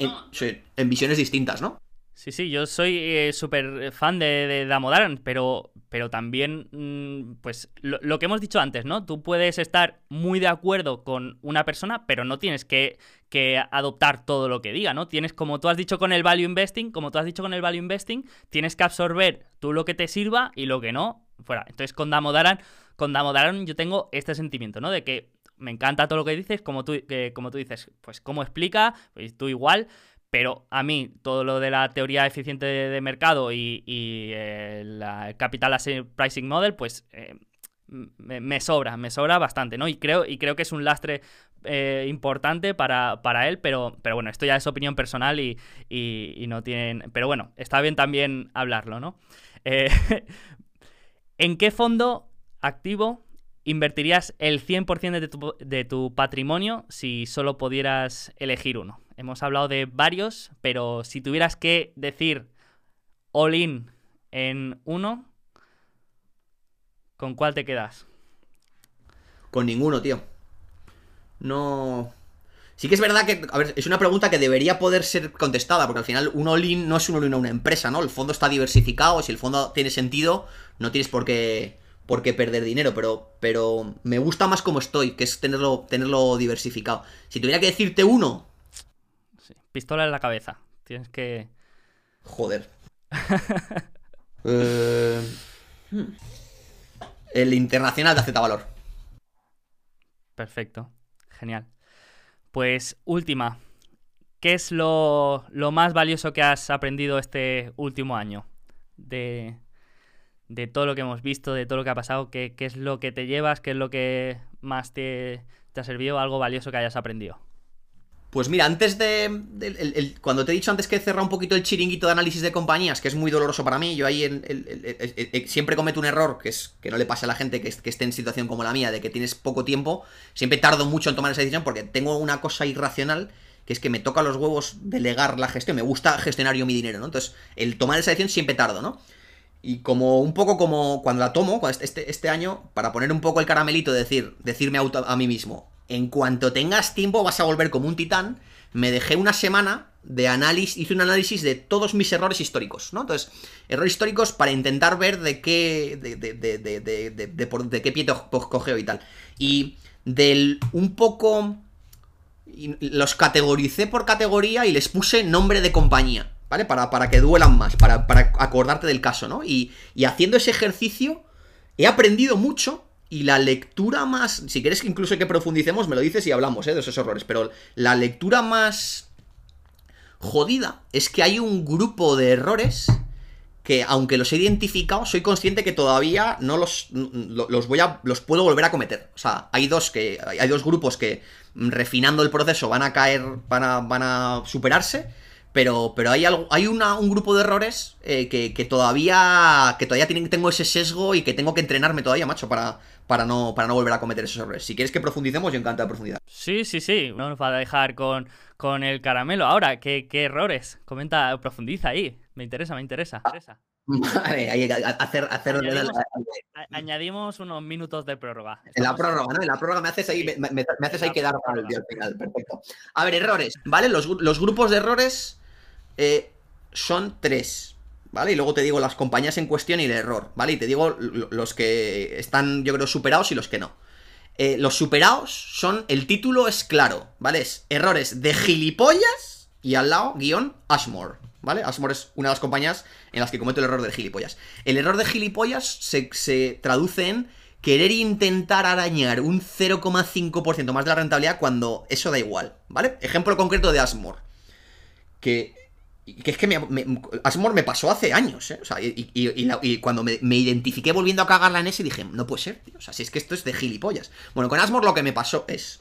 en- visiones distintas, ¿no? Sí, sí, yo soy eh, súper fan de, de Damodaran, pero, pero también, mm, pues, lo, lo que hemos dicho antes, ¿no? Tú puedes estar muy de acuerdo con una persona, pero no tienes que, que adoptar todo lo que diga, ¿no? Tienes, como tú has dicho con el value investing, como tú has dicho con el value investing, tienes que absorber tú lo que te sirva y lo que no, fuera. Entonces, con Damodaran, con Damodaran yo tengo este sentimiento, ¿no? De que me encanta todo lo que dices, como tú, que- como tú dices, pues cómo explica, pues tú igual, pero a mí todo lo de la teoría eficiente de, mercado y, y, eh, la Capital Asset Pricing Model, pues eh, me, sobra, me sobra bastante, ¿no? Y creo, y creo que es un lastre eh, importante para, para él, pero, pero bueno, esto ya es opinión personal y, no tienen... Pero bueno, está bien también hablarlo, ¿no? Eh, *laughs* ¿En qué fondo activo invertirías el 100% de de tu patrimonio si solo pudieras elegir uno? Hemos hablado de varios, pero si tuvieras que decir all in en uno, ¿con cuál te quedas? Con ninguno, tío. No. Sí que es verdad que, a ver, es una pregunta que debería poder ser contestada, porque al final un all-in no es un all-in a una empresa, ¿no? El fondo está diversificado, si el fondo tiene sentido, no tienes por qué, por qué perder dinero, pero, pero me gusta más como estoy, que es tenerlo, tenerlo diversificado. Si tuviera que decirte uno, Pistola en la cabeza. Tienes que... joder. *laughs* Eh. El internacional de Z Valor. Perfecto. Genial. Pues última. ¿qué es lo, lo más valioso que has aprendido este último año? De, de todo lo que hemos visto, de todo lo que ha pasado, ¿qué, qué es lo que te llevas? ¿Qué es lo que más te, te ha servido? Algo valioso que hayas aprendido. Pues mira, antes de. cuando te he dicho antes que he cerrado un poquito el chiringuito de análisis de compañías, que es muy doloroso para mí, yo ahí el- siempre cometo un error, que es que no le pase a la gente que, es- que esté en situación como la mía, de que tienes poco tiempo. Siempre tardo mucho en tomar esa decisión porque tengo una cosa irracional, que es que me toca los huevos delegar la gestión. Me gusta gestionar yo mi dinero, ¿no? Entonces, el tomar esa decisión siempre tardo, ¿no? Y como un poco como cuando la tomo, este, este año, para poner un poco el caramelito, decir, decirme auto- a mí mismo, en cuanto tengas tiempo vas a volver como un titán, me dejé una semana de análisis, hice un análisis de todos mis errores históricos, ¿no? Entonces, errores históricos para intentar ver de qué, de, de, de, por- qué pie cogeo y tal. Y del un poco los categoricé por categoría y les puse nombre de compañía, ¿vale? Para, para que duelan más, para, para acordarte del caso, ¿no? Y, y haciendo ese ejercicio he aprendido mucho y la lectura más, si quieres que incluso que profundicemos, me lo dices y hablamos, ¿eh? De esos errores, pero la lectura más jodida es que hay un grupo de errores que aunque los he identificado, soy consciente que todavía no los, lo- los voy a. los puedo volver a cometer. O sea, hay dos que. Hay dos grupos que mm, refinando el proceso van a caer. van a. van a superarse. Pero, pero hay algo, hay una, un grupo de errores eh, que, que todavía. que todavía tienen, tengo ese sesgo y que tengo que entrenarme todavía, macho, para, para no, para no volver a cometer esos errores. Si quieres que profundicemos, yo encantado de profundizar. Sí, sí, sí. No nos va a dejar con, con el caramelo. Ahora, ¿qué, qué errores? Comenta, profundiza ahí. Me interesa, me interesa. me interesa. Vale, hay que hacer, hacer Añadimos, unos minutos de prórroga. En la prórroga, ¿no? En la prórroga me haces ahí, me, me- me haces ahí quedar mal el día al final, perfecto. A ver, errores, ¿vale? Los, los grupos de errores eh, son tres, ¿vale? Y luego te digo las compañías en cuestión y el error, ¿vale? Y te digo lo- los que están, yo creo, superados y los que no. Eh, los superados son, el título es claro, ¿vale? Es errores de gilipollas y al lado, guion, Ashmore, ¿vale? Ashmore es una de las compañías en las que cometo el error de gilipollas. El error de gilipollas se, se traduce en querer intentar arañar un 0,5% más de la rentabilidad cuando eso da igual, ¿vale? Ejemplo concreto de Ashmore. Que, que es que me, me- Ashmore me pasó hace años, ¿eh? O sea, y, y- y la- y cuando me, me identifiqué volviendo a cagarla en ese dije, no puede ser, tío. O sea, si es que esto es de gilipollas. Bueno, con Ashmore lo que me pasó es...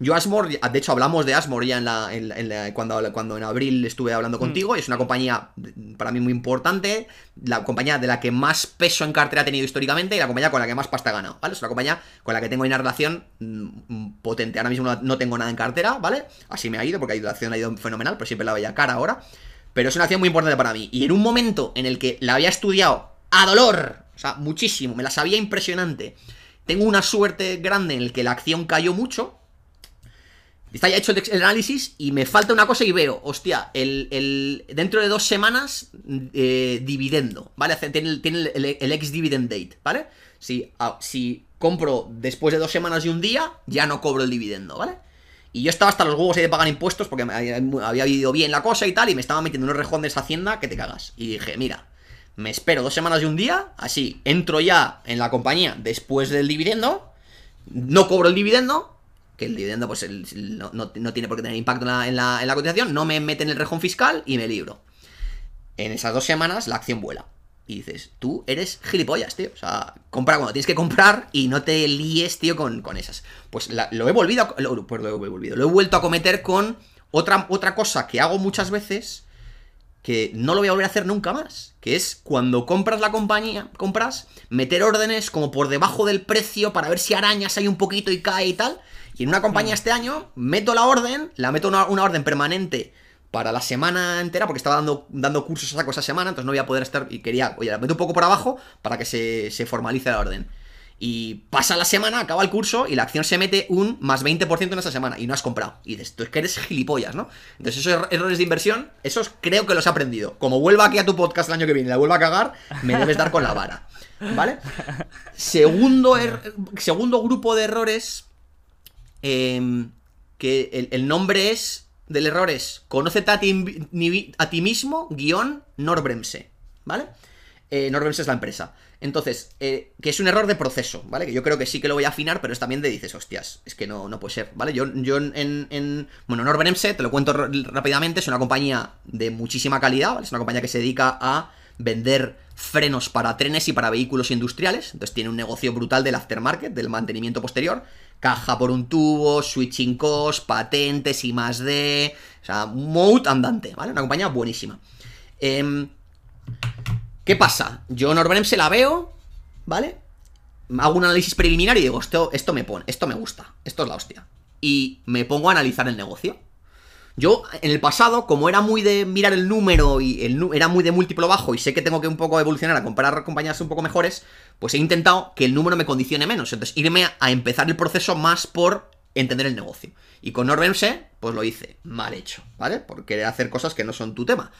Yo Ashmore, de hecho hablamos de Ashmore ya en la, en la- en la- cuando, cuando en abril estuve hablando contigo, y es una compañía mm, para mí muy importante, la compañía de la que más peso en cartera ha tenido históricamente y la compañía con la que más pasta ha ganado, ¿vale? Es una compañía con la que tengo una relación mm, mm, potente. Ahora mismo no, no tengo nada en cartera, ¿vale? Así me ha ido, porque la acción ha ido fenomenal, pero siempre la veía cara ahora. Pero es una acción muy importante para mí. Y en un momento en el que la había estudiado a dolor, o sea, muchísimo, me la sabía impresionante, tengo una suerte grande en el que la acción cayó mucho, Está ya hecho el, análisis y me falta una cosa y veo, hostia, el, el- dentro de dos semanas, eh, dividendo, ¿vale? Hace- Tiene, el- tiene el, el ex dividend date, ¿vale? Si, ah, si compro después de dos semanas y un día, ya no cobro el dividendo, ¿vale? Y yo estaba hasta los huevos ahí de pagar impuestos porque había, ido bien la cosa y tal, y me estaba metiendo unos rejones de Hacienda que te cagas. Y dije, mira, me espero dos semanas y un día, así, entro ya en la compañía después del dividendo, no cobro el dividendo, que el dividendo pues no- no tiene por qué tener impacto en la, en, la, en la cotización, no me meten el rejón fiscal y me libro. En esas dos semanas la acción vuela. Y dices, tú eres gilipollas, tío. O sea, compra cuando tienes que comprar y no te líes, tío, con, con esas. Pues la- lo he volvido a, lo, pues lo he volvido, lo he vuelto a cometer con otra, otra cosa que hago muchas veces que no lo voy a volver a hacer nunca más, que es cuando compras la compañía, compras, meter órdenes como por debajo del precio para ver si arañas ahí un poquito y cae y tal. Y en una compañía este año meto la orden, la meto una, una orden permanente para la semana entera, porque estaba dando, dando cursos a saco esa semana, entonces no voy a poder estar, y quería, oye, la meto un poco por abajo para que se, se formalice la orden. Y pasa la semana, acaba el curso y la acción se mete un más 20% en esa semana y no has comprado. Y dices, tú es que eres gilipollas, ¿no? Entonces esos er- errores de inversión, esos creo que los he aprendido. Como vuelva aquí a tu podcast el año que viene y la vuelva a cagar, me debes dar con la vara. ¿Vale? Segundo, er- segundo grupo de errores, em, que el, el nombre es del error es Conócete a ti, a ti mismo, guion Norbremse. ¿Vale? eh, Norberms es la empresa. Entonces, eh, que es un error de proceso, ¿vale? Que yo creo que sí que lo voy a afinar, pero es también de dices, hostias, es que no, no puede ser, ¿vale? Yo, yo en, en Bueno, Norbermse, te lo cuento rápidamente, es una compañía de muchísima calidad, ¿vale? Es una compañía que se dedica a vender frenos para trenes y para vehículos industriales. Entonces tiene un negocio brutal del aftermarket, del mantenimiento posterior. Caja por un tubo, switching costs, patentes y más de... O sea, mode andante, ¿vale? Una compañía buenísima. Eh, ¿Qué pasa? Yo Norberem se la veo, ¿vale? Hago un análisis preliminar y digo, esto, esto me pone, esto me gusta, esto es la hostia. Y me pongo a analizar el negocio. Yo, en el pasado, como era muy de mirar el número y el, era muy de múltiplo bajo y sé que tengo que un poco evolucionar a comparar compañías un poco mejores, pues he intentado que el número me condicione menos. Entonces, irme a empezar el proceso más por entender el negocio. Y con Norbense, pues lo hice mal hecho, ¿vale? Por querer hacer cosas que no son tu tema.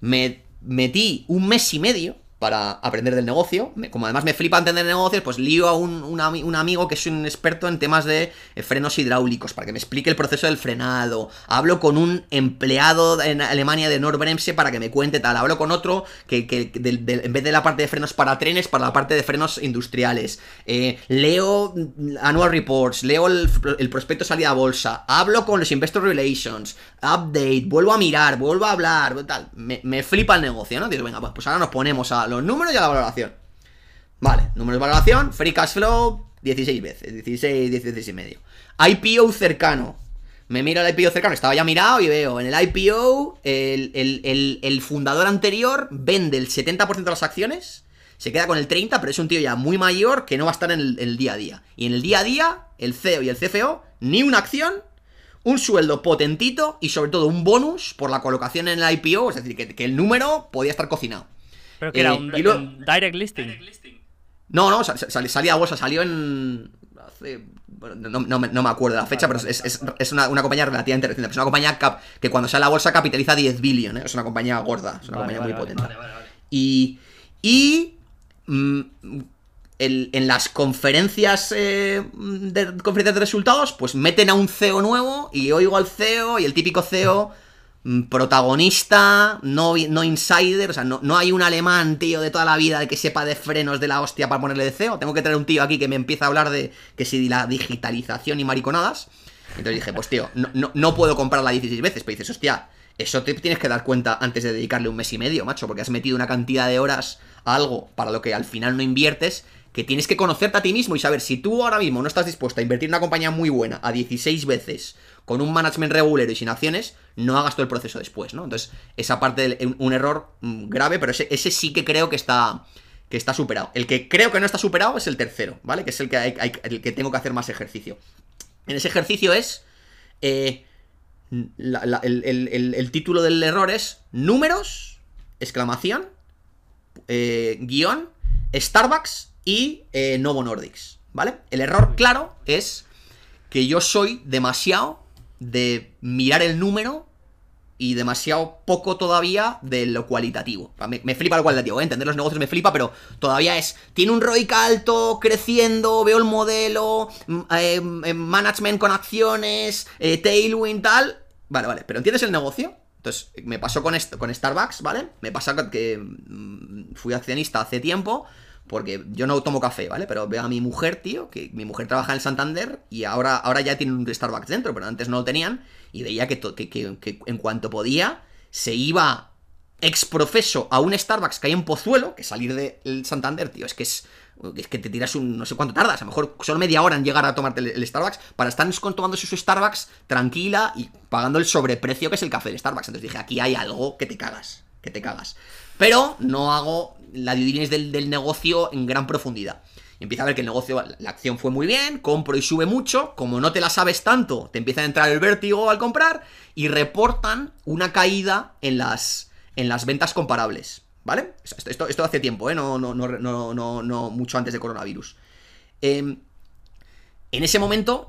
Me metí un mes y medio para aprender del negocio. Como además me flipa entender negocios, pues lío a un, amigo que es un experto en temas de eh, frenos hidráulicos para que me explique el proceso del frenado. Hablo con un empleado en Alemania de Nordbremse para que me cuente tal. Hablo con otro que, en vez de la parte de frenos para trenes, para la parte de frenos industriales. Eh, leo annual reports, leo el, prospecto de salida a bolsa. Hablo con los investor relations, update, vuelvo a mirar, vuelvo a hablar. Me, me flipa el negocio, ¿no? Digo, venga, pues ahora nos ponemos a los números y a la valoración. Vale, números de valoración, free cash flow, 16 veces, 16, 16 y medio. IPO cercano. Me miro el IPO cercano, estaba ya mirado y veo en el IPO el, fundador anterior vende el 70% de las acciones, se queda con el 30%, pero es un tío ya muy mayor que no va a estar en el, día a día. Y en el día a día, el CEO y el CFO, ni una acción, un sueldo potentito y sobre todo un bonus por la colocación en el IPO, es decir, que el número podía estar cocinado. ¿Pero que era eh, un, direct listing? No, no, salía a bolsa, salió en... no, me acuerdo la fecha, pero es, una, compañía relativamente reciente. Es una compañía que cuando sale a bolsa capitaliza 10 billion, ¿eh? es una compañía gorda, es una compañía muy potente. Y, y mm, en las conferencias eh, de conferencias de resultados, pues meten a un CEO nuevo y oigo al CEO y el típico CEO protagonista, no, no insider, o sea, no, no, hay un alemán, tío, de toda la vida que sepa de frenos de la hostia para ponerle de CEO. Tengo que traer un tío aquí que me empieza a hablar de que si la digitalización y mariconadas. Entonces dije, pues tío, no, no, puedo comprarla 16 veces, pero dices, hostia, eso te tienes que dar cuenta antes de dedicarle un mes y medio, macho, porque has metido una cantidad de horas a algo para lo que al final no inviertes, que tienes que conocerte a ti mismo y saber si tú ahora mismo no estás dispuesto a invertir en una compañía muy buena a 16 veces con un management regular y sin acciones, no hagas todo el proceso después, ¿no? Entonces, esa parte de un error mm, grave, pero ese, sí que creo que está, que está superado. El que creo que no está superado es el tercero, ¿vale? Que es el que, hay, el que tengo que hacer más ejercicio. En ese ejercicio es... Eh, el, título del error es números, exclamación, eh, guion, Starbucks y eh, Novo Nordics, ¿vale? El error claro es que yo soy demasiado de mirar el número y demasiado poco todavía de lo cualitativo. Me, flipa lo cualitativo, ¿eh? entender los negocios me flipa, pero todavía es, tiene un ROIC alto, creciendo, veo el modelo, mm, eh, mm, management con acciones, eh, tailwind, tal. Vale, vale, pero ¿entiendes el negocio? Entonces, me pasó con, esto, con Starbucks, ¿vale? Me pasa que mm, fui accionista hace tiempo porque yo no tomo café, ¿vale? Pero veo a mi mujer, tío, que mi mujer trabaja en Santander y ahora, ahora ya tiene un Starbucks dentro, pero antes no lo tenían. Y veía que, que, en cuanto podía, se iba ex profeso a un Starbucks que hay en Pozuelo, que salir del Santander, tío, es que es, es que te tiras un, no sé cuánto tardas, a lo mejor solo media hora en llegar a tomarte el, Starbucks, para estar tomándose su Starbucks tranquila y pagando el sobreprecio que es el café del Starbucks. Entonces dije, aquí hay algo que te cagas, que te cagas. Pero no hago la due del, del negocio en gran profundidad. Y empieza a ver que el negocio, la acción fue muy bien, compro y sube mucho, como no te la sabes tanto, te empieza a entrar el vértigo al comprar y reportan una caída en las, en las ventas comparables, ¿vale? Esto, esto, hace tiempo, ¿eh? No, no, no, no, no, mucho antes de coronavirus. Em, en ese momento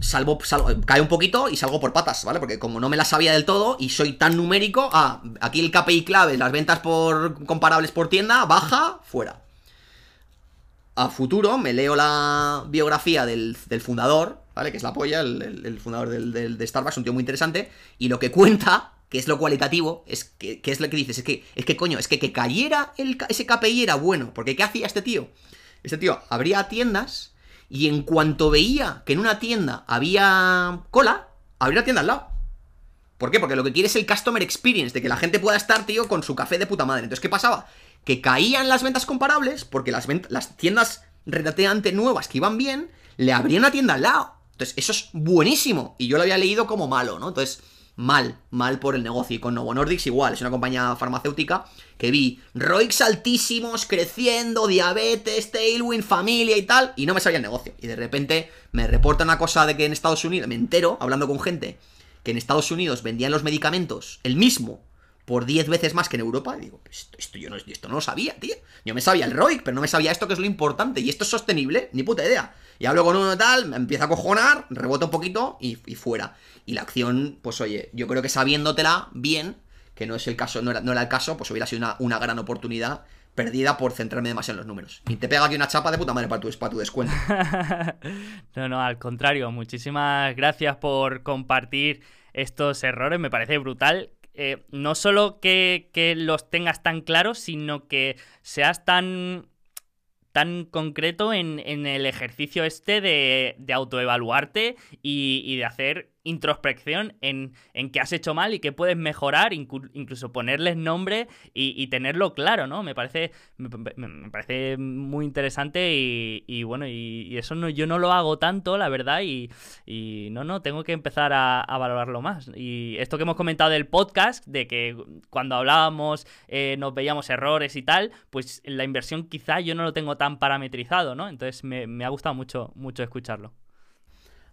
salvo, cae un poquito y salgo por patas, ¿vale? Porque como no me la sabía del todo y soy tan numérico, ah, aquí el KPI clave, las ventas por comparables por tienda, baja, fuera. A futuro me leo la biografía del, fundador, ¿vale? Que es la polla, el, fundador del, de Starbucks, un tío muy interesante, y lo que cuenta que es lo cualitativo, es que, es lo que dices, es que, es que coño, es que que cayera el, ese KPI era bueno, porque ¿qué hacía este tío? Este tío abría tiendas y en cuanto veía que en una tienda había cola, abría la tienda al lado. ¿Por qué? Porque lo que quiere es el customer experience, de que la gente pueda estar, tío, con su café de puta madre. Entonces, ¿qué pasaba? Que caían las ventas comparables, porque las, tiendas relativamente nuevas que iban bien, le abrían una tienda al lado. Entonces, eso es buenísimo. Y yo lo había leído como malo, ¿no? Entonces, mal, mal por el negocio. Y con Novo Nordics igual, es una compañía farmacéutica que vi ROIX altísimos, creciendo, diabetes, tailwind, familia y tal, y no me sabía el negocio. Y de repente me reporta una cosa de que en Estados Unidos, me entero, hablando con gente, que en Estados Unidos vendían los medicamentos, el mismo, por 10 veces más que en Europa, y digo, esto, yo no, esto no lo sabía, tío. Yo me sabía el ROIC, pero no me sabía esto que es lo importante. Y esto es sostenible, ni puta idea. Y hablo con uno tal, me empieza a cojonar, rebota un poquito y, fuera. Y la acción, pues oye, yo creo que sabiéndotela bien, que no es el caso, no era, no era el caso, pues hubiera sido una, una, gran oportunidad perdida por centrarme demasiado en los números. Y te pega aquí una chapa de puta madre para tu, para tu descuento. *laughs* no, no, al contrario, muchísimas gracias por compartir estos errores, me parece brutal eh, no solo que, que, los tengas tan claros, sino que seas tan tan concreto en, el ejercicio este de, autoevaluarte y, de hacer introspección en, en qué has hecho mal y qué puedes mejorar, incluso ponerles nombre y, tenerlo claro, ¿no? Me parece, me, parece muy interesante y, bueno, y, eso no, yo no lo hago tanto, la verdad, y, no, no, tengo que empezar a, valorarlo más. Y esto que hemos comentado del podcast, de que cuando hablábamos eh, nos veíamos errores y tal, pues la inversión quizá yo no lo tengo tan parametrizado, ¿no? Entonces me, me ha gustado mucho, mucho escucharlo.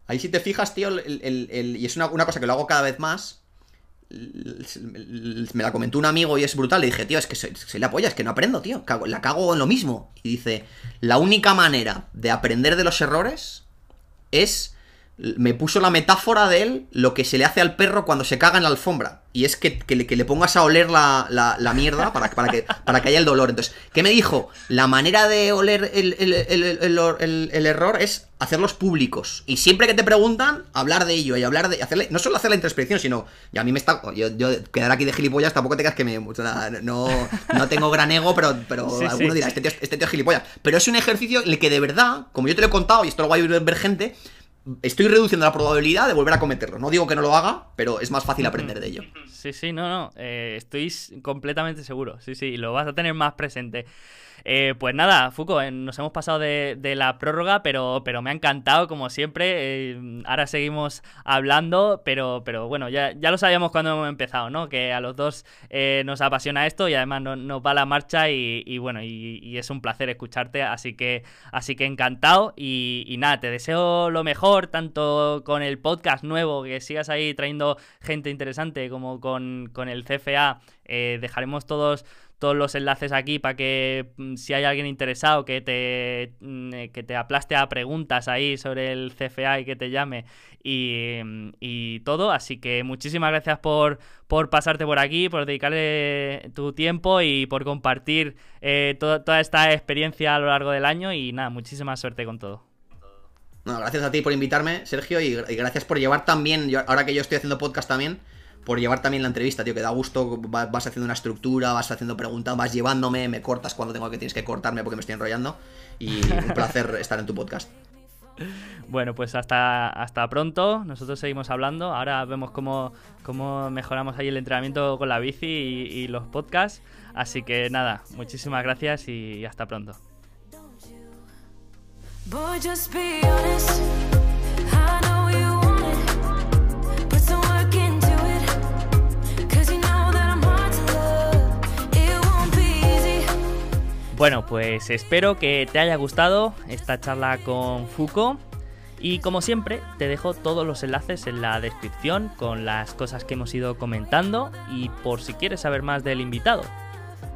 Ahí si te fijas, tío, y es una, cosa que lo hago cada vez más. Me la comentó un amigo y es brutal. Le dije, tío, es que se, le apoya, es que no aprendo, tío. la cago en lo mismo. Y dice, la única manera de aprender de los errores es me puso la metáfora de él lo que se le hace al perro cuando se caga en la alfombra. Y es que, le, pongas a oler la, la, mierda para, para, que, para que haya el dolor. Entonces, ¿qué me dijo? La manera de oler el, el, error es hacerlos públicos. Y siempre que te preguntan, hablar de ello y hablar de. hacerle No solo hacer la introspección, sino. Y a mí me está. Yo, quedar aquí de gilipollas, tampoco te creas que me. no, no tengo gran ego, pero, pero alguno dirá, este tío, este tío es gilipollas. Pero es un ejercicio en el que de verdad, como yo te lo he contado, y esto lo va a ver gente estoy reduciendo la probabilidad de volver a cometerlo. No digo que no lo haga, pero es más fácil aprender de ello. Sí, sí, no, no. Eh, estoy completamente seguro. Sí, sí, lo vas a tener más presente. Eh, pues nada, Fuco, eh, nos hemos pasado de, la prórroga, pero, pero me ha encantado, como siempre. Eh, ahora seguimos hablando, pero, pero bueno, ya, ya lo sabíamos cuando hemos empezado, ¿no? Que a los dos nos apasiona esto y además nos va la marcha y, bueno, y, es un placer escucharte, así que, así que encantado y, nada, te deseo lo mejor, tanto con el podcast nuevo, que sigas ahí trayendo gente interesante, como con, con el CFA. dejaremos todos todos los enlaces aquí para que mm, si hay alguien interesado que te, mm, eh, que te aplaste a preguntas ahí sobre el CFA y que te llame y, mm, y todo. Así que muchísimas gracias por, por pasarte por aquí, por dedicarle tu tiempo y por compartir eh, toda esta experiencia a lo largo del año y nada, muchísima suerte con todo. No, gracias a ti por invitarme, Sergio, y, y gracias por llevar también, ahora que yo estoy haciendo podcast también, por llevar también la entrevista, tío, que da gusto, vas haciendo una estructura, vas haciendo preguntas, vas llevándome, me cortas cuando tengo que tienes que cortarme porque me estoy enrollando y un placer *laughs* estar en tu podcast. Bueno, pues hasta, hasta pronto. Nosotros seguimos hablando. Ahora vemos cómo, cómo mejoramos ahí el entrenamiento con la bici y, los podcasts. Así que nada, muchísimas gracias y hasta pronto. Bueno, pues espero que te haya gustado esta charla con Fuko. Y como siempre, te dejo todos los enlaces en la descripción con las cosas que hemos ido comentando y por si quieres saber más del invitado.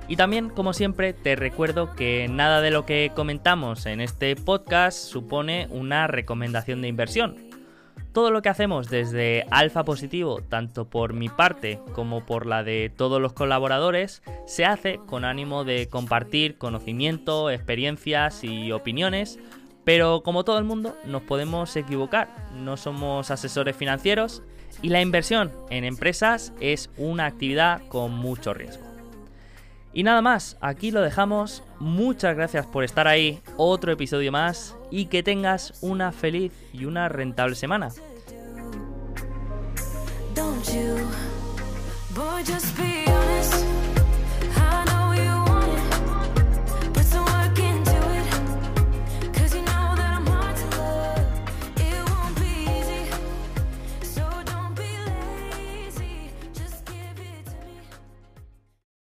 Y también, como siempre, te recuerdo que nada de lo que comentamos en este podcast supone una recomendación de inversión. Todo lo que hacemos desde Alfa Positivo, tanto por mi parte como por la de todos los colaboradores, se hace con ánimo de compartir conocimiento, experiencias y opiniones, pero como todo el mundo nos podemos equivocar, no somos asesores financieros, Y la inversión en empresas es una actividad con mucho riesgo. Y nada más, aquí lo dejamos. Muchas gracias por estar ahí. Otro episodio más y que tengas una feliz y una rentable semana.